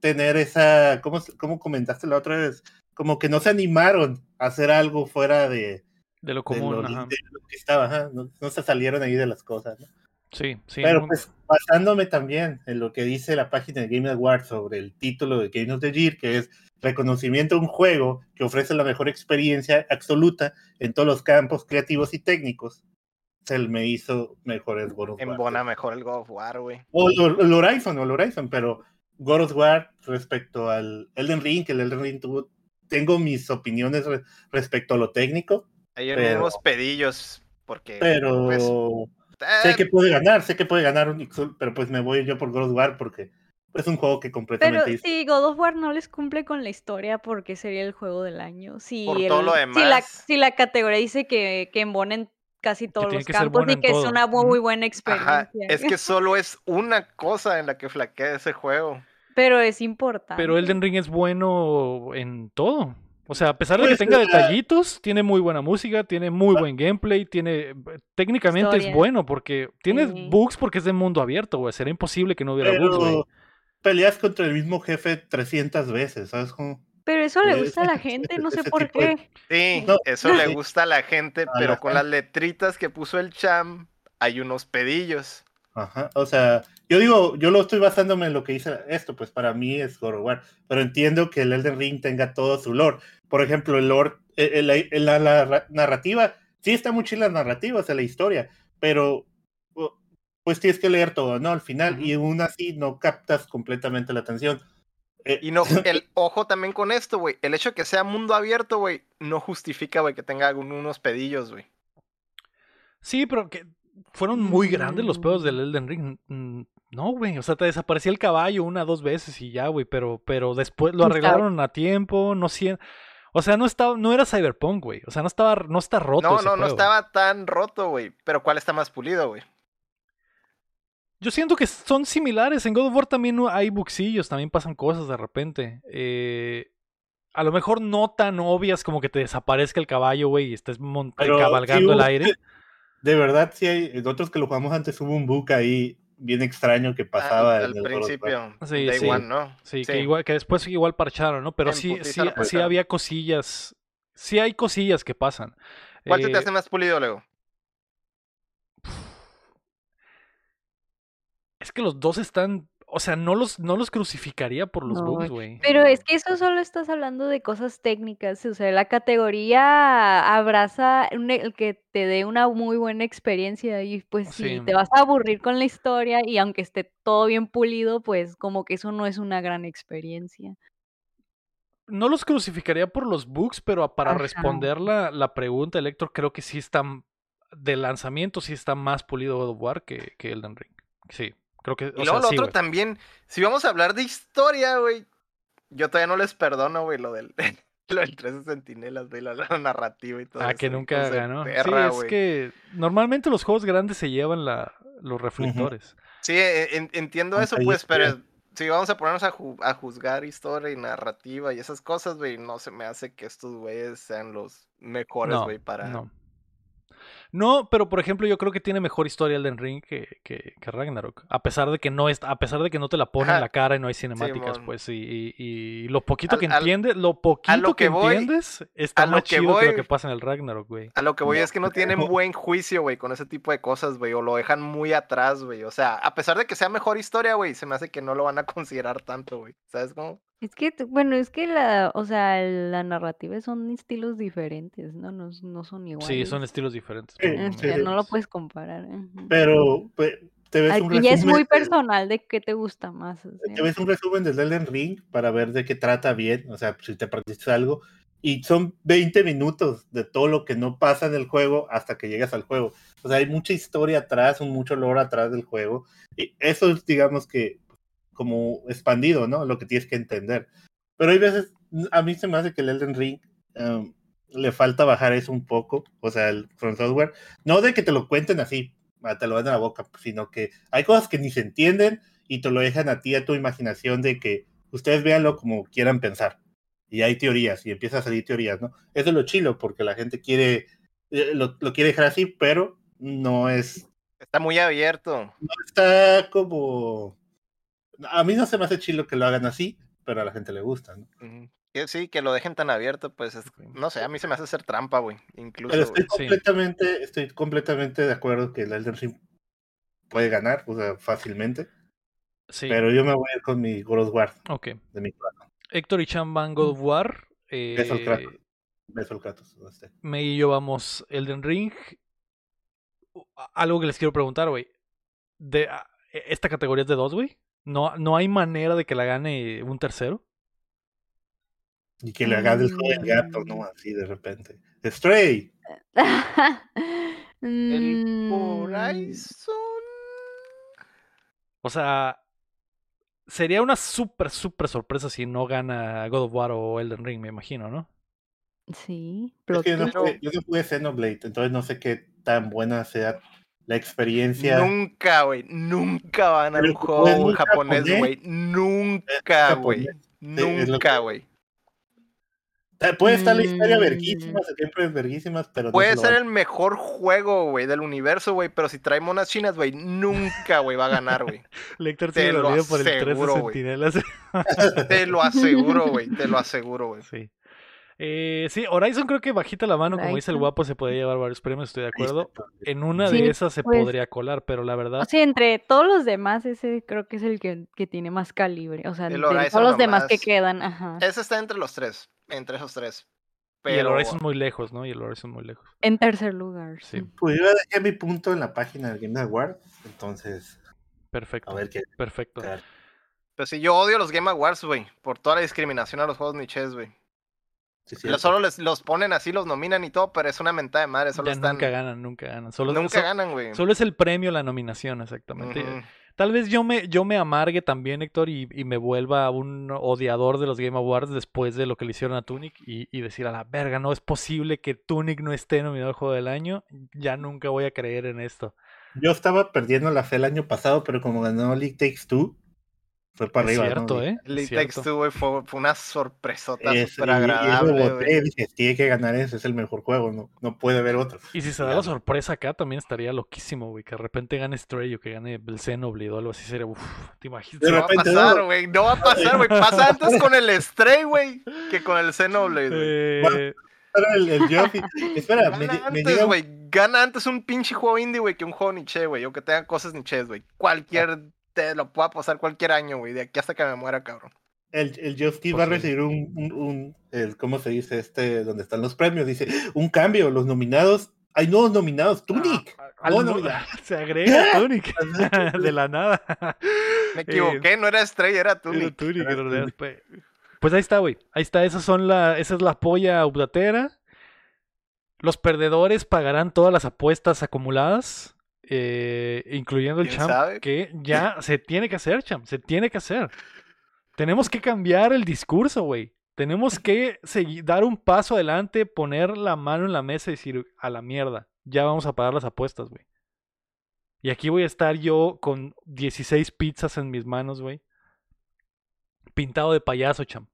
tener esa, ¿cómo, cómo comentaste la otra vez? Como que no se animaron a hacer algo fuera de, De lo de común, lo, ajá. de lo que estaba, ajá, no, no se salieron ahí de las cosas. ¿no? Sí, sí. Pero pues basándome también en lo que dice la página de Game Awards sobre el título de Game of the Year, que es reconocimiento a un juego que ofrece la mejor experiencia absoluta en todos los campos creativos y técnicos, se me hizo mejor el God of War. Embona mejor el God of War, güey. O el, el Horizon, o el Horizon, pero God of War respecto al Elden Ring, que el Elden Ring tuvo, tengo mis opiniones re- respecto a lo técnico, Hay Pero- unos pedillos, porque... pero pues, sé eh, que puede ganar, sé que puede ganar un Ixul, pero pues me voy yo por God of War porque es un juego que Pero completamente dis- si God of War no les cumple con la historia, porque sería el juego del año? Si, Por todo lo si, la, demás. si la categoría dice que, que embona en casi todos los campos y que es una muy, buena experiencia. Ajá, es que solo es una cosa en la que flaquea ese juego. Pero es importante. Pero Elden Ring es bueno en todo. O sea, a pesar de que Pues, tenga ah, detallitos, tiene muy buena música, tiene muy buen gameplay, tiene técnicamente es bueno porque tiene Sí. bugs porque es de mundo abierto, güey. Sería imposible que no hubiera bugs, güey. pero peleas contra el mismo jefe 300 veces, ¿sabes cómo? Pero eso le gusta a la gente, no sé por qué. Sí, No, eso le gusta a la gente, pero con las letritas que puso el Cham, hay unos pedillos. Ajá, o sea, yo digo, yo lo estoy basándome en lo que dice esto, pues para mí es God of War, pero entiendo que el Elden Ring tenga todo su lore. Por ejemplo, el lore, el- el- el- la, la narrativa, sí está muy chila la narrativa, o sea, la historia, pero pues tienes que leer todo, ¿no? Al final, y aún así no captas completamente la atención. Eh, Y no, [laughs] el ojo también con esto, güey. El hecho de que sea mundo abierto, güey, no justifica, güey, que tenga algún- unos pedillos, güey. Sí, pero que fueron muy grandes los pedos del Mm. Elden Ring. Mm, No, güey. O sea, te desaparecía el caballo una, dos veces y ya, güey. Pero, pero después lo Está- arreglaron a tiempo. No sé. O sea, no estaba, no era Cyberpunk, güey. O sea, no estaba, no está roto. No, ese no, no estaba tan roto, güey. Pero ¿cuál está más pulido, güey? Yo siento que son similares. En God of War también hay buxillos, también pasan cosas de repente. Eh, a lo mejor no tan obvias como que te desaparezca el caballo, güey, y estés Pero cabalgando sí, el aire. De verdad, sí hay. Nosotros que lo jugamos antes hubo un bug ahí bien extraño que pasaba. al, principio. Sí, Day sí. One, ¿no? Sí, Que, igual, que después igual parcharon, ¿no? Pero En sí, sí, sí había cosillas. Sí hay cosillas que pasan. ¿Cuál te Eh, hace más pulido, Lego? Es que los dos están. O sea, no los, no los crucificaría por los No, bugs, güey. Pero es que eso solo estás hablando de cosas técnicas, o sea, la categoría abraza el que te dé una muy buena experiencia y pues si Sí. te vas a aburrir con la historia y aunque esté todo bien pulido, pues como que eso no es una gran experiencia. No los crucificaría por los bugs, pero a- para Ajá. responder la, la pregunta, el Héctor, creo que sí está. De lanzamiento, sí está más pulido God of War que, que Elden Ring. Sí, creo que. Y O luego sea, lo sí, otro también, si vamos a hablar de historia, güey, yo todavía no les perdono, güey, lo del, [laughs] lo del 13 centinelas, güey, la, la narrativa y todo Ah, eso. que nunca ganó. perra, sí, es que normalmente los juegos grandes se llevan la, los reflectores. Sí, e- en- entiendo eso, pues, pero si vamos a ponernos a, ju- a juzgar historia y narrativa y esas cosas, güey, no se me hace que estos güeyes sean los mejores, No, güey, para... no. No, pero por ejemplo, yo creo que tiene mejor historia Elden Ring que, que, que Ragnarok. A pesar de que no es, a pesar de que no te la pone en la cara y no hay cinemáticas, pues, y, y- y lo poquito Al- que entiendes, lo poquito lo que, que voy- entiendes está a lo más que chido que lo voy- que pasa en el Ragnarok, güey. A lo que voy No es que no tienen [laughs] buen juicio, güey, con ese tipo de cosas, güey, o lo dejan muy atrás, güey. O sea, a pesar de que sea mejor historia, güey, se me hace que no lo van a [laughs] considerar tanto, güey. ¿Sabes cómo? Es que, bueno, es que la, o sea, la narrativa son estilos diferentes, ¿no? No, no son iguales. Sí, son estilos diferentes. O sea, sí. no lo puedes comparar. ujú. Pero pues, te ves un Aquí ya es resumen muy personal de qué te gusta más. o Te ves un resumen del Elden Ring para ver de qué trata bien, o sea, si te perdiste algo. Y son 20 minutos de todo lo que no pasa en el juego hasta que llegas al juego. O sea, hay mucha historia atrás, un mucho lore atrás del juego. Y eso es, digamos que, como expandido, ¿no? Lo que tienes que entender. Pero hay veces, a mí se me hace que el Elden Ring em, le falta bajar eso un poco, o sea, el From Software. No de que te lo cuenten así, ah, te lo den a la boca, sino que hay cosas que ni se entienden y te lo dejan a ti, a tu imaginación, de que ustedes véanlo como quieran pensar. Y hay teorías, y empieza a salir teorías, ¿no? Eso es lo chilo, porque la gente quiere, eh, lo, lo quiere dejar así, pero no es, Está muy abierto. no está como... A mí no se me hace chilo que lo hagan así, pero a la gente le gusta, ¿no? Sí, que lo dejen tan abierto, pues, es- no sé, a mí se me hace hacer trampa, güey. Incluso, Pero estoy güey. Sí. completamente, estoy completamente de acuerdo que el Elden Ring puede ganar, o sea, fácilmente. Sí, Pero yo me voy a ir con mi God of War ok. de mi corazón. Héctor y Chan van God of War. Beso al eh, Kratos. Beso al Kratos. no sé. May y yo vamos Elden Ring. Algo que les quiero preguntar, güey. De, e- ¿Esta categoría es de dos, güey? ¿No, ¿No hay manera de que la gane un tercero? Y que le hagas el juego del gato, Mm. ¿no? Así de repente. Stray. [laughs] El Mm, Horizon. O sea, sería una súper, súper sorpresa si no gana God of War o Elden Ring, me imagino, ¿no? Sí, Es que yo no, jugué, yo no jugué Xenoblade, entonces no sé qué tan buena sea la experiencia. Nunca, güey. Nunca va a un juego japonés, güey. Nunca, güey. Nunca, güey. Puede estar la historia Mm. verguísima, siempre es verguísimas, pero Puede ser el mejor juego, güey, del universo, güey, pero si trae monas chinas, güey, nunca, güey, va a ganar, güey. [laughs] Lector Te lo por el 13 aseguro, güey. centinelas. [laughs] Te lo aseguro, güey, te lo aseguro, güey. Sí. Eh, sí, Horizon creo que bajita la mano, como dice el guapo, se podría llevar varios premios, estoy de acuerdo. En una Sí, de esas se pues. podría colar, pero la verdad, O sea, entre todos los demás, ese creo que es el que, que tiene más calibre. O sea, El de Horizon todos los demás que quedan, ajá. Ese está entre los tres, entre esos tres. y el Horizon muy lejos, ¿no? Y el Horizon muy lejos. En tercer lugar. Sí. sí. Pues yo ya dejé mi punto en la página del Game Award, entonces, Perfecto. a ver qué. Perfecto. Pero si yo odio los Game Awards, güey, por toda la discriminación a los juegos niches, güey. Sí. Solo les, los ponen así, los nominan y todo, pero es una mentada de madre, solo Ya están... nunca ganan, nunca ganan. Solo, nunca so- ganan, güey. solo es el premio, la nominación, exactamente. Tal vez yo me, yo me amargue también, Héctor, y, y me vuelva un odiador de los Game Awards después de lo que le hicieron a Tunic y, y decir a la verga, no es posible que Tunic no esté nominado al juego del año. Ya nunca voy a creer en esto. yo estaba perdiendo la fe el año pasado, pero como ganó League Takes Two, fue para Es arriba. ¿no? cierto, Y- ¿eh? Cierto. Takes Two, güey, fue, fue una sorpresota Es- súper y- y agradable, voté, güey. dije, tiene que ganar ese, es el mejor juego, no, no puede haber otro. Y si se da la sorpresa acá, también estaría loquísimo, güey. Que de repente gane Stray o que gane el Xenoblade o algo así. Sería, uff, te imaginas. De No va a pasar, no. güey. No va a pasar, güey. Pasa antes con el Stray, güey, que con el Xenoblade, güey. Eh, Pero el, el espera, me, Gana me antes, llega güey. Gana antes un pinche juego indie, güey, que un juego niche, güey. O que tenga cosas niches, güey. Cualquier. Te lo pueda pasar cualquier año, güey. De aquí hasta que me muera, cabrón. el, el Pues va a sí. recibir un, un, un- el, ¿cómo se dice? Este, donde están los premios, dice, un cambio, los nominados, hay nuevos nominados, [laughs] [laughs] Tunic. al No, no- no, ya. se agrega Tunic de la nada. Me Eh, equivoqué, no era Stray, era Era Tunic. Tunic, Era en realidad, Tunic. pues. Pues ahí está, güey. Ahí está, esas son la, esa es la polla updatera. Los perdedores pagarán todas las apuestas acumuladas, eh, incluyendo el ¿Quién champ, sabe? que ya [laughs] se tiene que hacer, champ, se tiene que hacer. Tenemos que cambiar el discurso, güey. Tenemos que seguir, dar un paso adelante, poner la mano en la mesa y decir, a la mierda, ya vamos a pagar las apuestas, güey. Y aquí voy a estar yo con 16 pizzas en mis manos, güey. Pintado de payaso, cham.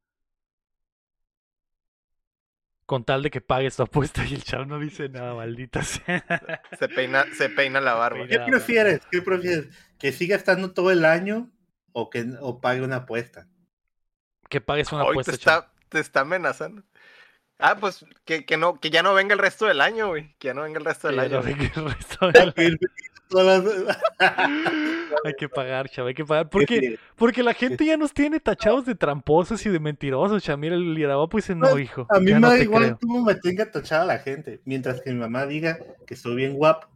Con tal de que pagues tu apuesta y el cham no dice nada, maldita [laughs] sea. Se peina, se peina la barba. Peina. ¿Qué prefieres? ¿Qué prefieres? ¿Que siga estando todo el año o que o pague una apuesta? Que pagues una Hoy apuesta, te está, te está amenazando. Ah, pues que, que no, que ya no venga el resto del año, güey. Que ya no venga el resto Que del ya año. no venga el resto [laughs] de la- Que todas las- [laughs] Hay que pagar, cham, hay que pagar. Porque, porque la gente ya nos tiene tachados de tramposos y de mentirosos, cham. Mira, el Irabapo dice, no, Pues, hijo, A mí me no da te igual cómo me tenga tachada la gente, mientras que mi mamá diga que soy bien guapo.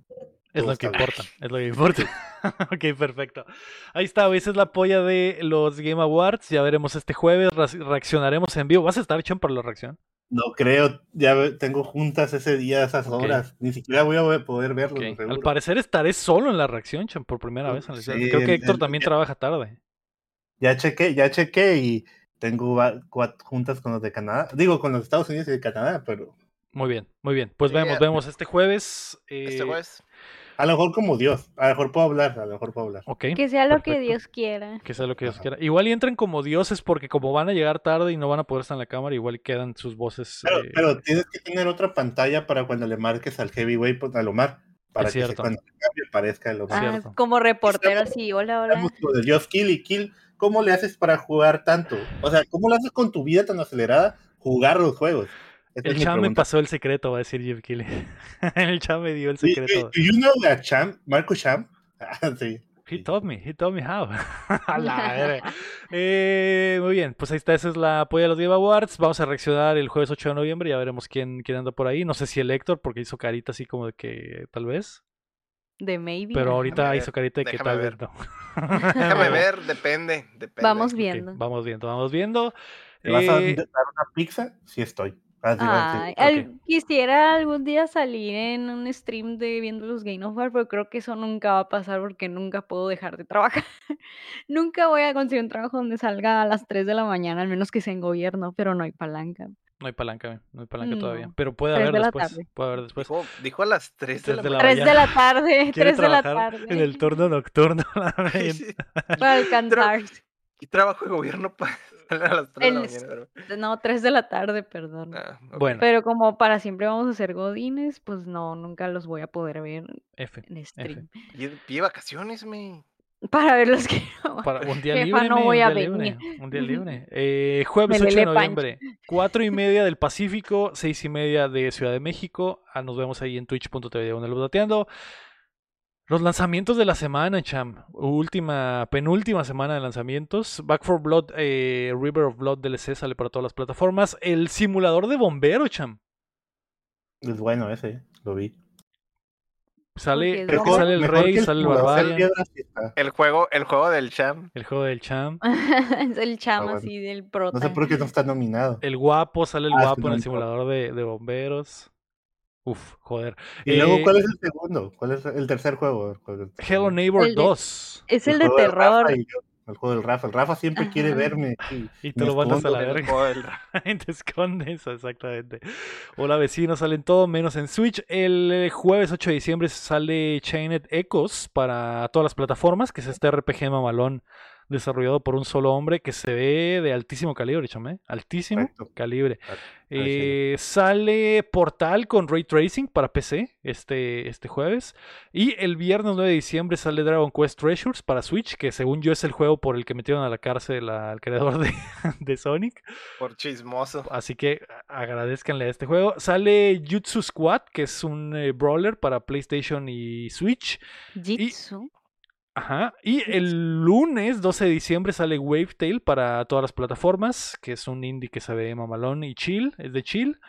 Es lo que importa, es lo que importa. [laughs] ok, perfecto. Ahí está, esa es la polla de los Game Awards. Ya veremos este jueves, re- reaccionaremos en vivo. ¿Vas a estar, Cham, para la reacción? No creo, ya tengo juntas ese día, a esas horas. Ni siquiera voy a poder verlo. Al parecer estaré solo en la reacción, Cham, por primera vez. en la Sí. Creo que Héctor también trabaja tarde. Ya chequé, ya chequé y tengo juntas con los de Canadá. Digo, con los Estados Unidos y de Canadá, pero Muy bien, muy bien. Pues Sí, vemos, ya. vemos este jueves. Este eh, jueves. A lo mejor como Dios. A lo mejor puedo hablar, a lo mejor puedo hablar. Ok. Que sea lo que. Dios quiera. Que sea lo que Dios Ajá. quiera. Igual y entren como dioses porque como van a llegar tarde y no van a poder estar en la cámara, igual quedan sus voces. Pero, eh, pero tienes que tener otra pantalla para cuando le marques al heavyweight pues, a Lomar. Para Es que se- cierto. cuando se cambie parezca el Lomar. Ah, cierto. como reportero así, hola, hola. Just Kill y Kill. ¿Cómo le haces para jugar tanto? O sea, ¿cómo lo haces con tu vida tan acelerada jugar los juegos? El Cham me pasó el secreto, va a decir Jeff Kelly. [laughs] el Cham me dio el secreto. Do you know that Cham? Marco Cham? [laughs] Ah, sí. He told me, he told me how. [laughs] A la. Eh, muy bien, pues ahí está, esa es la apoya de los Game Awards. Vamos a reaccionar el jueves 8 de noviembre, ya veremos quién, quién anda por ahí. No sé si el Héctor, porque hizo carita así como de que tal vez. De maybe. Pero ahorita ver, hizo carita de que tal vez no. Déjame ver, depende, depende. Vamos viendo. vamos viendo, vamos viendo. ¿Te vas a Eh, dar una pizza? Sí estoy. Ah, sí, va, sí. Ay, ok. al- quisiera algún día salir en un stream de viendo los Game of War, pero creo que eso nunca va a pasar porque nunca puedo dejar de trabajar. [laughs] nunca voy a conseguir un trabajo donde salga a las 3 de la mañana, al menos que sea en gobierno, pero no hay palanca. No hay palanca, no hay palanca todavía. No. Pero puede haber de después. Puede haber después. Dijo, dijo a las 3 de Tres la de la mañana. 3 de la tarde, [laughs] Quiere 3 de la trabajar tarde. En el turno nocturno. [laughs] Para alcanzar. Y trabajo de gobierno para [laughs] a las 3 de la El- mañana. pero- No, 3 de la tarde, perdón. Ah. Bueno, Pero como para siempre vamos a ser godines, pues no, nunca los voy a poder ver F. en stream. Y pide vacaciones, me. Para ver los que Para un día [laughs] Jefa, libre, no me, voy un a día libre, venir. un día libre. [laughs] Eh, jueves Me 8 de lele Pancho. noviembre, 4 y media del Pacífico, 6 y media de Ciudad de México. Ah, nos vemos ahí en twitch.tv Budateando. Los lanzamientos de la semana, Cham. Última, penúltima semana de lanzamientos. Back for Blood, eh, River of Blood DLC sale para todas las plataformas. El simulador de bombero, Cham. Es bueno ese, lo vi. Sale, creo que sale el mejor rey, el sale el barbarian. El juego, el juego del Cham. el juego del Cham. [laughs] es el chama bueno. así del No prota. sé por qué no está nominado. El guapo, sale el Ah, guapo no en el simulador de, de bomberos. Uf, joder. Y luego, Eh, ¿cuál es el segundo? ¿Cuál es el tercer juego? ¿Cuál es el Hello? Neighbor El de- 2. Es el de terror. Y yo. el juego del Rafa. El Rafa siempre quiere verme. Y te lo mandas a la verga. juego del- [laughs] te escondes, exactamente. Hola vecinos, salen todo menos en Switch. El eh, jueves 8 de diciembre sale Chained Echoes para todas las plataformas, que es este RPG mamalón desarrollado por un solo hombre que se ve de altísimo calibre, chame. Altísimo calibre. Eh, sale Portal con Ray Tracing para PC este, este jueves. Y el viernes 9 de diciembre sale Dragon Quest Treasures para Switch, que según yo es el juego por el que metieron a la cárcel al creador de, [laughs] de Sonic. Por chismoso. Así que agradezcanle a este juego. Sale Jutsu Squad, que es un eh, brawler para PlayStation y Switch. Jitsu. Ajá. Y el lunes 12 de diciembre sale Wavetail para todas las plataformas, que es un indie que se ve mamalón y chill, es de chill.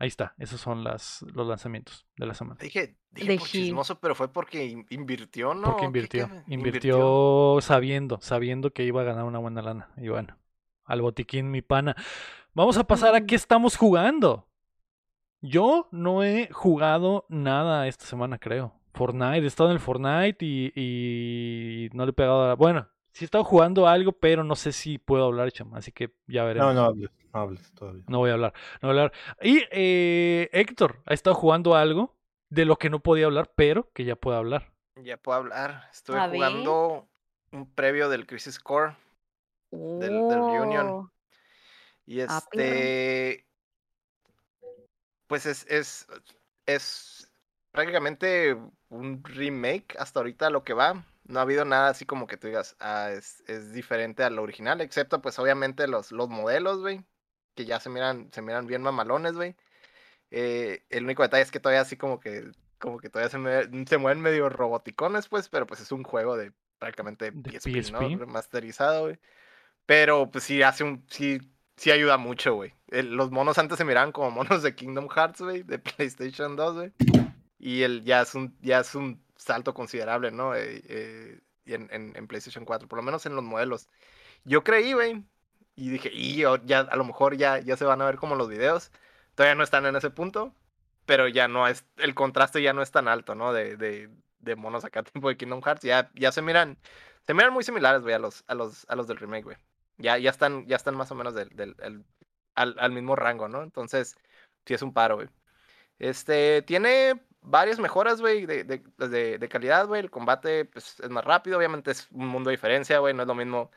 Ahí está, esos son las, los lanzamientos de la semana. Dije, dije por chismoso, pero fue porque in- invirtió, ¿no? Porque ¿Qué- invirtió, qué? invirtió sabiendo, sabiendo que iba a ganar una buena lana. Y bueno, al botiquín mi pana. Vamos a pasar a qué estamos jugando. Yo no he jugado nada esta semana, creo. Fortnite, he estado en el Fortnite y, y no le he pegado a... Bueno, sí he estado jugando algo, pero no sé si puedo hablar, chama. Así que ya veremos. No, no hables, no hables todavía. No voy a hablar, no voy a hablar. Y eh, Héctor ha estado jugando algo de lo que no podía hablar, pero que ya puede hablar. Ya puedo hablar. Estuve A ver. jugando un previo del Crisis Core. del- del Reunion. Oh, Y Ah, este. Pues es, es. Es prácticamente un remake hasta ahorita lo que va. No ha habido nada así como que tú digas, ah, es, es diferente al original, excepto pues obviamente los, los modelos, güey. Que ya se miran, se miran bien mamalones, güey. Eh, el único detalle es que todavía así como que. Como que todavía se, me- se mueven medio roboticones, pues, pero pues es un juego de prácticamente De PSP, ¿no? PSP. Remasterizado, güey. Pero pues sí hace un. sí, sí ayuda mucho, güey. Los monos antes se miraban como monos de Kingdom Hearts, güey, de [laughs] PlayStation 2, güey. Y el ya es un, ya es un salto considerable, ¿no? Eh, eh, en, en- PlayStation 4, por lo menos en los modelos. Yo creí, güey. Y dije, y ya a lo mejor ya, ya se van a ver como los videos. Todavía no están en ese punto. Pero ya no es. El contraste ya no es tan alto, ¿no? De, de, de monos acá [laughs] tipo de Kingdom Hearts. Ya, ya se miran. Se miran muy similares, güey, a los, a los, a los del remake, güey. Ya, ya están, ya están más o menos del, del, el- al, al mismo rango, ¿no? Entonces, sí es un paro, güey. Este, tiene varias mejoras, güey, de, de, de- de calidad, güey. El combate, pues, es más rápido. Obviamente es un mundo de diferencia, güey. No es lo mismo.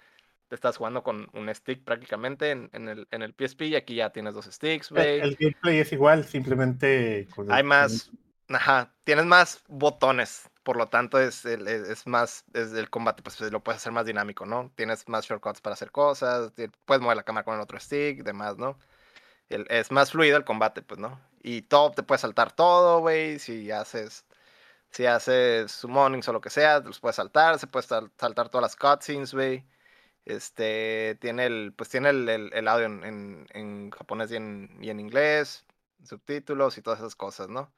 Te estás jugando con un stick prácticamente en, en el, en el PSP y aquí ya tienes dos sticks, güey. el gameplay es igual, simplemente. con el- Hay más, ajá, tienes más botones, por lo tanto es, es, es más, es el combate, pues lo puedes hacer más dinámico, ¿no? Tienes más shortcuts para hacer cosas, puedes mover la cámara con el otro stick, demás, ¿no? Es más fluido el combate, pues, ¿no? Y todo, te puedes saltar todo, güey, si haces, si haces summonings o lo que sea, los puedes saltar, se puede sal- saltar todas las cutscenes, güey. Este, tiene el, pues tiene el, el- el audio en, en- en japonés y en, y en inglés, subtítulos y todas esas cosas, ¿no?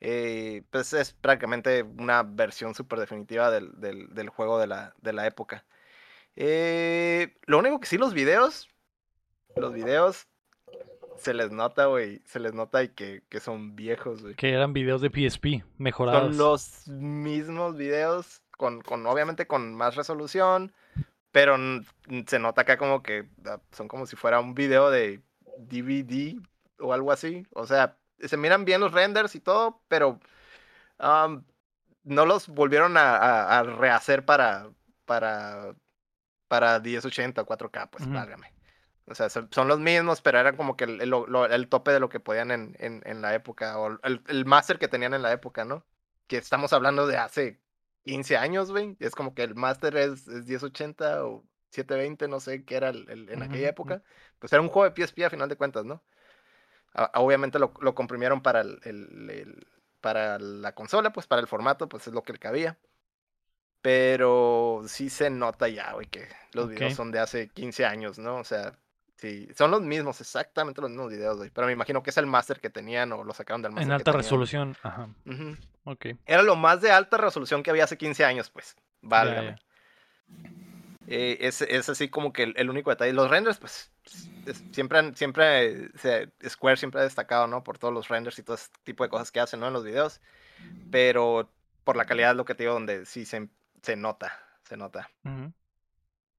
Eh, pues es prácticamente una versión súper definitiva del, del- del juego de la, de la época. Eh, lo único que sí, los videos, los videos se les nota, güey, se les nota y que, que son viejos, güey. Que eran videos de PSP mejorados. Son los mismos videos, con, con obviamente con más resolución, pero se nota acá como que ah, son como si fuera un video de DVD o algo así. O sea, se miran bien los renders y todo, pero no los volvieron a, a- a rehacer para, para, para 1080 o 4K, pues válgame. O sea, son, los mismos, pero eran como que el, el- tope de lo que podían en, en- en la época, o el, el máster que tenían en la época, ¿no? Que estamos hablando de hace 15 años, güey. Es como que el máster es, es 1080 o 720, no sé qué era en aquella época. Pues era un juego de PSP a final de cuentas, ¿no? A- obviamente lo, lo comprimieron para el, para la consola, pues para el formato, pues es lo que le cabía. Pero sí se nota ya, güey, que los videos son de hace 15 años, ¿no? O sea, sí, son los mismos, exactamente los mismos videos, güey. Pero me imagino que es el máster que tenían o lo sacaron del máster. en alta resolución. Ajá. Ujú. Ok. Era lo más de alta resolución que había hace 15 años, pues. Válgame. Eh, es, es así como que el, el único detalle. Los renders, pues, es- siempre, han- siempre, se- Square siempre ha destacado, ¿no? Por todos los renders y todo ese tipo de cosas que hacen, ¿no? En los videos. Pero por la calidad, lo que te digo, donde sí se, se nota, se nota.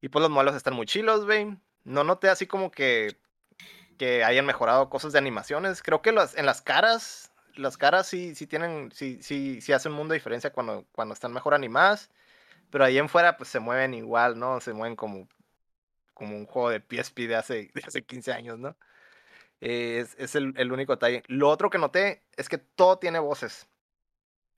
Y pues los modelos están muy chilos, güey. No noté así como que, que hayan mejorado cosas de animaciones. Creo que en las caras, las caras sí, sí tienen, sí, sí, sí hacen un mundo de diferencia cuando, cuando están mejor animadas. Pero ahí en fuera, pues se mueven igual, ¿no? Se mueven como, como un juego de PSP de hace, [laughs] de hace 15 años, ¿no? Eh, es, es el, el único detalle. Lo otro que noté es que todo tiene voces.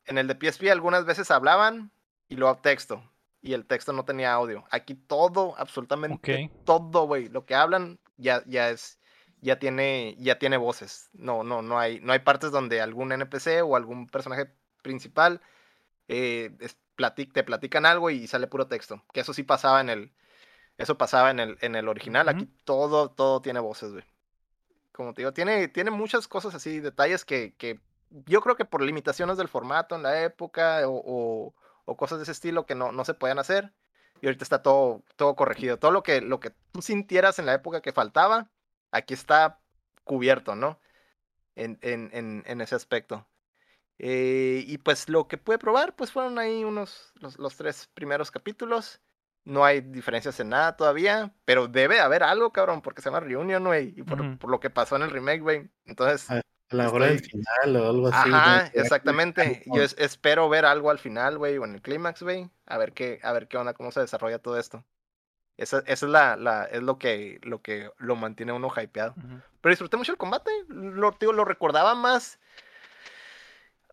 En el de PSP algunas veces hablaban y luego texto. Y el texto no tenía audio. Aquí todo, absolutamente todo, güey. Lo que hablan ya, ya es. Ya tiene, ya tiene voces. No, no, no hay, no hay partes donde algún NPC o algún personaje principal eh, es- platic- te platican algo y sale puro texto. Que eso sí pasaba en el. Eso pasaba en el, en el original. Aquí todo, todo tiene voces, güey. Como te digo, tiene, tiene muchas cosas así, detalles que, que yo creo que por limitaciones del formato en la época o, o- o cosas de ese estilo que no, no se podían hacer. Y ahorita está todo, todo corregido. Todo lo que, lo que tú sintieras en la época que faltaba, aquí está cubierto, ¿no? En, en, en, en ese aspecto. Eh, y pues lo que pude probar, pues fueron ahí unos, los, los tres primeros capítulos. No hay diferencias en nada todavía, pero debe haber algo, cabrón, porque se llama Reunion, güey, y por, por lo que pasó en el remake, güey. Entonces, Ah, A lo mejor el Estoy- final o algo así. Ajá, exactamente. Yo es- espero ver algo al final, güey, o en el clímax, güey. A ver qué, a ver qué onda, cómo se desarrolla todo esto. Esa, esa es la, la, es lo que, lo que lo mantiene uno hypeado. Pero disfruté mucho el combate. Lo, digo, lo recordaba más.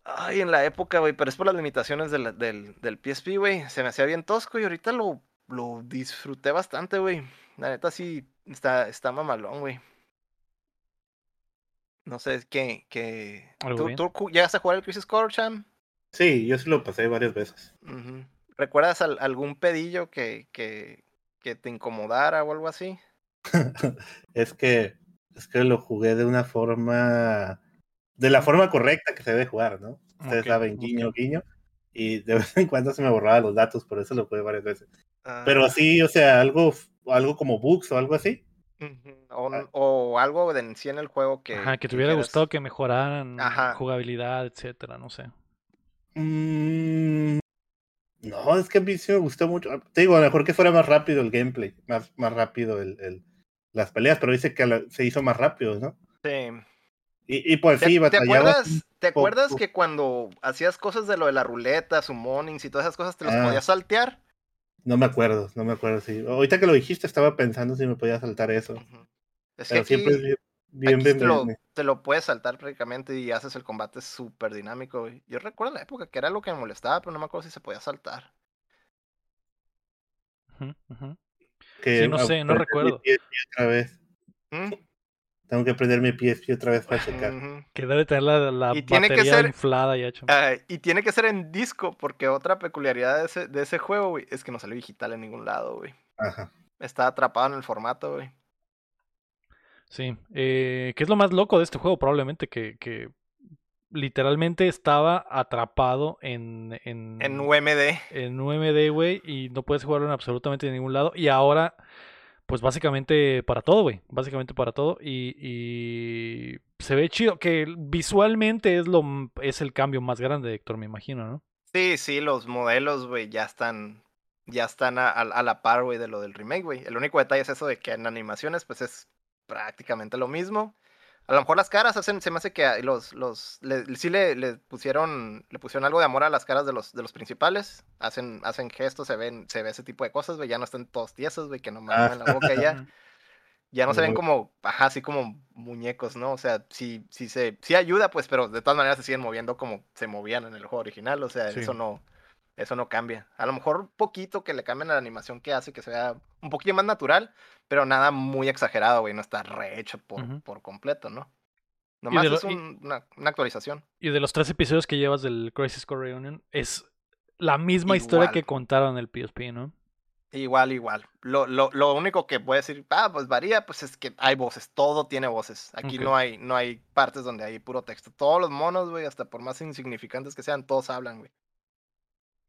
Ay, en la época, güey. Pero es por las limitaciones del, del, del PSP, güey. Se me hacía bien tosco y ahorita lo, lo disfruté bastante, güey. La neta sí está, está mamalón, güey. No sé, es que. que... Algo ¿Tú, tú llegaste a jugar el Crisis Core, Cham? Sí, yo sí lo pasé varias veces. ¿Recuerdas al- algún pedillo que, que, que te incomodara o algo así? [laughs] es que es que lo jugué de una forma de la forma correcta que se debe jugar, ¿no? Ustedes saben, guiño, guiño. Y de vez en cuando se me borraban los datos, por eso lo jugué varias veces. Pero Ah, así, o sea, algo, algo como bugs o algo así. O, ah. o algo de en sí en el juego que. Ajá, que te hubiera gustado que mejoraran Ajá. jugabilidad, etcétera, no sé. Mm, no, es que a mí sí me gustó mucho. Te digo, a lo mejor que fuera más rápido el gameplay, más, más rápido el, el- las peleas, pero dice que la- se hizo más rápido, ¿no? Sí. Y, y pues ¿Te, sí, te batallaba. acuerdas, ¿te acuerdas que cuando hacías cosas de lo de la ruleta, summonings y todas esas cosas, te los Ah. podías saltear? No me acuerdo, no me acuerdo. Sí. Ahorita que lo dijiste, estaba pensando si me podía saltar eso. Es que Pero aquí, siempre es bien, bien, aquí bien- te, lo, bien- te lo puedes saltar prácticamente y haces el combate súper dinámico. güey. Yo recuerdo en la época que era lo que me molestaba, pero no me acuerdo si se podía saltar. Que Sí, no sé, no recuerdo. Otra vez. ¿Mm? Tengo que aprender mi PSP otra vez para checar. Ujú. Que debe tener la, la Y tiene que batería ser- inflada ya. Ah, y tiene que ser en disco, porque otra peculiaridad de ese, de ese juego, güey, es que no salió digital en ningún lado, güey. Ajá. Está atrapado en el formato, güey. Sí. Eh, ¿Qué es lo más loco de este juego? Probablemente que, que literalmente estaba atrapado en, en, En UMD. en UMD, güey, y no puedes jugarlo en absolutamente ningún lado. Y ahora, pues básicamente para todo, güey. Básicamente para todo. Y, se ve chido. Que visualmente es lo es el cambio más grande, Héctor, me imagino, ¿no? Sí, sí, los modelos, güey, ya están. Ya están a la par, güey, de lo del remake, güey. El único detalle es eso de que en animaciones, pues es prácticamente lo mismo. A lo mejor las caras hacen, se me hace que a- los, los, le- sí le, le pusieron, le pusieron algo de amor a las caras de los, de los principales. Hacen, hacen gestos, se ven, se ve ese tipo de cosas, güey. Ya no están todos tiesos, güey, que nomás Ah. mueven la boca ya. [laughs] Ya no se ven como, ajá, así como muñecos, ¿no? O sea, sí, sí se, sí ayuda, pues, pero de todas maneras se siguen moviendo como se movían en el juego original. O sea, Sí. eso no, eso no cambia. A lo mejor un poquito que le cambien a la animación que hace que se vea un poquito más natural, pero nada muy exagerado, güey. No está rehecho por, por completo, ¿no? Nomás lo- es un- una, una actualización. Y de los tres episodios que llevas del Crisis Core Reunion, es la misma historia que contaron el PSP, ¿no? Igual, igual. Lo, lo, lo único que puedo decir, ah, pues varía, pues es que hay voces, todo tiene voces. Aquí no hay, no hay partes donde hay puro texto. Todos los monos, güey, hasta por más insignificantes que sean, todos hablan, güey.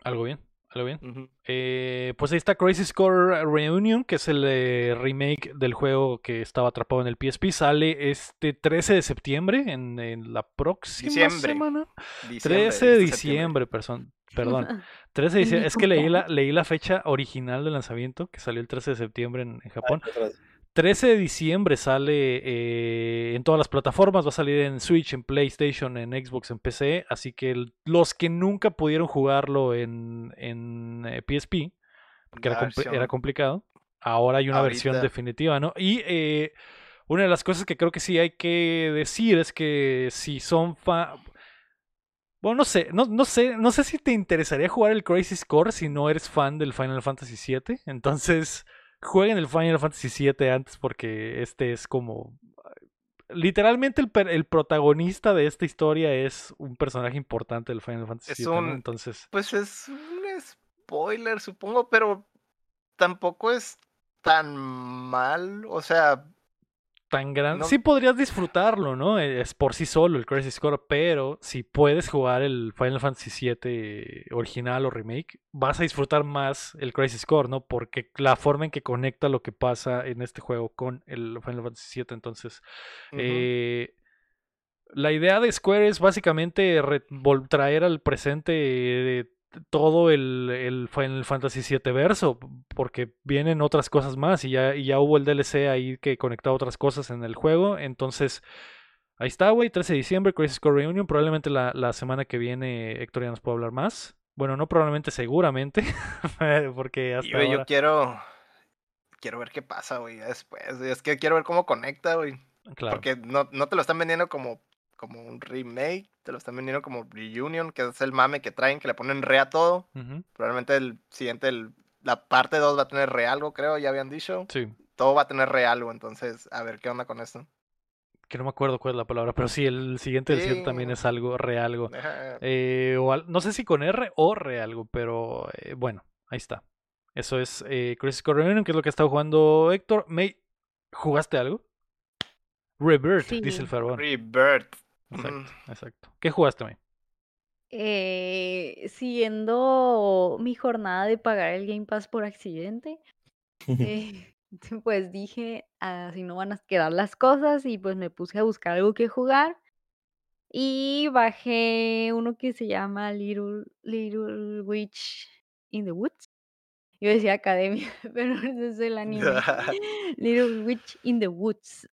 Algo bien, algo bien. Eh, pues ahí está Crisis Core Reunion, que es el eh, remake del juego que estaba atrapado en el PSP. Sale este 13 de septiembre, en, en la próxima Diciembre. semana. Diciembre, 13 de diciembre, person- Perdón. [laughs] 13 [laughs] de diciembre. Es que leí la, leí la fecha original de lanzamiento, que salió el 13 de septiembre en, en Japón. 13 de diciembre sale eh, en todas las plataformas, va a salir en Switch, en PlayStation, en Xbox, en PC, así que el- los que nunca pudieron jugarlo en, en eh, PSP, porque era, complicado, ahora hay una versión definitiva, ¿no? Y eh, una de las cosas que creo que sí hay que decir es que si son fan... Bueno, no sé, no, no sé, no sé si te interesaría jugar el Crazy Score si no eres fan del Final Fantasy VII. Entonces, jueguen el Final Fantasy VII antes porque este es como... Literalmente el, el protagonista de esta historia es un personaje importante del Final Fantasy VII, ¿no? Entonces, Pues es un spoiler, supongo, pero tampoco es tan mal. O sea, tan grande. no- Sí podrías disfrutarlo, ¿no? Eh, Es por sí solo el Crazy Score, pero si puedes jugar el Final Fantasy VII original o remake, vas a disfrutar más el Crazy Score, ¿no? Porque la forma en que conecta lo que pasa en este juego con el Final Fantasy VII, entonces... eh, la idea de Square es básicamente traer al presente eh, todo el, el Final Fantasy VII verso, porque vienen otras cosas más y ya, y ya hubo el DLC ahí que conectaba otras cosas en el juego. Entonces, ahí está, güey, 13 de diciembre, Crisis Core Reunion. Probablemente la, la semana que viene Héctor ya nos puede hablar más. Bueno, no probablemente, seguramente, [laughs] porque y, hasta güey, yo ahora... quiero. Quiero ver qué pasa, güey, después. Es que quiero ver cómo conecta, güey. Claro. Porque no, no te lo están vendiendo como, como un remake, te lo están vendiendo como reunion, que es el mame que traen, que le ponen re a todo. Probablemente el siguiente, el- la parte 2 va a tener re algo, creo, ya habían dicho. Sí. Todo va a tener re algo, entonces, a ver qué onda con esto. Que no me acuerdo cuál es la palabra, pero sí, el siguiente del 7 también Sí. es algo, realgo. Deja- Eh, o al- no sé si con R o re algo, pero eh, bueno, ahí está. Eso es eh, Crisis Core Reunion, que es lo que ha estado jugando Héctor. May, ¿jugaste algo? Rebirth, dice Sí. el Farbón. Rebirth. Exacto, Ujú. exacto. ¿Qué jugaste, May? Eh, siguiendo mi jornada de pagar el Game Pass por accidente, [laughs] eh, [laughs] pues dije, así no van a quedar las cosas y pues me puse a buscar algo que jugar y bajé uno que se llama Little, Little Witch in the Woods. Yo decía Academia, [laughs] pero ese es el anime. Little Witch in the Woods.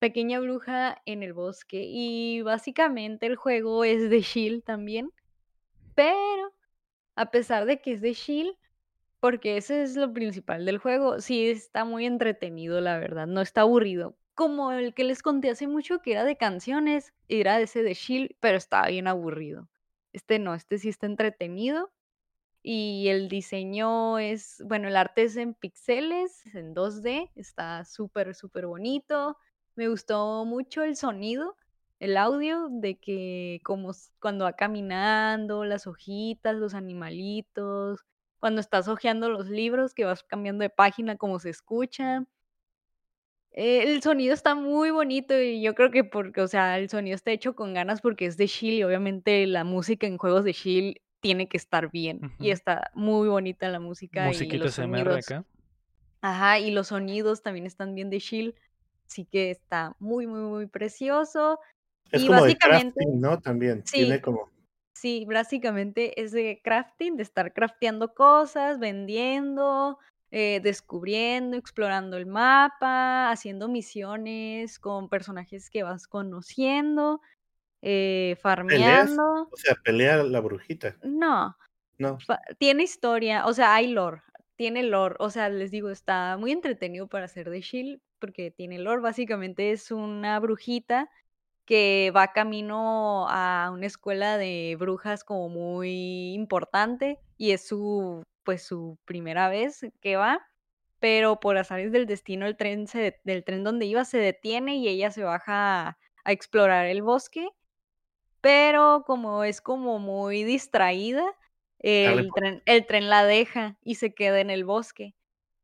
Pequeña bruja en el bosque. Y básicamente el juego es de Shield también. Pero a pesar de que es de Shield, porque ese es lo principal del juego, sí está muy entretenido, la verdad. No está aburrido. Como el que les conté hace mucho que era de canciones, era ese de Shield, pero estaba bien aburrido. Este no, este sí está entretenido. Y el diseño es, bueno, el arte es en píxeles, en 2D, está súper, súper bonito. Me gustó mucho el sonido, el audio, de que como cuando va caminando, las hojitas, los animalitos, cuando estás hojeando los libros, que vas cambiando de página, como se escucha. Eh, el sonido está muy bonito y yo creo que porque, o sea, el sonido está hecho con ganas porque es de Shield y obviamente la música en juegos de Shield tiene que estar bien y está muy bonita la música y Musiquita los SMR sonidos. acá. Ajá, y los sonidos también están bien de Shield, así que está muy, muy, muy precioso. Es Y como de básicamente, crafting, ¿no? También. Tiene sí, como. Sí, básicamente es de crafting, de estar crafteando cosas, vendiendo, eh, descubriendo, explorando el mapa, haciendo misiones con personajes que vas conociendo, eh, ¿Peleas? farmeando. O sea, pelea la brujita. No, No. tiene historia, o sea, hay lore, tiene lore, o sea, les digo, está muy entretenido para hacer de Shield porque tiene lore, básicamente es una brujita que va camino a una escuela de brujas como muy importante y es su, pues su primera vez que va, pero por azares del destino el tren se, de- del tren donde iba se detiene y ella se baja a, a explorar el bosque, pero como es como muy distraída, el tren, el tren la deja y se queda en el bosque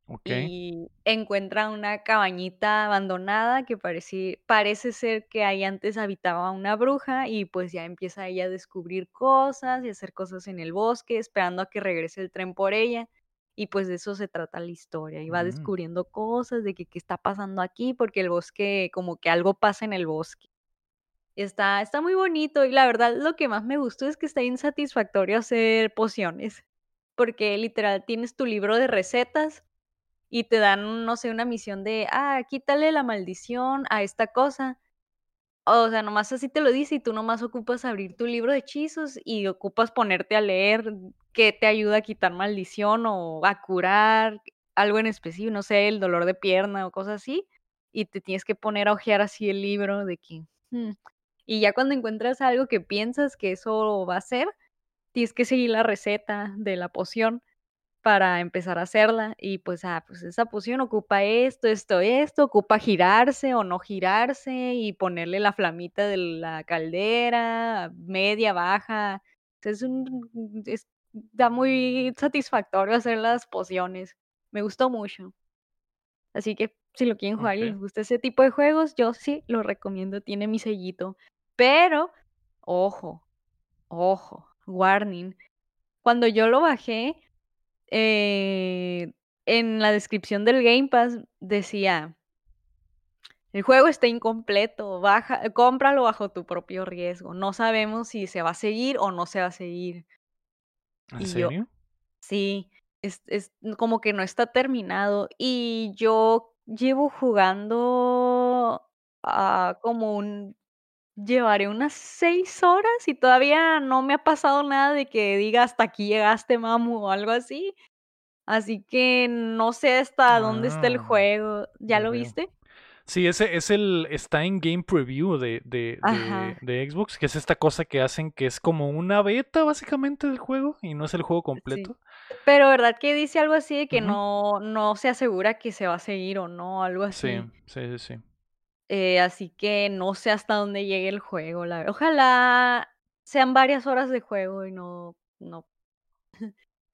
Ok. y encuentra una cabañita abandonada que parece, parece ser que ahí antes habitaba una bruja y pues ya empieza ella a descubrir cosas y hacer cosas en el bosque, esperando a que regrese el tren por ella. Y pues de eso se trata la historia. Y va Mm. descubriendo cosas de que qué está pasando aquí, porque el bosque, como que algo pasa en el bosque. Está, está muy bonito y la verdad lo que más me gustó es que está insatisfactorio hacer pociones, porque literal tienes tu libro de recetas y te dan, no sé, una misión de, ah, quítale la maldición a esta cosa. O sea, nomás así te lo dice y tú nomás ocupas abrir tu libro de hechizos y ocupas ponerte a leer qué te ayuda a quitar maldición o a curar algo en específico, no sé, el dolor de pierna o cosas así. Y te tienes que poner a ojear así el libro de que, hmm, y ya cuando encuentras algo que piensas que eso va a ser, tienes que seguir la receta de la poción para empezar a hacerla. Y pues, ah, pues esa poción ocupa esto, esto, esto, ocupa girarse o no girarse y ponerle la flamita de la caldera, media, baja. Es un, es, da muy satisfactorio hacer las pociones. Me gustó mucho. Así que si lo quieren jugar y les gusta ese tipo de juegos, yo sí lo recomiendo, tiene mi sellito. Pero, ojo, ojo, warning. Cuando yo lo bajé, eh, en la descripción del Game Pass decía, el juego está incompleto, baja, cómpralo bajo tu propio riesgo. No sabemos si se va a seguir o no se va a seguir. ¿En Y yo, serio? sí, es, es como que no está terminado. Y yo llevo jugando ah, como un Llevaré unas 6 horas y todavía no me ha pasado nada de que diga: "Hasta aquí llegaste, mamu", o algo así. Así que no sé hasta dónde está el Ah, juego, ¿ya lo viste? Sí, ese es el, está en Game Preview de, de, de, Xbox, que es esta cosa que hacen que es como una beta básicamente del juego y no es el juego sí. completo. Pero, ¿verdad que dice algo así de que no no se asegura que se va a seguir o no, algo Sí, así? sí, sí, sí. Eh, así que no sé hasta dónde llegue el juego, la ojalá sean varias horas de juego y no no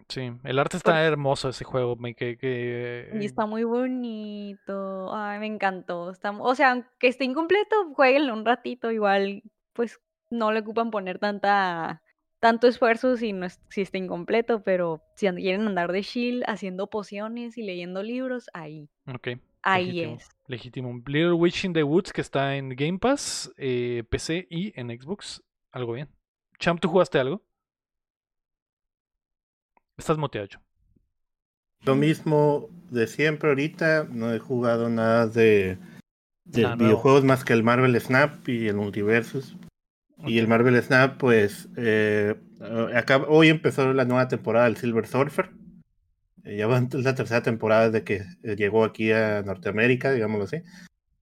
Sí, el arte está hermoso ese juego, me que, Y que está muy bonito. Ay, me encantó. Está o sea, aunque esté incompleto, juéguenlo un ratito, igual, pues, no le ocupan poner tanta tanto esfuerzo si no es si está incompleto, pero si quieren andar de chill haciendo pociones y leyendo libros, ahí, Ok, ahí legítimo, es. Legítimo. Little Witch in the Woods que está en Game Pass, eh, PC y en Xbox, algo bien. Champ, ¿tú jugaste algo? Estás moteado. Lo mismo de siempre ahorita, no he jugado nada de, videojuegos más que el Marvel Snap y el Multiversus. Y el. Marvel Snap, pues, eh, eh, acá, hoy empezó la nueva temporada del Silver Surfer. Eh, ya va la tercera temporada de que eh, llegó aquí a Norteamérica, digámoslo así.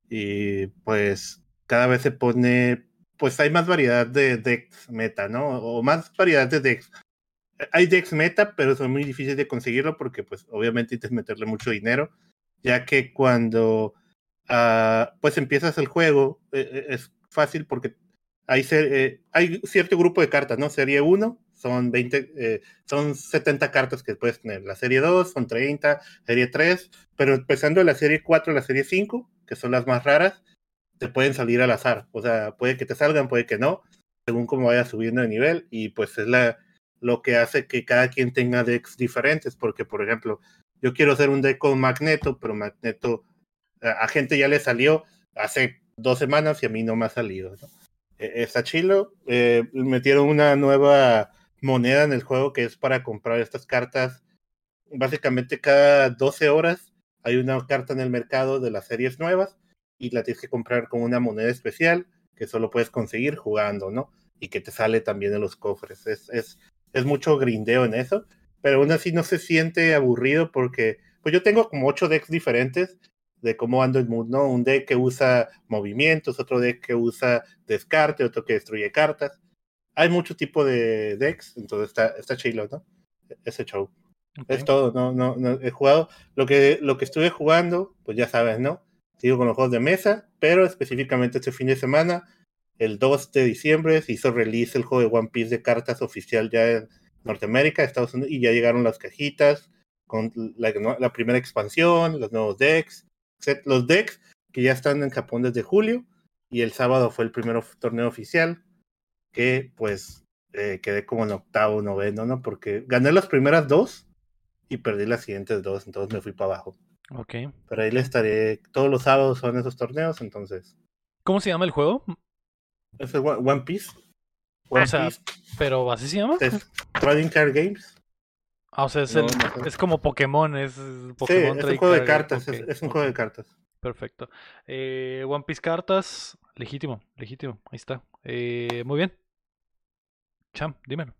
Y pues cada vez se pone, pues hay más variedad de decks meta, ¿no? O más variedad de decks. Eh, Hay decks meta, pero son muy difíciles de conseguirlo porque pues obviamente tienes que meterle mucho dinero, ya que cuando ah, pues empiezas el juego es fácil porque hay cierto grupo de cartas, ¿no? Serie 1 son 20, eh, son 70 cartas que puedes tener. La serie 2 son 30, serie 3, pero empezando la serie 4 a la serie 5, que son las más raras, te pueden salir al azar. O sea, puede que te salgan, puede que no, según cómo vayas subiendo de nivel. Y pues es la, lo que hace que cada quien tenga decks diferentes. Porque, por ejemplo, yo quiero hacer un deck con Magneto, pero Magneto a, gente ya le salió hace dos semanas y a mí no me ha salido. ¿no? Eh, está chilo. Eh, metieron una nueva moneda en el juego que es para comprar estas cartas. Básicamente cada 12 horas hay una carta en el mercado de las series nuevas y la tienes que comprar con una moneda especial que solo puedes conseguir jugando, ¿no? Y que te sale también en los cofres. Es, es, es mucho grindeo en eso, pero aún así no se siente aburrido porque, pues yo tengo como ocho decks diferentes de cómo ando el mundo, ¿no? Un deck que usa movimientos, otro deck que usa descarte, otro que destruye cartas. Hay mucho tipo de decks, entonces está, está chilo, ¿no? Ese show. Ok. Es todo, no, no, no he jugado. Lo que, lo que estuve jugando, pues ya sabes, ¿no? Sigo con los juegos de mesa, pero específicamente este fin de semana, el 2 de diciembre, se hizo release el juego de One Piece de cartas oficial ya en Norteamérica, Estados Unidos, y ya llegaron las cajitas con la, la primera expansión, los nuevos decks, los decks que ya están en Japón desde julio, y el sábado fue el primer torneo oficial, que pues eh, quedé como en octavo, noveno, ¿no? Porque gané las primeras dos y perdí las siguientes dos, entonces me fui para abajo. Ok. Pero ahí le estaré, todos los sábados son esos torneos, entonces. ¿Cómo se llama el juego? Es el One One Piece. One O sea, Piece Pero así se llama. es Trading Card Games. Ah, o sea, es, No, el- no es como Pokémon, es Sí, Pokémon es un juego de cartas. es- un juego de cartas. Perfecto. Eh, One Piece cartas, legítimo, legítimo. Ahí está. Eh, muy bien. Cham, dímelo.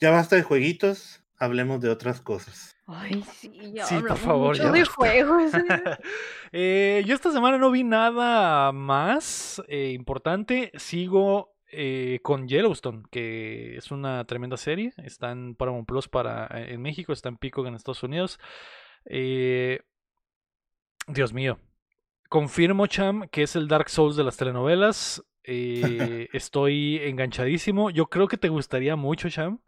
Ya basta de jueguitos. Hablemos de otras cosas. Ay, sí, ya Sí, por favor, mucho ya de juegos. ¿eh? [laughs] Eh, yo esta semana no vi nada más eh, importante. Sigo eh, con Yellowstone, que es una tremenda serie. Está en Paramount Plus para, en México, está en Pico en Estados Unidos. Eh, Dios mío. Confirmo, Cham, que es el Dark Souls de las telenovelas. Eh, [laughs] estoy enganchadísimo. Yo creo que te gustaría mucho, Cham.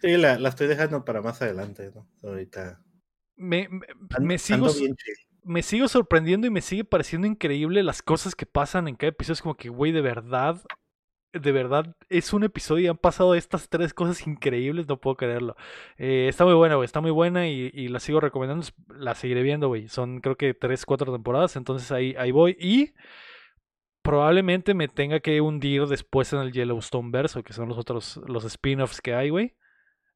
Sí, la, la estoy dejando para más adelante, ¿no? Ahorita. Me, me- sigo, bien me sigo sorprendiendo y me sigue pareciendo increíble las cosas que pasan en cada episodio. Es como que, güey, de verdad, de verdad, es un episodio y han pasado estas tres cosas increíbles, no puedo creerlo. Eh, está muy buena, güey, está muy buena y, y la sigo recomendando. La seguiré viendo, güey. Son creo que tres, cuatro temporadas, entonces ahí, ahí voy. Y probablemente me tenga que hundir después en el Yellowstone verso, que son los otros, los spin-offs que hay, güey.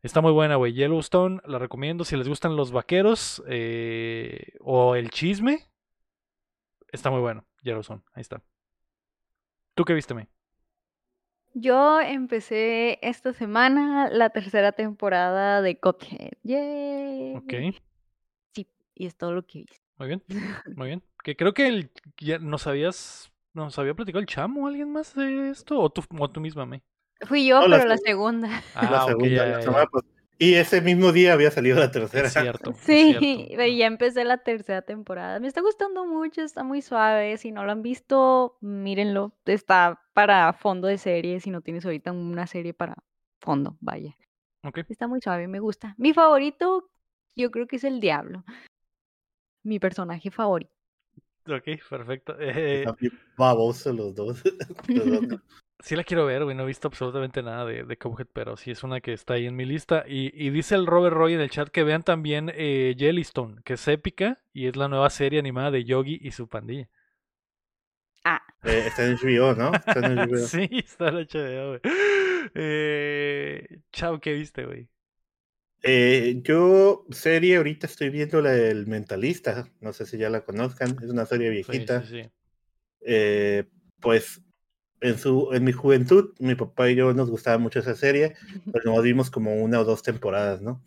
Está muy buena, güey. Yellowstone, la recomiendo. Si les gustan los vaqueros eh, o el chisme, está muy bueno. Yellowstone, ahí está. ¿Tú qué viste, me? Yo empecé esta semana la tercera temporada de Cuphead. ¡Yay! Ok, Sí, y es todo lo que hice. muy bien, muy [laughs] bien. Que creo que el, ya nos habías, nos había platicado el chamo o alguien más de esto, o tú, o tú misma, me. Fui yo, No, pero la seg- segunda. Ah, la segunda, la semana Y ese mismo día había salido la tercera. Es cierto. [laughs] es Sí, cierto. ve, ya empecé la tercera temporada. Me está gustando mucho, está muy suave. Si no lo han visto, mírenlo. Está para fondo de serie, si no tienes ahorita una serie para fondo, vaya. Ok, Está muy suave, me gusta. Mi favorito, yo creo que es el Diablo. Mi personaje favorito. Ok, perfecto. Eh, babosos los dos. [laughs] Los dos. Sí la quiero ver, güey. No he visto absolutamente nada de, de Cuphead, pero sí es una que está ahí en mi lista. Y, y dice el Robert Roy en el chat que vean también eh, Jellystone, que es épica y es la nueva serie animada de Yogi y su pandilla. Ah, Eh, está en HBO, ¿no? Está en [laughs] HBO. Sí, está en HBO, güey. Eh, chao, ¿qué viste, güey? Eh, yo, serie, ahorita estoy viendo la del Mentalista. No sé si ya la conozcan. Es una serie viejita. sí, sí. Eh, pues en, su, en mi juventud, mi papá y yo nos gustaba mucho esa serie, pero nos vimos como una o dos temporadas, ¿no?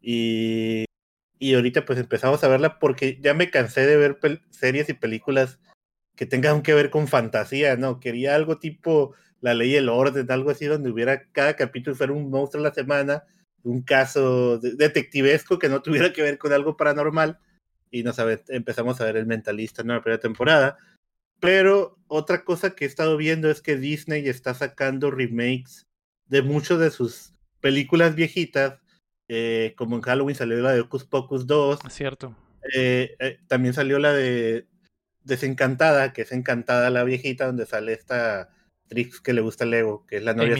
Y, y ahorita pues empezamos a verla porque ya me cansé de ver series y películas que tengan que ver con fantasía, ¿no? Quería algo tipo La Ley y el Orden, algo así donde hubiera cada capítulo fuera un monstruo a la semana, un caso de- detectivesco que no tuviera que ver con algo paranormal. Y nos empezamos a ver El Mentalista en la primera temporada. Pero otra cosa que he estado viendo es que Disney está sacando remakes de muchas de sus películas viejitas, eh, como en Halloween salió la de Hocus Pocus 2, Es cierto. eh, eh, también salió la de Desencantada, que es Encantada la viejita, donde sale esta Trix que le gusta el Lego, que es la novia de.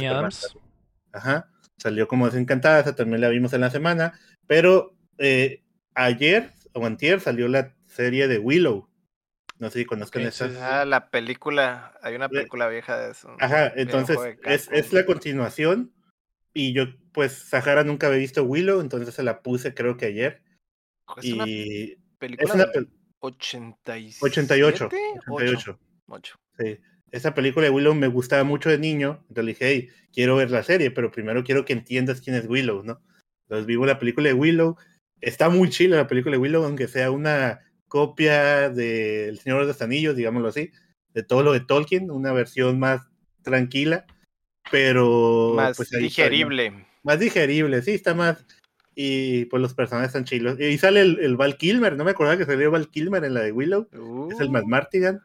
Ajá, salió como Desencantada, esa también la vimos en la semana, pero eh, ayer o antier salió la serie de Willow. No sé si conozcan esa. Ah, la película. Hay una Le- película vieja de eso. Ajá, entonces es, es la continuación. Y yo, pues, Sahara nunca había visto Willow, entonces se la puse creo que ayer. Es una Y película es una pel- 87, 88. 88. 88. Ocho. Sí. Esa película de Willow me gustaba mucho de niño. Entonces dije, hey, quiero ver la serie, pero primero quiero que entiendas quién es Willow, ¿no? Entonces vivo la película de Willow. Está muy chila la película de Willow, aunque sea una copia de El Señor de los Anillos, digámoslo así, de todo lo de Tolkien, una versión más tranquila, pero Más pues, ahí está, ¿no? digerible. Más digerible, sí, está más. Y pues los personajes están chilos. Y sale el, el Val Kilmer, no me acordaba que salió Val Kilmer en la de Willow es el Uh, Martigan.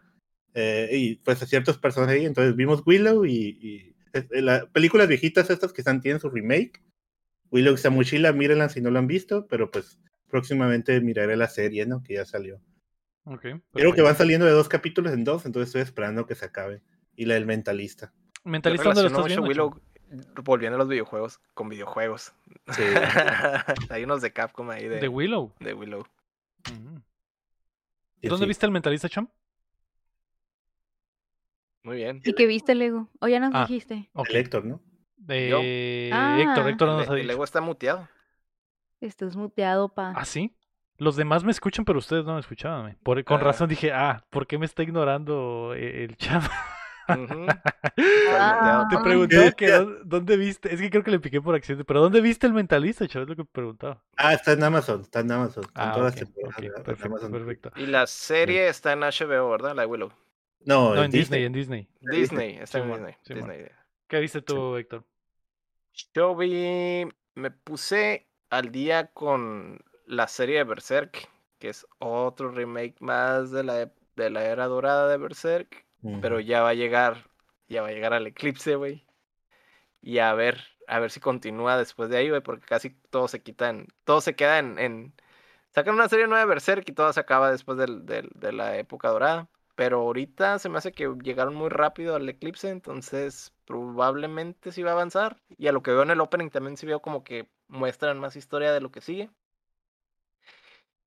Eh, y pues a ciertos personajes ahí. Entonces vimos Willow y, y eh, las películas viejitas estas que están tienen su remake. Willow está muy chila, mírenla si no lo han visto, pero pues próximamente miraré la serie, ¿no? Que ya salió. Ok, Creo que van saliendo de dos capítulos en dos, entonces estoy esperando que se acabe. Y la del mentalista. Mentalista, ¿dónde lo estás viendo? Willow volviendo a los videojuegos con videojuegos. Sí. [laughs] Hay unos de Capcom ahí de, De Willow. de Willow. Y ¿Dónde sí. viste el mentalista, Cham? Muy bien. ¿Y qué viste, Lego? O ya nos Ah. dijiste. Ok. El Héctor, ¿no? Eh, Ah. Héctor, Héctor no nos ha El, el dicho. ego está muteado. Estás muteado, pa. ¿Ah, sí? Los demás me escuchan, pero ustedes no me escuchaban. Por, con Ah. razón dije, ah, ¿por qué me está ignorando eh, el chat? [laughs] Muteado. Te Ah. preguntaba que dónde viste, es que creo que le piqué por accidente, pero ¿dónde viste el mentalista, chaval? Es lo que preguntaba. Ah, está en Amazon, está en Amazon. Con Ah, todas ok, las temporadas ok, de- de perfecto, Amazon. perfecto. Y la serie está en HBO, ¿verdad? La de Willow. No, No, en Disney, en Disney. Disney, está en Disney. Disney. ¿Qué viste tú, Héctor? Yo vi, me puse al día con la serie de Berserk, que es otro remake más de la, ep- de la era dorada de Berserk, pero ya va a llegar, ya va a llegar al eclipse, güey. Y a ver, a ver si continúa después de ahí, güey, porque casi todo se quita en, todo se queda en, en- sacan una serie nueva de Berserk y todo se acaba después del- del- de la época dorada. Pero ahorita se me hace que llegaron muy rápido al eclipse, entonces probablemente sí va a avanzar. Y a lo que veo en el opening también sí veo como que muestran más historia de lo que sigue.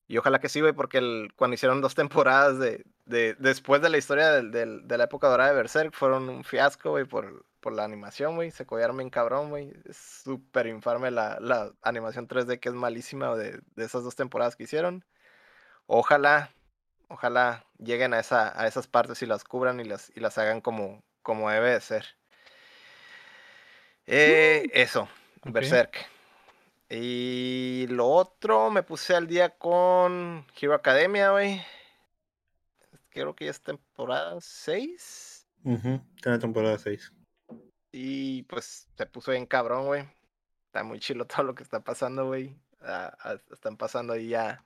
Y ojalá que sí, güey, porque el- cuando hicieron dos temporadas de, de- después de la historia del- de la época dorada de Berserk, fueron un fiasco, güey, por, por la animación, güey. Se collaron bien cabrón, güey. Es súper infame la, la animación 3D, que es malísima de, de esas dos temporadas que hicieron. Ojalá, ojalá lleguen a, esa, a esas partes y las cubran y las, y las hagan como, como debe de ser. Eh, eso, Ok. Berserk. Y lo otro, me puse al día con Hero Academia, güey. Creo que ya es temporada 6. Ujú, Está en la temporada 6. Y pues se puso bien cabrón, güey. Está muy chilo [laughs] todo lo que está pasando, güey. Ah, ah, están pasando ahí ya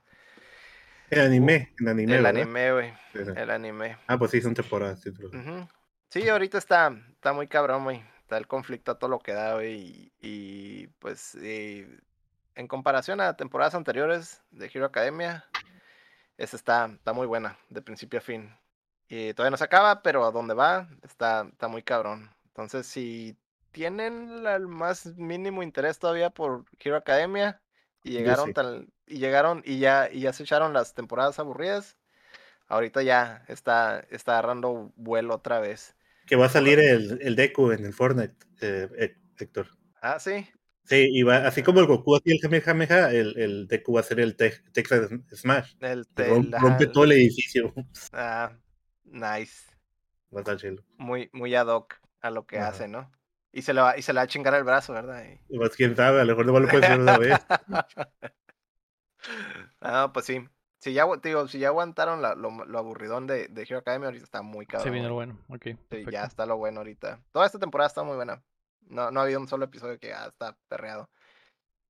El anime, el anime, el ¿verdad? anime, güey. El anime. Ah, pues sí, son temporadas. sí, pero- Ujú. Sí, ahorita está, está muy cabrón, güey. Está el conflicto a todo lo que da, güey. Y, y, pues, eh, en comparación a temporadas anteriores de Hero Academia, esta está, está muy buena, de principio a fin. Y todavía no se acaba, pero a donde va, está, está muy cabrón. Entonces, si tienen el más mínimo interés todavía por Hero Academia, y llegaron sí. tal, y llegaron y ya, y ya se echaron las temporadas aburridas, ahorita ya está, está agarrando vuelo otra vez. Que va a salir el, el Deku en el Fortnite, eh, Hé- Héctor. Ah, sí. Sí, y va, así como el Goku hacía el Kamehameha, el, el Deku va a ser el Te- Texas Smash. El, ajá, rompe el- todo el edificio. [laughs] ah, nice. Va a estar chido. Muy, muy ad hoc a lo que Ajá. hace, ¿no? Y se le va, y se le va a chingar el brazo, ¿verdad? Y- Pues quién sabe, a lo mejor no lo puede hacer una vez. [laughs] Ah, pues sí. Si ya, digo, si ya aguantaron la- lo, lo aburridón de, de Hero Academia, ahorita está muy cabrón. Se viene lo bueno, ok. Sí, ya está lo bueno ahorita. Toda esta temporada está muy buena. No, no ha habido un solo episodio que ah, está perreado.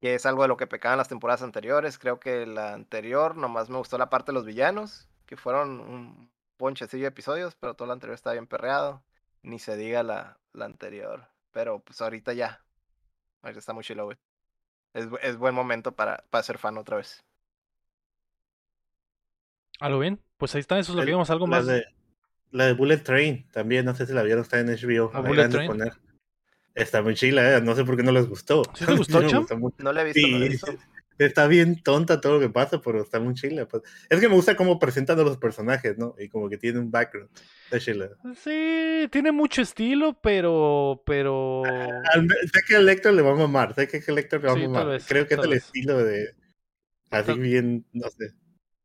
Que es algo de lo que pecaban las temporadas anteriores. Creo que la anterior nomás me gustó la parte de los villanos, que fueron un ponchecillo de episodios, pero todo lo anterior está bien perreado. Ni se diga la, la anterior. Pero pues ahorita ya. Ahorita está muy chilo, güey. Es, es buen momento para, para ser fan otra vez. ¿Algo bien? Pues ahí está, eso es lo que vimos, algo la más. De, la de Bullet Train, también, no sé si la vieron, está en HBO. Bullet la Train. poner. Está muy chila, eh, no sé por qué no les gustó. ¿Sí te gustó, [laughs] me Cham? gustó. No le he visto, no le he Sí, visto. [laughs] está bien tonta todo lo que pasa, pero está muy chila. pues. Es que me gusta cómo presentan a los personajes, ¿no? Y como que tiene un background. Está chila. Sí, tiene mucho estilo, pero. pero. Al me- sé que a Lector le va a mamar, sé que a Lector le va a Sí, tal mamar. vez, Creo que es el estilo de. Así bien, no sé.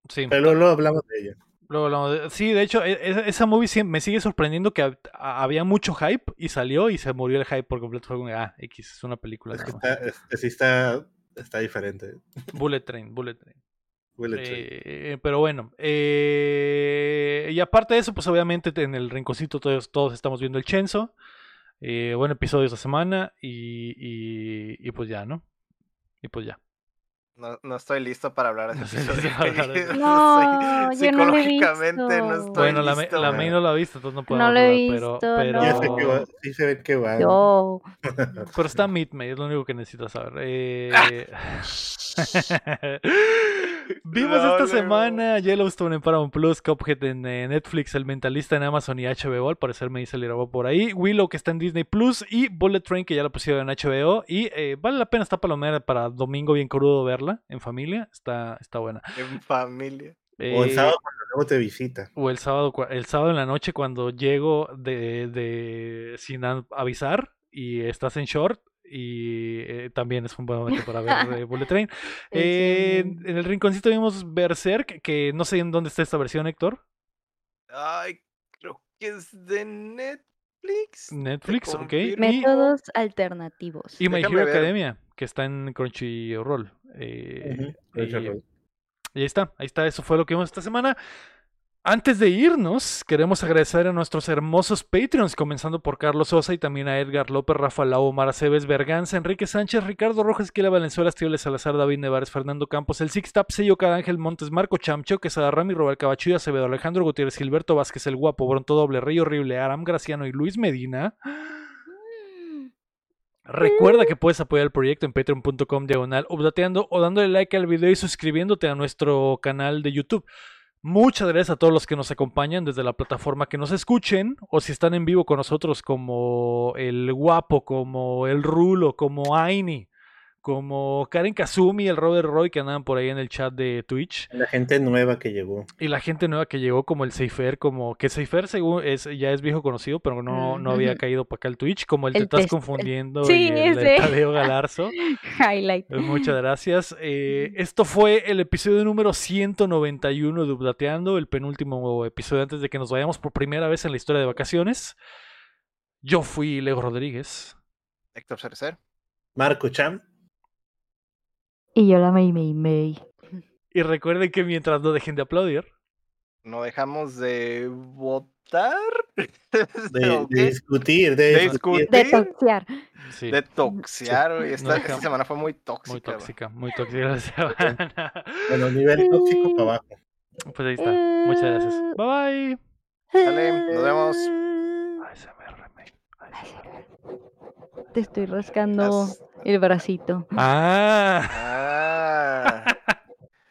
Sí. Pero luego hablamos de ella. Luego hablamos de- Sí, de hecho, e- e- esa movie me sigue sorprendiendo que a- había mucho hype y salió y se murió el hype por completo. Fue como, ah, X, es una película. Es que está, es- sí está, está diferente. Bullet Train, Bullet Train. Bullet Train. Eh, pero bueno, eh, y aparte de eso, pues obviamente en el rinconcito todos, todos estamos viendo el Chenzo. Eh, buen episodio esta semana y, y, y pues ya, ¿no? Y pues ya. No, no estoy listo para hablar de No ese estoy episodio. hablar. [laughs] No, soy- yo no lo he psicológicamente no visto. estoy Bueno, la, me- listo, la. May no lo ha visto, entonces no No podemos lo he hablar, pero, visto, pero, Ya sé que va, sí se ven que va. Yo. pero está Midmay, es lo único que necesitas saber. Eh, [laughs] [laughs] Vimos No, esta semana Yellowstone en Paramount Plus, Cuphead en eh, Netflix, El Mentalista en Amazon y HBO, al parecer me dice el por ahí, Willow que está en Disney Plus y Bullet Train que ya la pusieron en HBO y eh, vale la pena, está palomera para domingo bien crudo verla en familia, está, está buena. En familia. O el Eh, sábado cuando Luego te visita. O el sábado, el sábado en la noche cuando llego de, de sin avisar y estás en short y eh, también es un buen momento para ver eh, [laughs] Bullet Train. Eh, en, el rinconcito vimos Berserk, que no sé en dónde está esta versión, Héctor. Ay, creo que es de Netflix. Netflix, ok. Y, Métodos alternativos. y My Déjame Hero ver. Academia, que está en Crunchyroll. Eh, y- Crunchyroll. Y ahí está, ahí está, eso fue lo que vimos esta semana. Antes de irnos, queremos agradecer a nuestros hermosos Patreons, comenzando por Carlos Sosa y también a Edgar López, Rafa Lau, Mara Cebes, Berganza, Enrique Sánchez, Ricardo Rojas, Kila Valenzuela, Estíbales Salazar, David Nevares, Fernando Campos, El Six Tap, Sello Ángel Montes, Marco Chamcho, Quesada Rami, Robert Cabachuya, Acevedo, Alejandro Gutiérrez, Gilberto Vázquez, El Guapo, Bronto Doble, Rey Horrible, Aram Graciano y Luis Medina. Recuerda que puedes apoyar el proyecto en patreon.com diagonal updateando o dándole like al video y suscribiéndote a nuestro canal de YouTube. Muchas gracias a todos los que nos acompañan desde la plataforma que nos escuchen o si están en vivo con nosotros como el Guapo, como el Rulo, como Aini, como Karen Kazumi, el Robert Roy que andaban por ahí en el chat de Twitch La gente nueva que llegó. y la gente nueva que llegó como el Seifer, como que Seifer según es, ya es viejo conocido, pero no, no había caído para acá el Twitch, como el, te estás test- el- confundiendo Sí, y el. Tadeo Galarzo. [laughs] Highlight. Eh, Muchas gracias. Eh, esto fue el episodio número 191 de Updateando, el penúltimo episodio antes de que nos vayamos por primera vez en la historia de vacaciones. Yo fui Leo Rodríguez. Héctor Cerecer. Marco Cham. Y yo la May May May. Y recuerden que mientras no dejen de aplaudir, No dejamos de votar. [laughs] De, discutir, de, De discutir. De sí, De toxear, güey. Esta, semana fue muy tóxica. muy tóxica, muy tóxica la semana. Bueno, nivel tóxico para abajo. Pues ahí está. Muchas gracias. Bye bye. Sale, nos vemos. ASMR. ASMR te estoy rascando el bracito. Ah. ah.